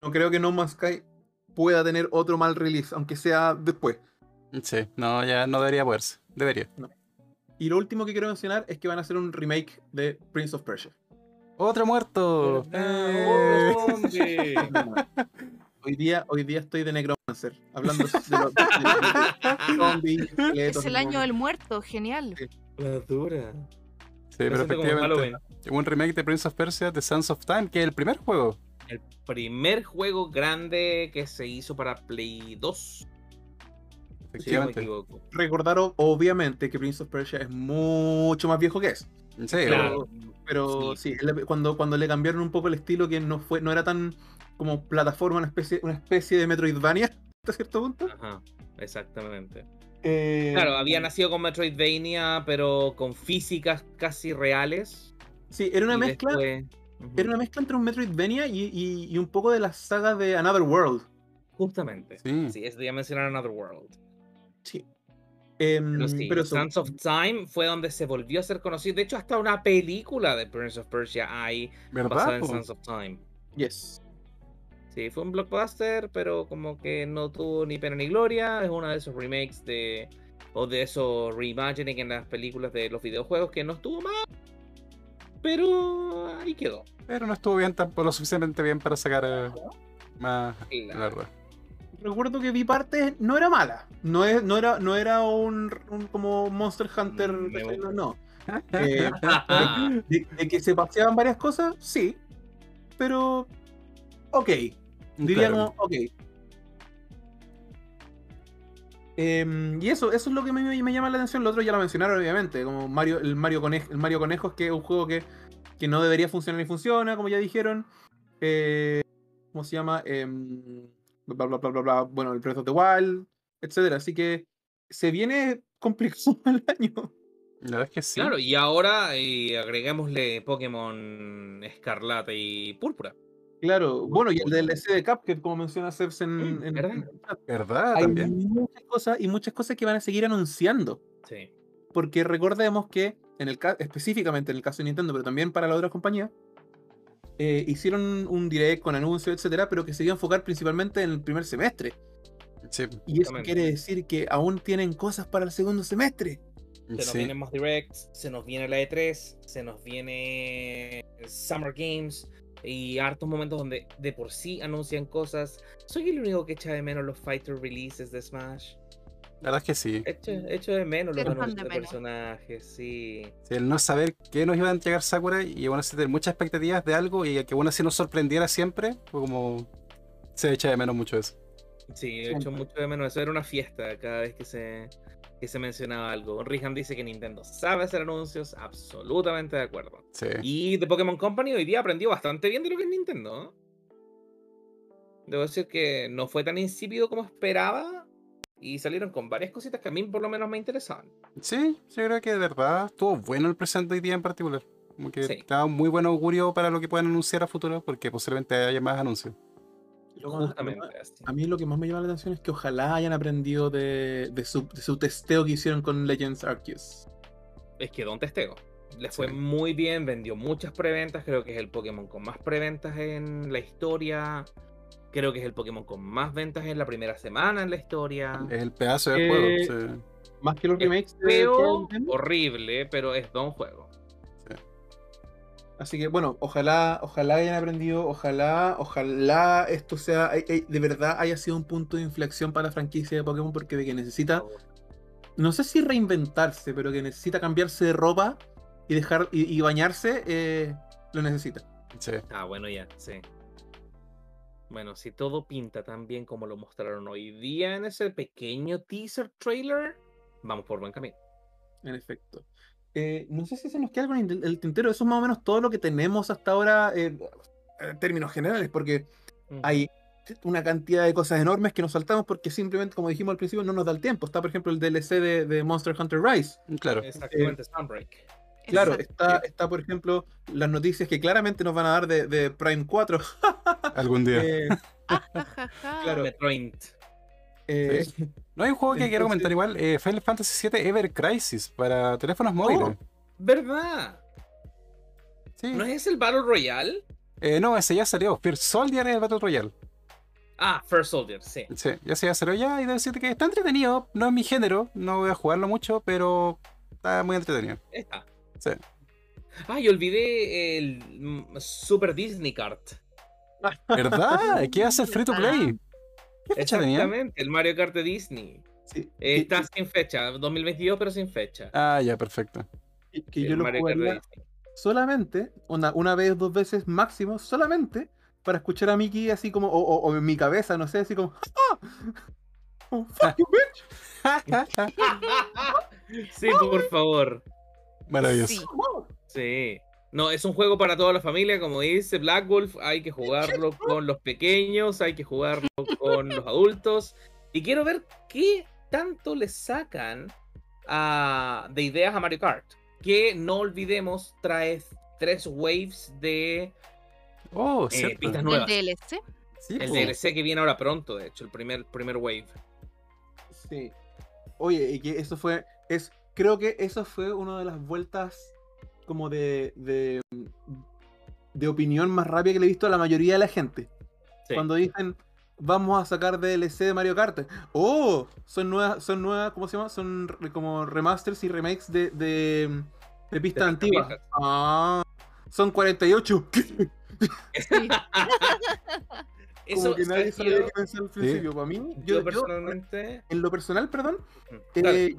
Speaker 4: no creo que No Man's Sky pueda tener otro mal release, aunque sea después.
Speaker 1: Sí, no, ya no debería poderse. Debería.
Speaker 4: Y lo último que quiero mencionar es que van a hacer un remake de Prince of Persia.
Speaker 1: ¡Otro muerto!
Speaker 2: ¿Verdad?
Speaker 1: ¡Eh!
Speaker 2: ¿Dónde?
Speaker 4: Hoy día, hoy día estoy de Necromancer, hablando de los zombies,
Speaker 3: Es el año del muerto, genial.
Speaker 2: La dura.
Speaker 1: Sí, pero efectivamente. Un remake de Prince of Persia, The Sands of Time, que es el primer juego.
Speaker 2: El primer juego grande que se hizo para Play 2. Si no me
Speaker 1: Efectivamente.
Speaker 2: equivoco.
Speaker 4: Recordar obviamente que Prince of Persia es mucho más viejo que es.
Speaker 1: Sí,
Speaker 2: Claro.
Speaker 4: Pero sí, cuando, cuando le cambiaron un poco el estilo, que no fue, no era tan como plataforma, una especie, una especie de Metroidvania, hasta cierto punto.
Speaker 2: Ajá, exactamente.
Speaker 4: Eh,
Speaker 2: Claro, había nacido con Metroidvania, pero con físicas casi reales.
Speaker 4: Sí, era una
Speaker 2: y
Speaker 4: mezcla.
Speaker 2: después-
Speaker 4: Era una mezcla entre un Metroidvania y, y- y un poco de las sagas de Another World.
Speaker 2: Justamente.
Speaker 1: Sí.
Speaker 2: Sí, eso ya mencionar Another World.
Speaker 4: Sí. Em,
Speaker 2: Pero sí,
Speaker 4: pero
Speaker 2: Sands of Time fue donde se volvió a ser conocido. De hecho, hasta una película de Prince of Persia hay basada en? Sands of Time.
Speaker 4: yes.
Speaker 2: Sí, fue un blockbuster, pero como que no tuvo ni pena ni gloria. Es uno de esos remakes de. O de esos reimagining en las películas de los videojuegos que no estuvo mal. Pero ahí quedó.
Speaker 1: Pero no estuvo bien tampoco lo suficientemente bien para sacar eh, más, la
Speaker 2: Claro.
Speaker 1: verdad.
Speaker 4: Recuerdo que vi partes, no era mala. No, es, no, era, no era un, un como Monster Hunter.
Speaker 2: Mm,
Speaker 4: no. Eh, de, de que se paseaban varias cosas, sí. Pero. Ok. Diría
Speaker 1: Claro.
Speaker 4: como, ok. Em, y eso, eso es lo que me, me llama la atención. Lo otro ya lo mencionaron, obviamente. Como Mario, el Mario, Conej- el Mario Conejos, que es un juego que, que no debería funcionar y funciona, como ya dijeron. Eh, ¿Cómo se llama? Em, bla, bla, bla, bla, bla. Bueno, el Breath of the Wild, etcétera. Así que se viene complicado el año.
Speaker 1: La verdad es que sí.
Speaker 2: Claro, y ahora eh, agreguémosle Pokémon Escarlata y Púrpura.
Speaker 4: Claro, bueno, y el DLC de Cuphead, como menciona Sebs en, en-
Speaker 2: ¿verdad?
Speaker 4: en.
Speaker 1: ¿Verdad?
Speaker 4: Hay
Speaker 1: También.
Speaker 4: muchas cosas y muchas cosas que van a seguir anunciando.
Speaker 2: Sí.
Speaker 4: Porque recordemos que, en el ca- específicamente en el caso de Nintendo, pero también para las otras compañías, eh, hicieron un direct con anuncios, etcétera, pero que se iba a enfocar principalmente en el primer semestre.
Speaker 1: Sí.
Speaker 4: Y eso quiere decir que aún tienen cosas para el segundo semestre.
Speaker 2: Se nos
Speaker 1: sí.
Speaker 2: vienen más directs, se nos viene la E3, se nos viene Summer Games y hartos momentos donde de por sí anuncian cosas. Soy el único que echa de menos los fighter releases de Smash.
Speaker 1: La verdad es que sí.
Speaker 2: Echo, echo de menos los anuncios
Speaker 3: de
Speaker 2: personajes, sí.
Speaker 1: Sí, El no saber qué nos iba a entregar Sakura y aún así tener muchas expectativas de algo y que aún así nos sorprendiera siempre, fue como. Se echa de menos mucho eso.
Speaker 2: Sí, echo
Speaker 4: Siempre.
Speaker 2: mucho de menos. Eso era una fiesta cada vez que se, que se mencionaba algo. Rihan dice que Nintendo sabe hacer anuncios, absolutamente de acuerdo.
Speaker 1: Sí.
Speaker 2: Y The Pokémon Company hoy día aprendió bastante bien de lo que es Nintendo. Debo decir que no fue tan insípido como esperaba. Y salieron con varias cositas que a mí por lo menos me interesaban.
Speaker 1: Sí, yo creo que de verdad estuvo bueno el presente hoy día en particular. Como que
Speaker 2: Sí.
Speaker 1: da un muy buen augurio para lo que puedan anunciar a futuro, porque posiblemente haya más anuncios.
Speaker 4: Lo
Speaker 2: Justamente
Speaker 4: lo
Speaker 2: así.
Speaker 4: A mí lo que más me llama la atención es que ojalá hayan aprendido de, de su, de su testeo que hicieron con Legends Arceus.
Speaker 2: Es que Don Testeo. Le fue muy bien, vendió muchas preventas. Creo que es el Pokémon con más preventas en la historia. Creo que es el Pokémon con más ventas en la primera semana en la historia.
Speaker 1: Es el pedazo del
Speaker 4: Eh,
Speaker 1: juego. sí.
Speaker 4: Más que los
Speaker 2: Es
Speaker 4: remakes de- que
Speaker 2: feo, horrible, pero es don juego.
Speaker 4: Así que bueno, ojalá, ojalá hayan aprendido, ojalá, ojalá esto sea, de verdad haya sido un punto de inflexión para la franquicia de Pokémon porque de que necesita, no sé si reinventarse, pero que necesita cambiarse de ropa y dejar y, y bañarse, eh, lo necesita.
Speaker 1: Sí.
Speaker 2: Ah, bueno, ya, sí. Bueno, si todo pinta tan bien como lo mostraron hoy día en ese pequeño teaser trailer, vamos por buen camino.
Speaker 4: En efecto. Eh, no sé si se nos queda algo en el, tintero, eso es más o menos todo lo que tenemos hasta ahora eh, en términos generales, porque hay una cantidad de cosas enormes que nos saltamos porque simplemente, como dijimos al principio, no nos da el tiempo. Está, por ejemplo, el DLC de, de Monster Hunter Rise.
Speaker 1: Claro.
Speaker 2: Exactamente, Sunbreak.
Speaker 4: Claro, está, está, por ejemplo, las noticias que claramente nos van a dar de, de Prime 4.
Speaker 1: Algún día.
Speaker 4: Eh,
Speaker 3: ja.
Speaker 4: Claro.
Speaker 2: Metroid.
Speaker 4: Eh,
Speaker 1: No hay un juego que quiero comentar igual. eh, Final Fantasy VII Ever Crisis para teléfonos móviles.
Speaker 2: ¿Verdad?
Speaker 1: Sí.
Speaker 2: ¿No es el Battle Royale?
Speaker 1: Eh, no, ese ya salió. First Soldier es el Battle Royale.
Speaker 2: Ah, First Soldier, sí.
Speaker 1: Sí, ya se ya salió ya y debo decirte que está entretenido. No es mi género, no voy a jugarlo mucho, pero está muy entretenido.
Speaker 2: Está.
Speaker 1: Sí.
Speaker 2: Ah, y olvidé el mm, Super Disney Kart.
Speaker 1: ¿Verdad? ¿Qué hace el free to play?
Speaker 2: ¿Qué fecha Exactamente, el Mario Kart de Disney. Sí. Está sin fecha, 2022, pero sin fecha.
Speaker 1: Ah, ya, perfecto.
Speaker 4: Que, yo lo solamente, una, una vez, dos veces máximo, solamente para escuchar a Mickey así como, o, en mi cabeza, no sé, así como.
Speaker 2: Oh, fuck you, bitch. sí, por favor.
Speaker 1: Maravilloso.
Speaker 2: Sí. No, es un juego para toda la familia, como dice Black Wolf, hay que jugarlo con los pequeños, hay que jugarlo con los adultos. Y quiero ver qué tanto le sacan de ideas a Mario Kart. Que no olvidemos, trae tres waves de
Speaker 1: Oh, eh,
Speaker 2: pistas nuevas.
Speaker 3: ¿El DLC?
Speaker 2: el DLC que viene ahora pronto, de hecho, el primer, primer wave.
Speaker 4: Sí. Oye, y que eso fue. Es, creo que eso fue una de las vueltas como de, de, de opinión más rápida que le he visto a la mayoría de la gente. Cuando dicen vamos a sacar DLC de Mario Kart. ¡Oh! Son nuevas, son nuevas, ¿cómo se llama? Son como remasters y remakes de, de, de pistas antiguas. Ah, son 48. Como que nadie sabía qué pensar al principio. Para mí, yo, personalmente. en lo personal, perdón. Eh,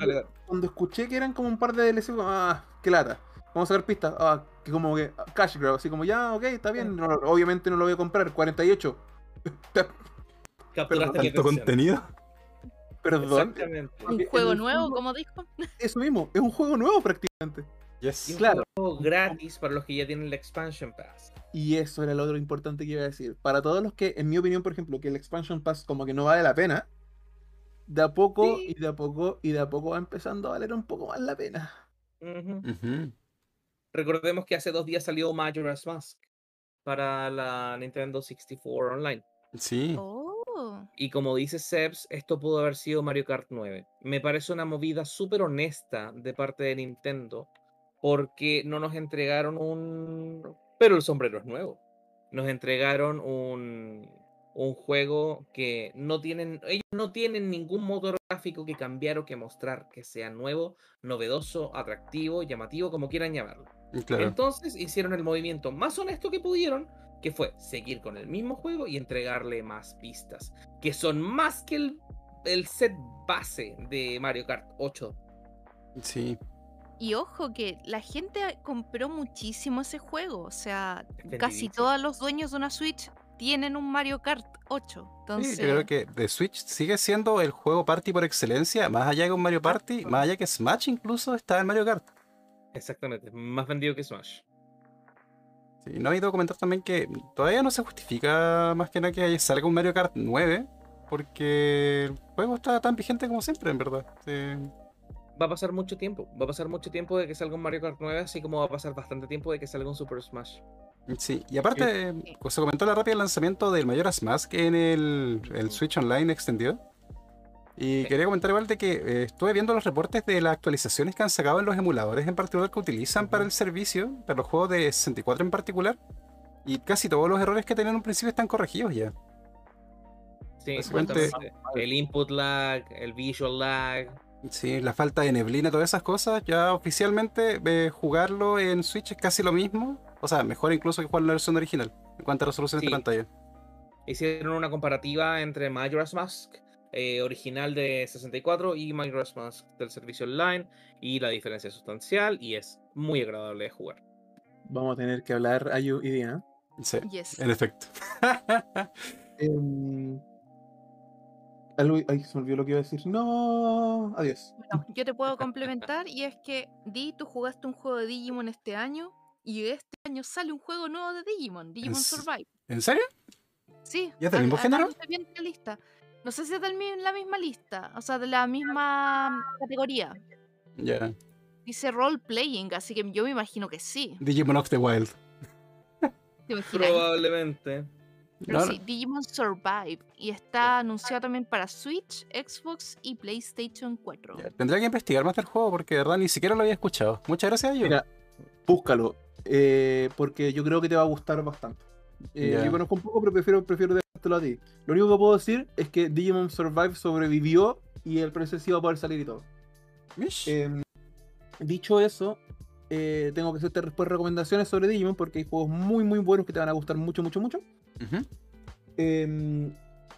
Speaker 4: cuando escuché que eran como un par de DLC, ah, qué lata. Vamos a sacar pistas. Ah, que como que ah, cash grab, así como ya, ok, está bien. obviamente no lo voy a comprar. 48.
Speaker 1: Capturaste ¿Tanto contenido?
Speaker 4: Perdón.
Speaker 3: Un juego nuevo, como dijo.
Speaker 4: Eso mismo, es un juego nuevo prácticamente.
Speaker 2: Yes. claro. Un juego gratis para los que ya tienen la Expansion Pass.
Speaker 4: Y eso era lo otro importante que iba a decir. Para todos los que, en mi opinión, por ejemplo, que el Expansion Pass como que no vale la pena, de a poco y de a poco y de a poco va empezando a valer un poco más la pena.
Speaker 2: Recordemos que hace dos días salió Majora's Mask para la Nintendo 64 Online.
Speaker 1: Sí.
Speaker 3: Oh.
Speaker 2: Y como dice Sebs, esto pudo haber sido Mario Kart 9. Me parece una movida súper honesta de parte de Nintendo porque no nos entregaron un pero el sombrero es nuevo. Nos entregaron un, un juego que no tienen, ellos no tienen ningún motor gráfico que cambiar o que mostrar que sea nuevo, novedoso, atractivo, llamativo, como quieran llamarlo. Entonces hicieron el movimiento más honesto que pudieron, que fue seguir con el mismo juego y entregarle más pistas, que son más que el, el set base de Mario Kart 8.
Speaker 1: Sí,
Speaker 3: y ojo que la gente compró muchísimo ese juego. O sea, casi todos los dueños de una Switch tienen un Mario Kart 8. Entonces...
Speaker 1: Sí, yo creo que The Switch sigue siendo el juego party por excelencia, más allá que un Mario Party, más allá que Smash incluso está en Mario Kart.
Speaker 2: Exactamente, más vendido que Smash.
Speaker 1: Sí, no he ido a comentar también que todavía no se justifica más que nada que salga un Mario Kart 9, porque el juego está tan vigente como siempre, en verdad. Sí
Speaker 2: va a pasar mucho tiempo. Va a pasar mucho tiempo de que salga un Mario Kart 9, así como va a pasar bastante tiempo de que salga un Super Smash.
Speaker 1: Sí, y aparte, se comentó la rápida lanzamiento del Majora's Mask en el, el Switch Online extendido. Y quería comentar igual de que eh, estuve viendo los reportes de las actualizaciones que han sacado en los emuladores en particular que utilizan para el servicio, para los juegos de 64 en particular. Y casi todos los errores que tenían en un principio están corregidos ya.
Speaker 2: Sí, el input lag, el visual lag,
Speaker 1: Sí, la falta de neblina, todas esas cosas, ya oficialmente eh, jugarlo en Switch es casi lo mismo. O sea, mejor incluso que jugar la versión original, en cuanto a resolución de pantalla.
Speaker 2: Hicieron una comparativa entre Majora's Mask eh, original de 64 y Majora's Mask del servicio online y la diferencia es sustancial y es muy agradable de jugar.
Speaker 4: Vamos a tener que hablar Ayu y Diana.
Speaker 1: Sí, en efecto.
Speaker 4: Em, Ay, se me olvidó lo que iba a decir. No, adiós.
Speaker 3: yo te puedo complementar y es que, Di, tú jugaste un juego de Digimon este año y este año sale un juego nuevo de Digimon, Digimon Survive.
Speaker 1: ¿En serio?
Speaker 3: Sí.
Speaker 1: ¿Y es del mismo género?
Speaker 3: lista. No sé si es de la misma lista, o sea, de la misma categoría.
Speaker 1: Ya.
Speaker 3: Dice role playing, así que yo me imagino que sí.
Speaker 1: Digimon of the Wild.
Speaker 2: Probablemente.
Speaker 3: Pero sí, Digimon Survive. Y está anunciado también para Switch, Xbox y PlayStation 4.
Speaker 1: tendría que investigar más del juego porque de verdad ni siquiera lo había escuchado. Muchas gracias, yo.
Speaker 4: Mira, búscalo. Eh, porque yo creo que te va a gustar bastante. Eh, yo conozco un poco, pero prefiero, prefiero a ti. Lo único que puedo decir es que Digimon Survive sobrevivió y el proceso iba a poder salir y todo. Em, dicho eso, eh, tengo que hacerte después recomendaciones sobre Digimon porque hay juegos muy, muy buenos que te van a gustar mucho, mucho, mucho. Em,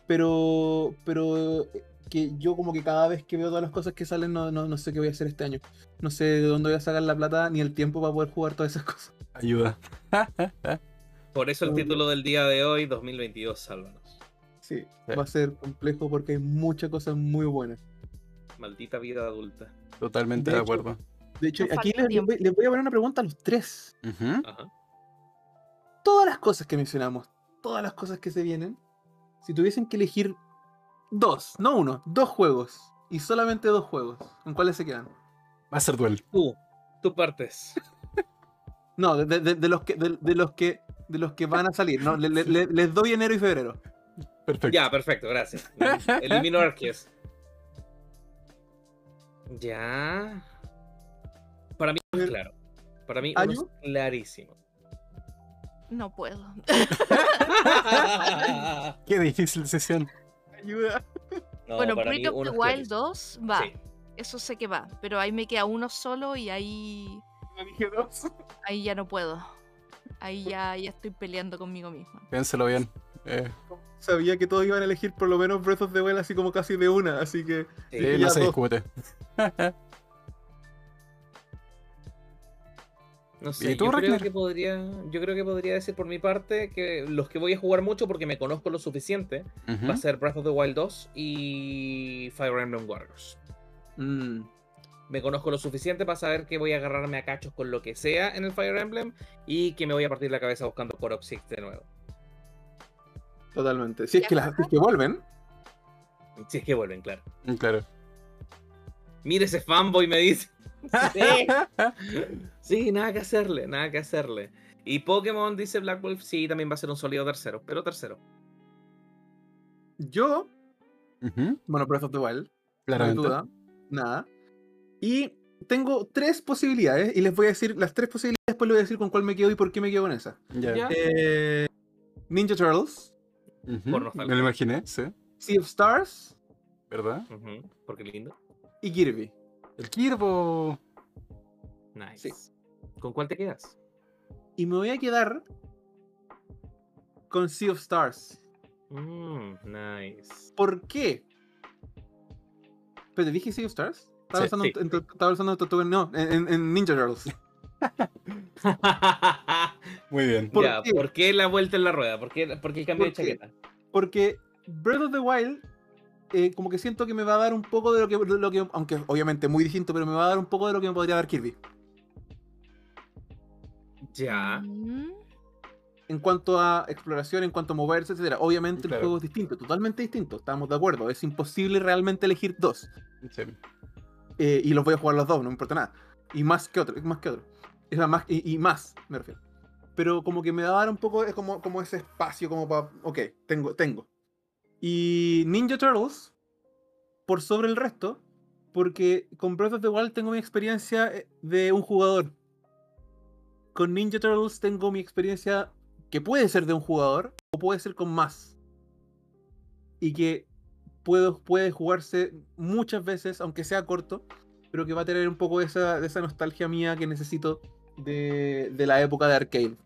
Speaker 4: pero, pero eh, que yo como que cada vez que veo todas las cosas que salen no, no, no, sé qué voy a hacer este año. No sé de dónde voy a sacar la plata ni el tiempo para poder jugar todas esas cosas.
Speaker 1: Ayuda.
Speaker 2: Por eso el título del día de hoy, 2022, sálvanos.
Speaker 4: Sí, va a ser complejo porque hay muchas cosas muy buenas.
Speaker 2: Maldita vida adulta.
Speaker 1: Totalmente de, acuerdo.
Speaker 4: De hecho, aquí les, voy a poner una pregunta a los tres. Todas las cosas que mencionamos, todas las cosas que se vienen, si tuviesen que elegir dos, no uno, dos juegos, y solamente dos juegos, ¿en cuáles se quedan?
Speaker 1: Va a ser duel.
Speaker 2: Tú, tú partes.
Speaker 4: no, de, los que, de, los que, de los que van a salir. No, les doy enero y febrero.
Speaker 2: Perfecto. Ya, perfecto, gracias. Elimino Arceus. Ya. Para mí es claro. Para mí es clarísimo.
Speaker 3: No puedo.
Speaker 1: Qué difícil sesión.
Speaker 4: Ayuda.
Speaker 3: bueno, Breath of the Wild 2 va. Eso sé que va. Pero ahí me queda uno solo y ahí.
Speaker 4: dije dos.
Speaker 3: Ahí ya no puedo. Ahí ya, ya estoy peleando conmigo misma.
Speaker 1: Piénselo bien. Eh.
Speaker 4: Sabía que todos iban a elegir por lo menos Breath of the Wild así como casi de una, así que.
Speaker 1: Sí, no se discute.
Speaker 2: No sé, yo creo que podría, yo creo que podría decir por mi parte que los que voy a jugar mucho porque me conozco lo suficiente va a ser Breath of the Wild 2 y Fire Emblem Warriors. Mm. Me conozco lo suficiente para saber que voy a agarrarme a cachos con lo que sea en el Fire Emblem y que me voy a partir la cabeza buscando Core of Six de nuevo.
Speaker 4: Totalmente. Si es que las que vuelven.
Speaker 2: Si es que vuelven, claro.
Speaker 1: Mm, claro.
Speaker 2: Mire ese fanboy, me dice. Sí. nada que hacerle, nada que hacerle. Y Pokémon, dice Black Wolf, sí, también va a ser un sólido tercero, pero tercero.
Speaker 4: Yo, bueno, Breath of the Wild,
Speaker 1: no duda,
Speaker 4: nada. Y tengo tres posibilidades, y les voy a decir las tres posibilidades, después les voy a decir con cuál me quedo y por qué me quedo con esa. Eh, Ninja Turtles.
Speaker 1: Me lo imaginé, sí.
Speaker 4: Sea of Stars.
Speaker 1: ¿Verdad?
Speaker 2: Porque lindo.
Speaker 4: Y Kirby.
Speaker 1: El Kirbo.
Speaker 2: Nice. ¿Con cuál te quedas?
Speaker 4: Y me voy a quedar con Sea of Stars.
Speaker 2: Mm, nice.
Speaker 4: ¿Por qué? ¿Pero te dije Sea of Stars? Estaba usando, en, no, en, Ninja Turtles.
Speaker 1: Muy bien.
Speaker 2: ¿Por, qué? ¿Por qué la vuelta en la rueda? ¿Por qué, por qué el cambio de chaqueta?
Speaker 4: Porque Breath of the Wild eh, como que siento que me va a dar un poco de lo que, lo que, aunque obviamente muy distinto, pero me va a dar un poco de lo que me podría dar Kirby.
Speaker 2: Ya.
Speaker 3: Mm.
Speaker 4: En cuanto a exploración, en cuanto a moverse, etcétera. Obviamente el juego es distinto, totalmente distinto, estamos de acuerdo. Es imposible realmente elegir dos. Eh, y los voy a jugar los dos, no me importa nada. Y más que otro, más que otro. Es más, y, más, me refiero. Pero como que me va a dar un poco, como, como ese espacio, como para, ok, tengo, tengo. Y Ninja Turtles, por sobre el resto, porque con Breath of the Wild tengo mi experiencia eh, de un jugador. Con Ninja Turtles tengo mi experiencia que puede ser de un jugador o puede ser con más. Y que puede jugarse muchas veces, aunque sea corto, pero que va a tener un poco de esa, de esa nostalgia mía que necesito de, la época de arcade.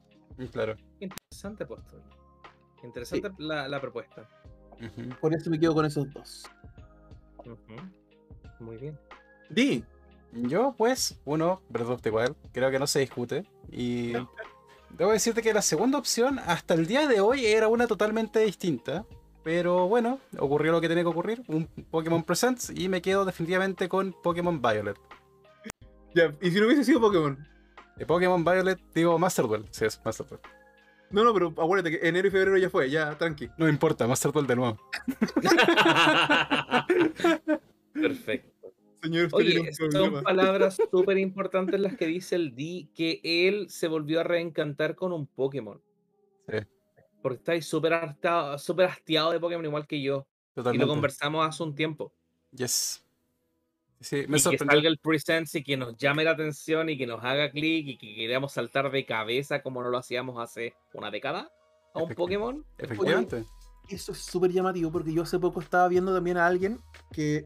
Speaker 1: Claro.
Speaker 2: Interesante. Interesante la propuesta.
Speaker 4: Por eso me quedo con esos dos.
Speaker 2: Muy bien.
Speaker 4: Di.
Speaker 1: Yo, pues, uno, Breath of the Wild, creo que no se discute. Y debo decirte que la segunda opción, hasta el día de hoy, era una totalmente distinta. Pero bueno, ocurrió lo que tenía que ocurrir, un Pokémon Presents, y me quedo definitivamente con Pokémon Violet.
Speaker 4: Ya, ¿y si no hubiese sido Pokémon?
Speaker 1: De Pokémon Violet, digo Master Duel, sí, es Master Duel.
Speaker 4: No, no, pero acuérdate que enero y febrero ya fue, ya, tranqui.
Speaker 1: No importa, Master Duel de nuevo.
Speaker 2: Perfecto. Señor, Oye, son palabras súper importantes las que dice el D, que él se volvió a reencantar con un Pokémon.
Speaker 1: Sí.
Speaker 2: Porque estáis súper hastiado de Pokémon igual que yo. Totalmente. Y lo conversamos hace un tiempo.
Speaker 1: Yes.
Speaker 2: Sí, me y que salga el Presence y que nos llame la atención y que nos haga clic y que queramos saltar de cabeza como no lo hacíamos hace una década a un Pokémon.
Speaker 1: Efectivamente.
Speaker 4: eso es súper llamativo porque yo hace poco estaba viendo también a alguien que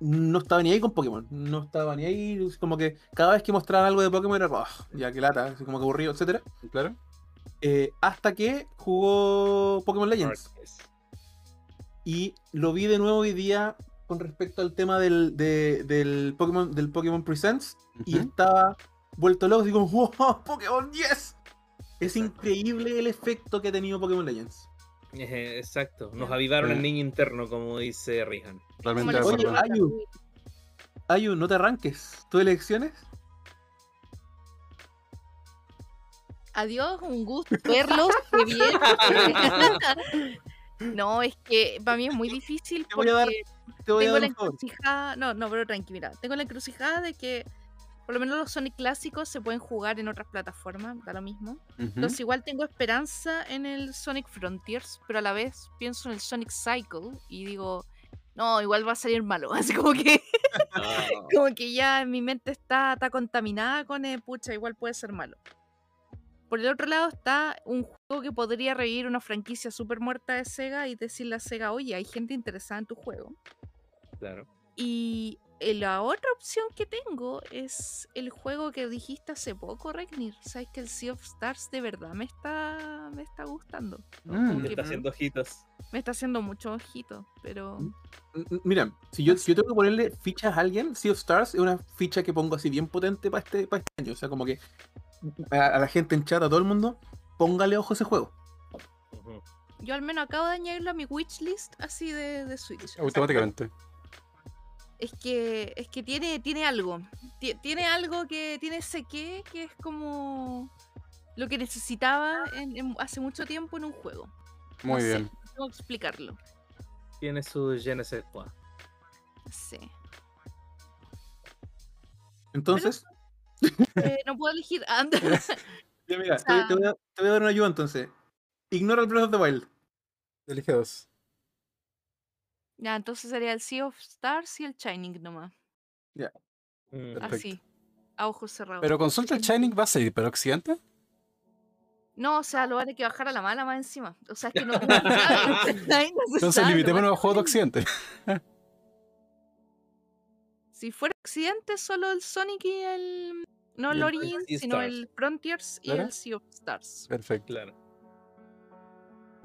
Speaker 4: no estaba ni ahí con Pokémon. No estaba ni ahí. Como que cada vez que mostraban algo de Pokémon era oh, ya que lata, así como que aburrido, etcétera.
Speaker 1: Claro.
Speaker 4: Eh, hasta que jugó Pokémon Legends. Y lo vi de nuevo hoy día con respecto al tema del, del Pokémon del Pokémon Presents. Y estaba vuelto loco, así como, ¡Wow! ¡Pokémon yes! Es increíble el efecto que ha tenido Pokémon Legends.
Speaker 2: Exacto, nos avivaron el niño interno, como dice Rihan.
Speaker 1: Realmente
Speaker 4: Oye, Ayu, Ayu, no te arranques. ¿Tus elecciones?
Speaker 3: Adiós, un gusto verlos. Qué bien. no, es que para mí es muy difícil porque
Speaker 4: te voy a
Speaker 3: tengo
Speaker 4: dar
Speaker 3: la encrucijada. No, no, pero tranqui, mira. Tengo la encrucijada de que por lo menos los Sonic clásicos se pueden jugar en otras plataformas, da lo mismo.
Speaker 1: Ujú.
Speaker 3: Entonces igual tengo esperanza en el Sonic Frontiers, pero a la vez pienso en el Sonic Cycle y digo, no, igual va a salir malo. Así como que, como que ya mi mente está, está contaminada con, eh, pucha, igual puede ser malo. Por el otro lado está un juego que podría revivir una franquicia súper muerta de Sega y decirle a Sega, oye, hay gente interesada en tu juego.
Speaker 2: claro.
Speaker 3: Y eh, la otra opción que tengo es el juego que dijiste hace poco, Regnir. Sabes que el Sea of Stars de verdad me está, me está gustando.
Speaker 1: Mm.
Speaker 2: Te
Speaker 3: que
Speaker 2: está haciendo ojitos.
Speaker 3: me está haciendo mucho ojito, pero
Speaker 4: Mm, M- Mira, si yo, si yo tengo que ponerle fichas a alguien, Sea of Stars es una ficha que pongo así bien potente para este, para este año. O sea, como que a, a la gente en chat, a todo el mundo, póngale ojo a ese juego.
Speaker 3: Yo al menos acabo de añadirlo a mi wishlist así de, de Switch.
Speaker 1: Automáticamente.
Speaker 3: Es que, es que tiene, tiene algo. Ti- Tiene algo que tiene ese qué que es como lo que necesitaba en- en- hace mucho tiempo en un juego.
Speaker 1: Muy
Speaker 3: No sé,
Speaker 1: bien.
Speaker 3: no tengo que explicarlo.
Speaker 2: Tiene su je ne sais quoi.
Speaker 3: Sí.
Speaker 4: Entonces,
Speaker 3: Eh, no puedo elegir. Anda.
Speaker 4: ya mira,
Speaker 3: o
Speaker 4: te,
Speaker 3: sea-
Speaker 4: te voy a, te voy a dar una ayuda entonces. Ignora el Breath of the Wild.
Speaker 1: Elige dos.
Speaker 3: ya, entonces sería el Sea of Stars y el Shining nomás.
Speaker 2: Mm.
Speaker 1: Perfecto.
Speaker 3: Así. A ojos cerrados.
Speaker 1: Pero consulta el Shining, ¿va a salir para Occidente?
Speaker 3: No, o sea, lo van a que bajar a la mala más encima. O sea, es que no, no no se
Speaker 1: Entonces limitémonos a juegos de Occidente.
Speaker 3: Si fuera Occidente, solo el Sonic y el. No el
Speaker 1: el
Speaker 3: Origins, sino
Speaker 2: Stars.
Speaker 3: el Frontiers y
Speaker 1: ¿Claro?
Speaker 3: el Sea of Stars.
Speaker 1: Perfecto.
Speaker 2: Claro.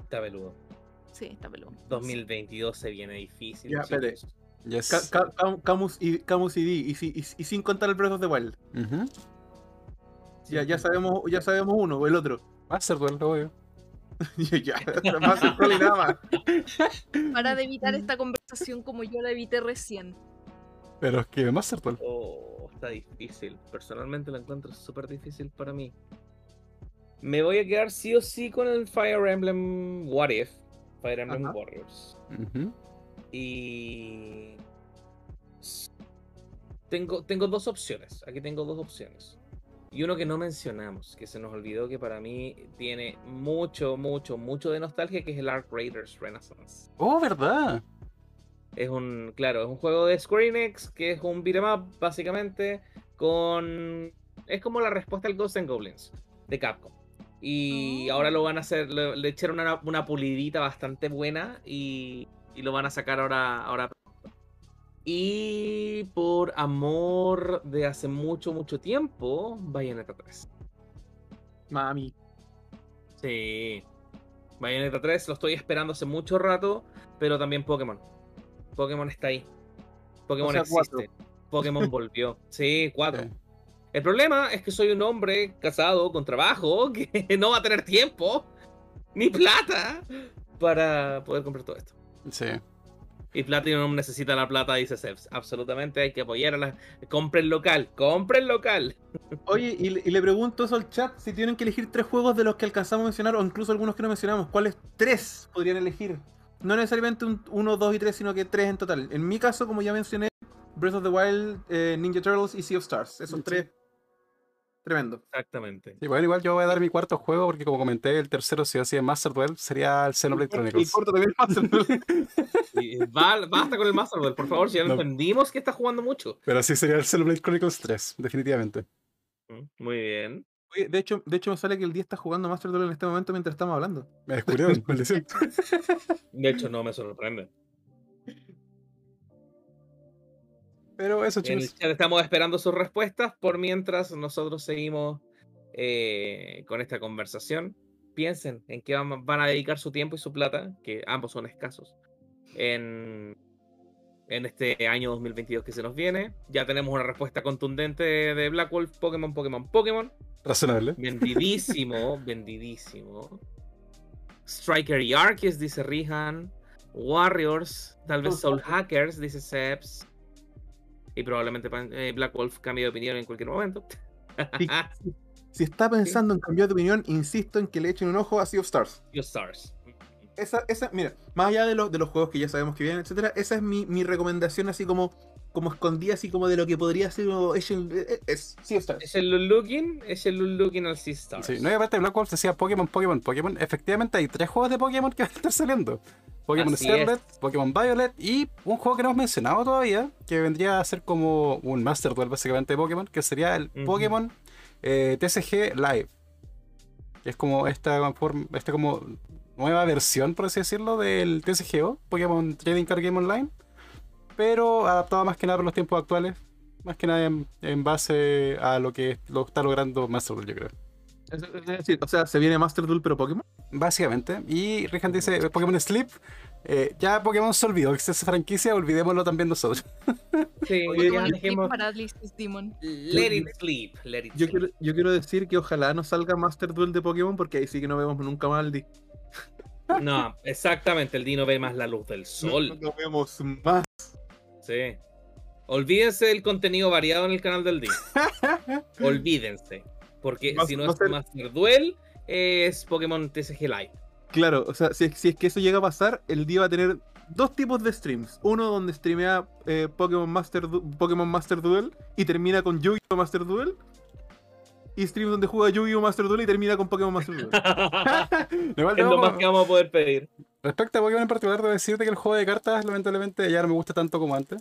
Speaker 2: Está peludo.
Speaker 3: Sí, está peludo.
Speaker 2: 2022 se viene difícil.
Speaker 4: Ya, espérate.
Speaker 1: Yes.
Speaker 4: Ca- ca- Cam- Camus y Camus y, si- y- y sin contar el Breath of the Wild. Ya, ya sabemos, ya sabemos uno o el otro.
Speaker 1: Master Duel, lo obvio.
Speaker 4: ya, ya, más control y nada más.
Speaker 3: Para de evitar esta conversación como yo la evité recién.
Speaker 1: Pero es que Master Duel.
Speaker 2: Oh, está difícil. Personalmente lo encuentro súper difícil para mí. Me voy a quedar sí o sí con el Fire Emblem What If. Fire Emblem
Speaker 4: Ajá.
Speaker 2: Warriors. Y. Tengo, tengo dos opciones. Aquí tengo dos opciones. Y uno que no mencionamos, que se nos olvidó que para mí tiene mucho, mucho, mucho de nostalgia, que es el Ark Raiders Renaissance.
Speaker 1: Oh, ¿verdad?
Speaker 2: Es un, claro, es un juego de Square Enix que es un beat'em up, básicamente, con... Es como la respuesta al Ghosts and Goblins de Capcom. Y
Speaker 3: Oh.
Speaker 2: ahora lo van a hacer, le, le echaron una, una pulidita bastante buena y, y lo van a sacar ahora, ahora. Y por amor de hace mucho, mucho tiempo, Bayonetta 3.
Speaker 4: Mami.
Speaker 2: Sí. Bayonetta 3 lo estoy esperando hace mucho rato, pero también Pokémon. Pokémon está ahí. Pokémon
Speaker 4: sea, cuatro.
Speaker 2: existe. Pokémon volvió. Sí, cuatro.
Speaker 1: Sí.
Speaker 2: El problema es que soy un hombre casado con trabajo que no va a tener tiempo ni plata para poder comprar todo esto.
Speaker 1: Sí.
Speaker 2: Y Platinum necesita la plata, dice Sebs. Absolutamente hay que apoyar a la. Compren local, compren local.
Speaker 4: Oye, y, le- y le pregunto eso al chat, si tienen que elegir tres juegos de los que alcanzamos a mencionar, o incluso algunos que no mencionamos, ¿cuáles tres podrían elegir? No necesariamente un, uno, dos y tres, sino que tres en total. En mi caso, como ya mencioné, Breath of the Wild, eh, Ninja Turtles y Sea of Stars. Esos
Speaker 1: Sí.
Speaker 4: tres. Tremendo.
Speaker 2: Exactamente.
Speaker 1: Sí, bueno, igual yo voy a dar mi cuarto juego porque como comenté, el tercero si así en Master Duel sería el Xenoblade
Speaker 4: Y
Speaker 1: Chronicles.
Speaker 4: corto también
Speaker 2: Y va- basta con el Master Duel, por favor, si ya
Speaker 1: No.
Speaker 2: entendimos que está jugando mucho.
Speaker 1: Pero sí sería el Xenoblade Chronicles 3, definitivamente.
Speaker 2: Mm, Muy bien.
Speaker 4: Oye, de hecho, de hecho me sale que el día está jugando Master Duel en este momento mientras estamos hablando.
Speaker 1: Me descubrieron.
Speaker 2: De hecho, no me sorprende.
Speaker 1: Pero eso, chicos.
Speaker 2: estamos esperando sus respuestas por mientras nosotros seguimos eh, con esta conversación. Piensen en qué van, van a dedicar su tiempo y su plata, que ambos son escasos, en, en este año 2022 que se nos viene. Ya tenemos una respuesta contundente de Black Wolf, Pokémon, Pokémon, Pokémon.
Speaker 1: Razonable.
Speaker 2: Vendidísimo, vendidísimo. Striker y Arceus, dice Rihan. Warriors, tal vez Soul Hackers, dice Seps. Y probablemente eh, Black Wolf cambie de opinión en cualquier momento.
Speaker 4: Si, si está pensando en cambiar de opinión, insisto en que le echen un ojo a Sea of Stars.
Speaker 2: You Stars.
Speaker 4: Esa, esa, mira, más allá de, los de los juegos que ya sabemos que vienen, etcétera, esa es mi, mi recomendación así como, como escondida, así como de lo que podría ser eh, eh, es Sea of Stars.
Speaker 2: Es el Looking, es el Looking al Sea Stars.
Speaker 1: Sí, no, y aparte Black Wolf decía Pokémon, Pokémon, Pokémon. Efectivamente hay tres juegos de Pokémon que van a estar saliendo. Pokémon Scarlet, Pokémon Violet y un juego que no hemos mencionado todavía, que vendría a ser como un Master Duel básicamente de Pokémon, que sería el. Pokémon eh, TCG Live. Es como esta, esta como nueva versión, por así decirlo, del TCGO, Pokémon Trading Card Game Online, pero adaptado más que nada para los tiempos actuales, más que nada en, en base a lo que lo está logrando Master Duel, yo creo.
Speaker 4: Es, decir, o sea, se viene Master Duel pero Pokémon.
Speaker 1: Básicamente. Y Rihan dice Pokémon Sleep. Eh, ya Pokémon se olvidó que es esa franquicia, olvidémoslo también nosotros.
Speaker 2: Sí,
Speaker 4: Oye,
Speaker 2: ya
Speaker 3: Pokémon
Speaker 2: dejemos-
Speaker 3: Demon.
Speaker 2: Let it sleep. Let it
Speaker 4: Yo
Speaker 2: sleep.
Speaker 4: quiero, yo quiero decir que ojalá no salga Master Duel de Pokémon porque ahí sí que no vemos nunca más al D.
Speaker 2: No, exactamente. El Dino ve más la luz del sol.
Speaker 4: no vemos más.
Speaker 2: Sí. Olvídense del contenido variado en el canal del D. Olvídense. Porque si no es
Speaker 4: ser-
Speaker 2: Master Duel, es Pokémon TCG Live.
Speaker 4: Claro, o sea, si es, si es que eso llega a pasar, el día va a tener dos tipos de streams. Uno donde streamea eh, Pokémon, Master Du- Pokémon Master Duel y termina con Yu-Gi-Oh! Master Duel. Y stream donde juega Yu-Gi-Oh! Master Duel y termina con Pokémon Master Duel.
Speaker 2: Es lo más que vamos a poder pedir.
Speaker 1: Respecto a Pokémon en particular, debo decirte que el juego de cartas, lamentablemente, ya no me gusta tanto como antes.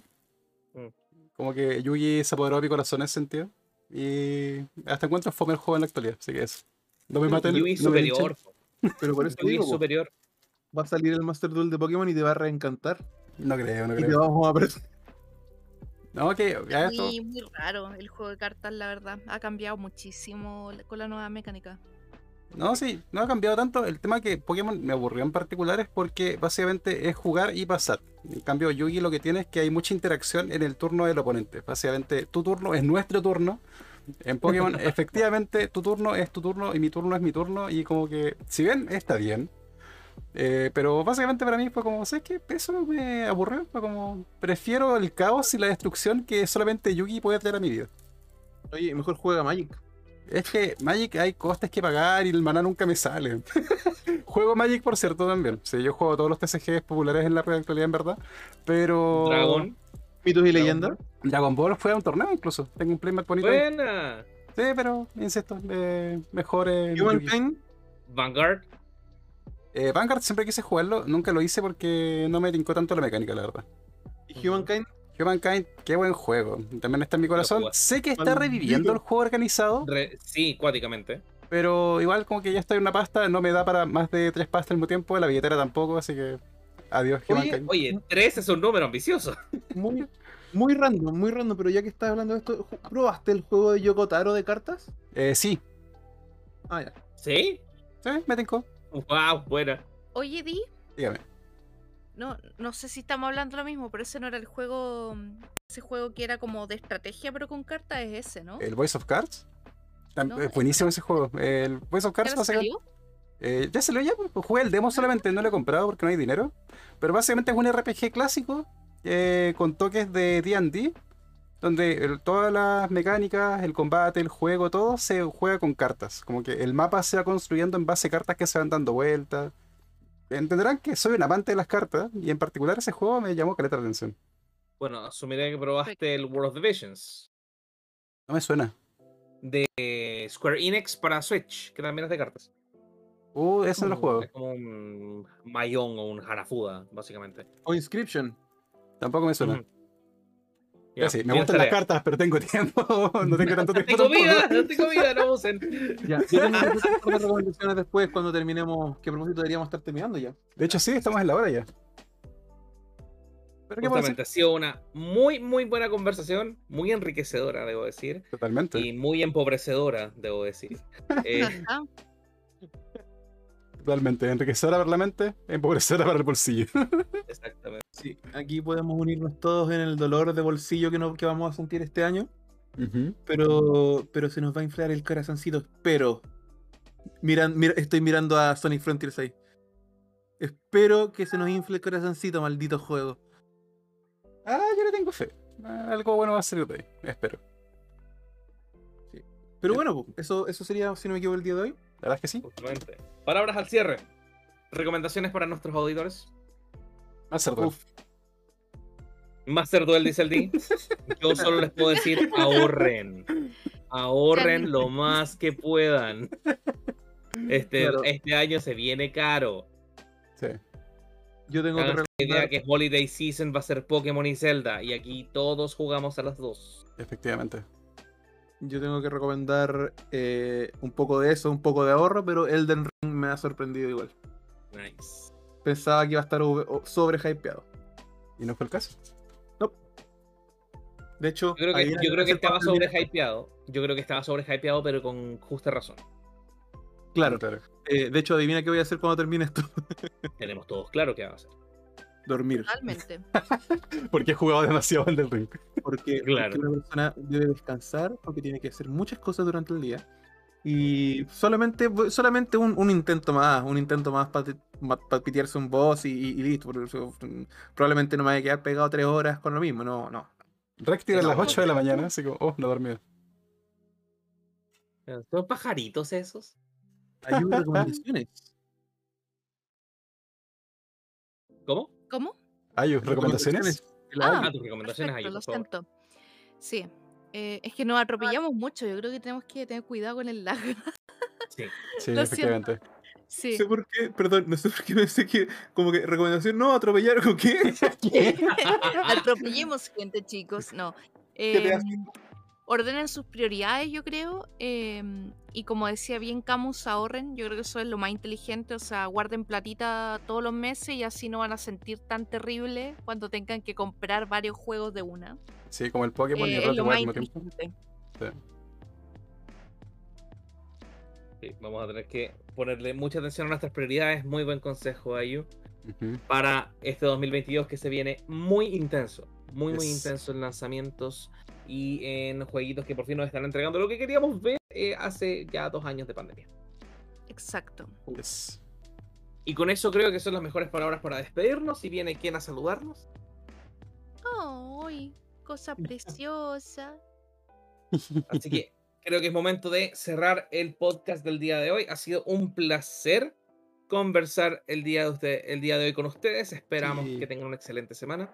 Speaker 2: Mm.
Speaker 1: Como que Yugi se apoderó de mi corazón en ese sentido. Y hasta encuentro fome el juego en la actualidad, así que eso. No me maten.
Speaker 2: Yui
Speaker 1: no
Speaker 2: superior.
Speaker 4: Pero por eso digo,
Speaker 2: superior.
Speaker 4: va a salir el Master Duel de Pokémon y te va a reencantar.
Speaker 1: No creo, no
Speaker 4: Y te
Speaker 1: creo.
Speaker 4: vamos a.
Speaker 1: No, que ya esto.
Speaker 3: Muy, muy raro el juego de cartas, la verdad. Ha cambiado muchísimo con la nueva mecánica.
Speaker 1: No, sí, no ha cambiado tanto. El tema que Pokémon me aburrió en particular es porque básicamente es jugar y pasar. En cambio, Yugi lo que tiene es que hay mucha interacción en el turno del oponente. Básicamente, tu turno es nuestro turno. En Pokémon, efectivamente, tu turno es tu turno y mi turno es mi turno. Y como que, si bien está bien, eh, pero básicamente para mí fue como, ¿sabes qué? Eso me aburrió. Fue como, prefiero el caos y la destrucción que solamente Yugi puede traer a mi vida.
Speaker 4: Oye, mejor juega Magic.
Speaker 1: Es que Magic hay costes que pagar y el maná nunca me sale. juego Magic, por cierto, también. Sí, yo juego todos los TCGs populares en la actualidad, en verdad. Pero.
Speaker 2: Dragon.
Speaker 4: Mitos y
Speaker 2: Dragon
Speaker 4: leyendas.
Speaker 1: Dragon Ball fue a un torneo incluso. Tengo un playmat bonito. ahí.
Speaker 2: Buena.
Speaker 1: Sí, pero, insisto, eh, mejor. eh, Yugi.
Speaker 4: Humankind.
Speaker 2: Vanguard.
Speaker 1: Eh, Vanguard siempre quise jugarlo, nunca lo hice porque no me tincó tanto la mecánica, la verdad.
Speaker 4: Y Humankind.
Speaker 1: Humankind, qué buen juego. También está en mi corazón. Sé que está reviviendo el juego organizado,
Speaker 2: Re- sí, cuáticamente.
Speaker 1: pero igual como que ya estoy en una pasta, no me da para más de tres pastas al mismo tiempo, la billetera tampoco, así que adiós
Speaker 4: Oye.
Speaker 2: Oye, 3 es un número ambicioso.
Speaker 4: Muy, muy random, muy random. Pero ya que estás hablando de esto, ¿ju- ¿probaste el juego de Yokotaro de cartas?
Speaker 1: Eh, sí,
Speaker 4: Ah, ya.
Speaker 2: ¿Sí?
Speaker 1: sí, me tincó.
Speaker 2: Wow, buena.
Speaker 3: Oye, Di,
Speaker 1: Dígame.
Speaker 3: no, no sé si estamos hablando lo mismo, pero ese no era el juego. Ese juego que era como de estrategia, pero con cartas es ese, ¿no?
Speaker 1: ¿El Voice of Cards?
Speaker 3: No,
Speaker 1: eh, buenísimo ese juego. El Voice of Cards
Speaker 3: ¿Ya
Speaker 1: básicamente-
Speaker 3: salió?
Speaker 1: Eh, ya salió ya, pues, jugué el demo solamente, no lo he comprado porque no hay dinero. Pero básicamente es un RPG clásico eh, con toques de DD, donde el- todas las mecánicas, el combate, el juego, todo se juega con cartas. Como que el mapa se va construyendo en base a cartas que se van dando vueltas. Entenderán que soy un amante de las cartas y en particular ese juego me llamó caleta la atención.
Speaker 2: Bueno, asumiré que probaste el World of the Visions
Speaker 1: No me suena.
Speaker 2: de Square Enix para Switch, que también es de cartas.
Speaker 1: Uh, ese no lo juego.
Speaker 2: Es como un Mayón o un Hanafuda, básicamente.
Speaker 4: O Inscription.
Speaker 1: Tampoco me suena. Sí, me gustan las cartas, pero tengo tiempo. no tengo tanto tiempo.
Speaker 2: Tengo vida, no tengo vida, no usen.
Speaker 4: Ya, yo tengo recomendaciones después cuando terminemos. Que a propósito deberíamos estar terminando ya.
Speaker 1: De hecho, sí, estamos en la hora ya.
Speaker 2: Justamente ha sido una muy, muy buena conversación, muy enriquecedora, debo decir.
Speaker 1: Totalmente.
Speaker 2: Y muy empobrecedora, debo decir. Eh,
Speaker 1: Totalmente. Enriquecedora para la mente, empobrecedora para el bolsillo.
Speaker 2: exactamente.
Speaker 4: Sí, aquí podemos unirnos todos en el dolor de bolsillo que, no, que vamos a sentir este año. Pero, pero se nos va a inflar el corazoncito. Espero. Miran, mira, estoy mirando a Sonic Frontiers ahí. Espero que se nos infle el corazoncito, maldito juego.
Speaker 1: Ah, yo le tengo fe. Ah, algo bueno va a salir de ahí, espero.
Speaker 4: Sí. Pero bueno, eso, eso sería, si no me equivoco, el día de hoy.
Speaker 1: La verdad es que sí.
Speaker 2: Justamente. Palabras al cierre. Recomendaciones para nuestros auditores.
Speaker 1: Master Duel.
Speaker 2: Master Duel, dice el D. Yo solo les puedo decir, ahorren. Ahorren lo más que puedan. Este,
Speaker 4: Claro.
Speaker 2: este año se viene caro.
Speaker 1: Sí.
Speaker 4: Yo tengo que
Speaker 2: Háganse la idea que Holiday Season va a ser Pokémon y Zelda. Y aquí todos jugamos a las dos.
Speaker 1: Efectivamente.
Speaker 4: Yo tengo que recomendar eh, un poco de eso, un poco de ahorro, pero Elden Ring me ha sorprendido igual.
Speaker 2: Nice.
Speaker 4: Pensaba que iba a estar sobre hypeado.
Speaker 1: ¿Y no fue el caso?
Speaker 4: De hecho,
Speaker 2: Yo creo que, yo creo que estaba
Speaker 4: parte del-
Speaker 2: sobre hypeado. Yo creo que estaba sobre hypeado, pero con justa razón.
Speaker 4: Claro,
Speaker 1: claro.
Speaker 4: eh, de hecho, adivina qué voy a hacer cuando termine esto.
Speaker 2: Tenemos todos claro qué va a hacer.
Speaker 4: Dormir.
Speaker 3: Totalmente.
Speaker 1: Porque he jugado demasiado Elden Ring.
Speaker 4: Porque,
Speaker 2: Claro.
Speaker 4: porque una persona debe descansar porque tiene que hacer muchas cosas durante el día. Y solamente, solamente un, un intento más, un intento más para pitearse un boss y, y- y listo. probablemente no me vaya a quedar pegado tres horas con lo mismo. No, no.
Speaker 1: Recti a
Speaker 2: No,
Speaker 1: las 8 de la mañana, así como, oh, no dormido.
Speaker 2: ¿Son pajaritos esos?
Speaker 4: Hay recomendaciones.
Speaker 2: ¿Cómo?
Speaker 3: ¿Cómo?
Speaker 1: Ayus, ¿recomendaciones?
Speaker 3: Ah,
Speaker 2: Ah, tus recomendaciones
Speaker 3: Perfecto,
Speaker 2: por
Speaker 3: lo siento. Sí. Eh, es que nos atropellamos mucho. Yo creo que tenemos que tener cuidado con el lag.
Speaker 2: Sí.
Speaker 1: Sí, efectivamente.
Speaker 3: Sí.
Speaker 4: No sé por qué, perdón, no sé por qué pensé que, como que recomendación, no, atropellar, ¿con qué?
Speaker 3: Atropellemos gente, chicos. No.
Speaker 4: ¿Qué te hace?
Speaker 3: Ordenen sus prioridades, yo creo. em, y como decía bien Camus, ahorren. Yo creo que eso es lo más inteligente. O sea, guarden platita todos los meses y así no van a sentir tan terrible cuando tengan que comprar varios juegos de una.
Speaker 1: Sí, como el Pokémon y
Speaker 3: Eh,
Speaker 1: el League
Speaker 3: más
Speaker 1: al mismo tiempo.
Speaker 3: inteligente.
Speaker 2: Sí, vamos a tener que ponerle mucha atención a nuestras prioridades. Muy buen consejo, Ayu. Para este 2022 que se viene muy intenso. Muy, muy intenso en lanzamientos y en jueguitos que por fin nos están entregando lo que queríamos ver eh, hace ya dos años de pandemia.
Speaker 3: Exacto.
Speaker 1: Yes.
Speaker 2: Y con eso creo que son las mejores palabras para despedirnos. Y viene quien a saludarnos.
Speaker 3: ¡Ay! Cosa preciosa.
Speaker 2: Así que creo que es momento de cerrar el podcast del día de hoy. Ha sido un placer conversar el día de, usted, el día de hoy con ustedes. Esperamos
Speaker 1: Sí.
Speaker 2: que tengan una excelente semana.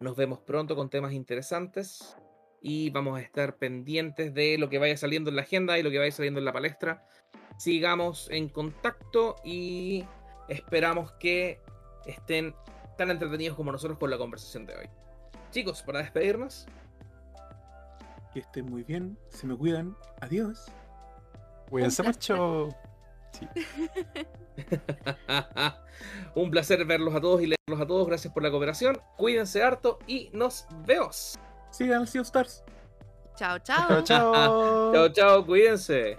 Speaker 2: Nos vemos pronto con temas interesantes y vamos a estar pendientes de lo que vaya saliendo en la agenda y lo que vaya saliendo en la palestra. Sigamos en contacto y esperamos que estén tan entretenidos como nosotros con la conversación de hoy. Chicos, para despedirnos,
Speaker 4: Que estén muy bien, se me cuidan. Adiós.
Speaker 1: Cuídense mucho. Sí.
Speaker 2: Un placer verlos a todos y leerlos a todos. Gracias por la cooperación. Cuídense harto y nos vemos.
Speaker 4: Sigan al Sea of Stars.
Speaker 3: Chao,
Speaker 1: Chao,
Speaker 3: chao.
Speaker 1: chao.
Speaker 2: Chao, chao, cuídense.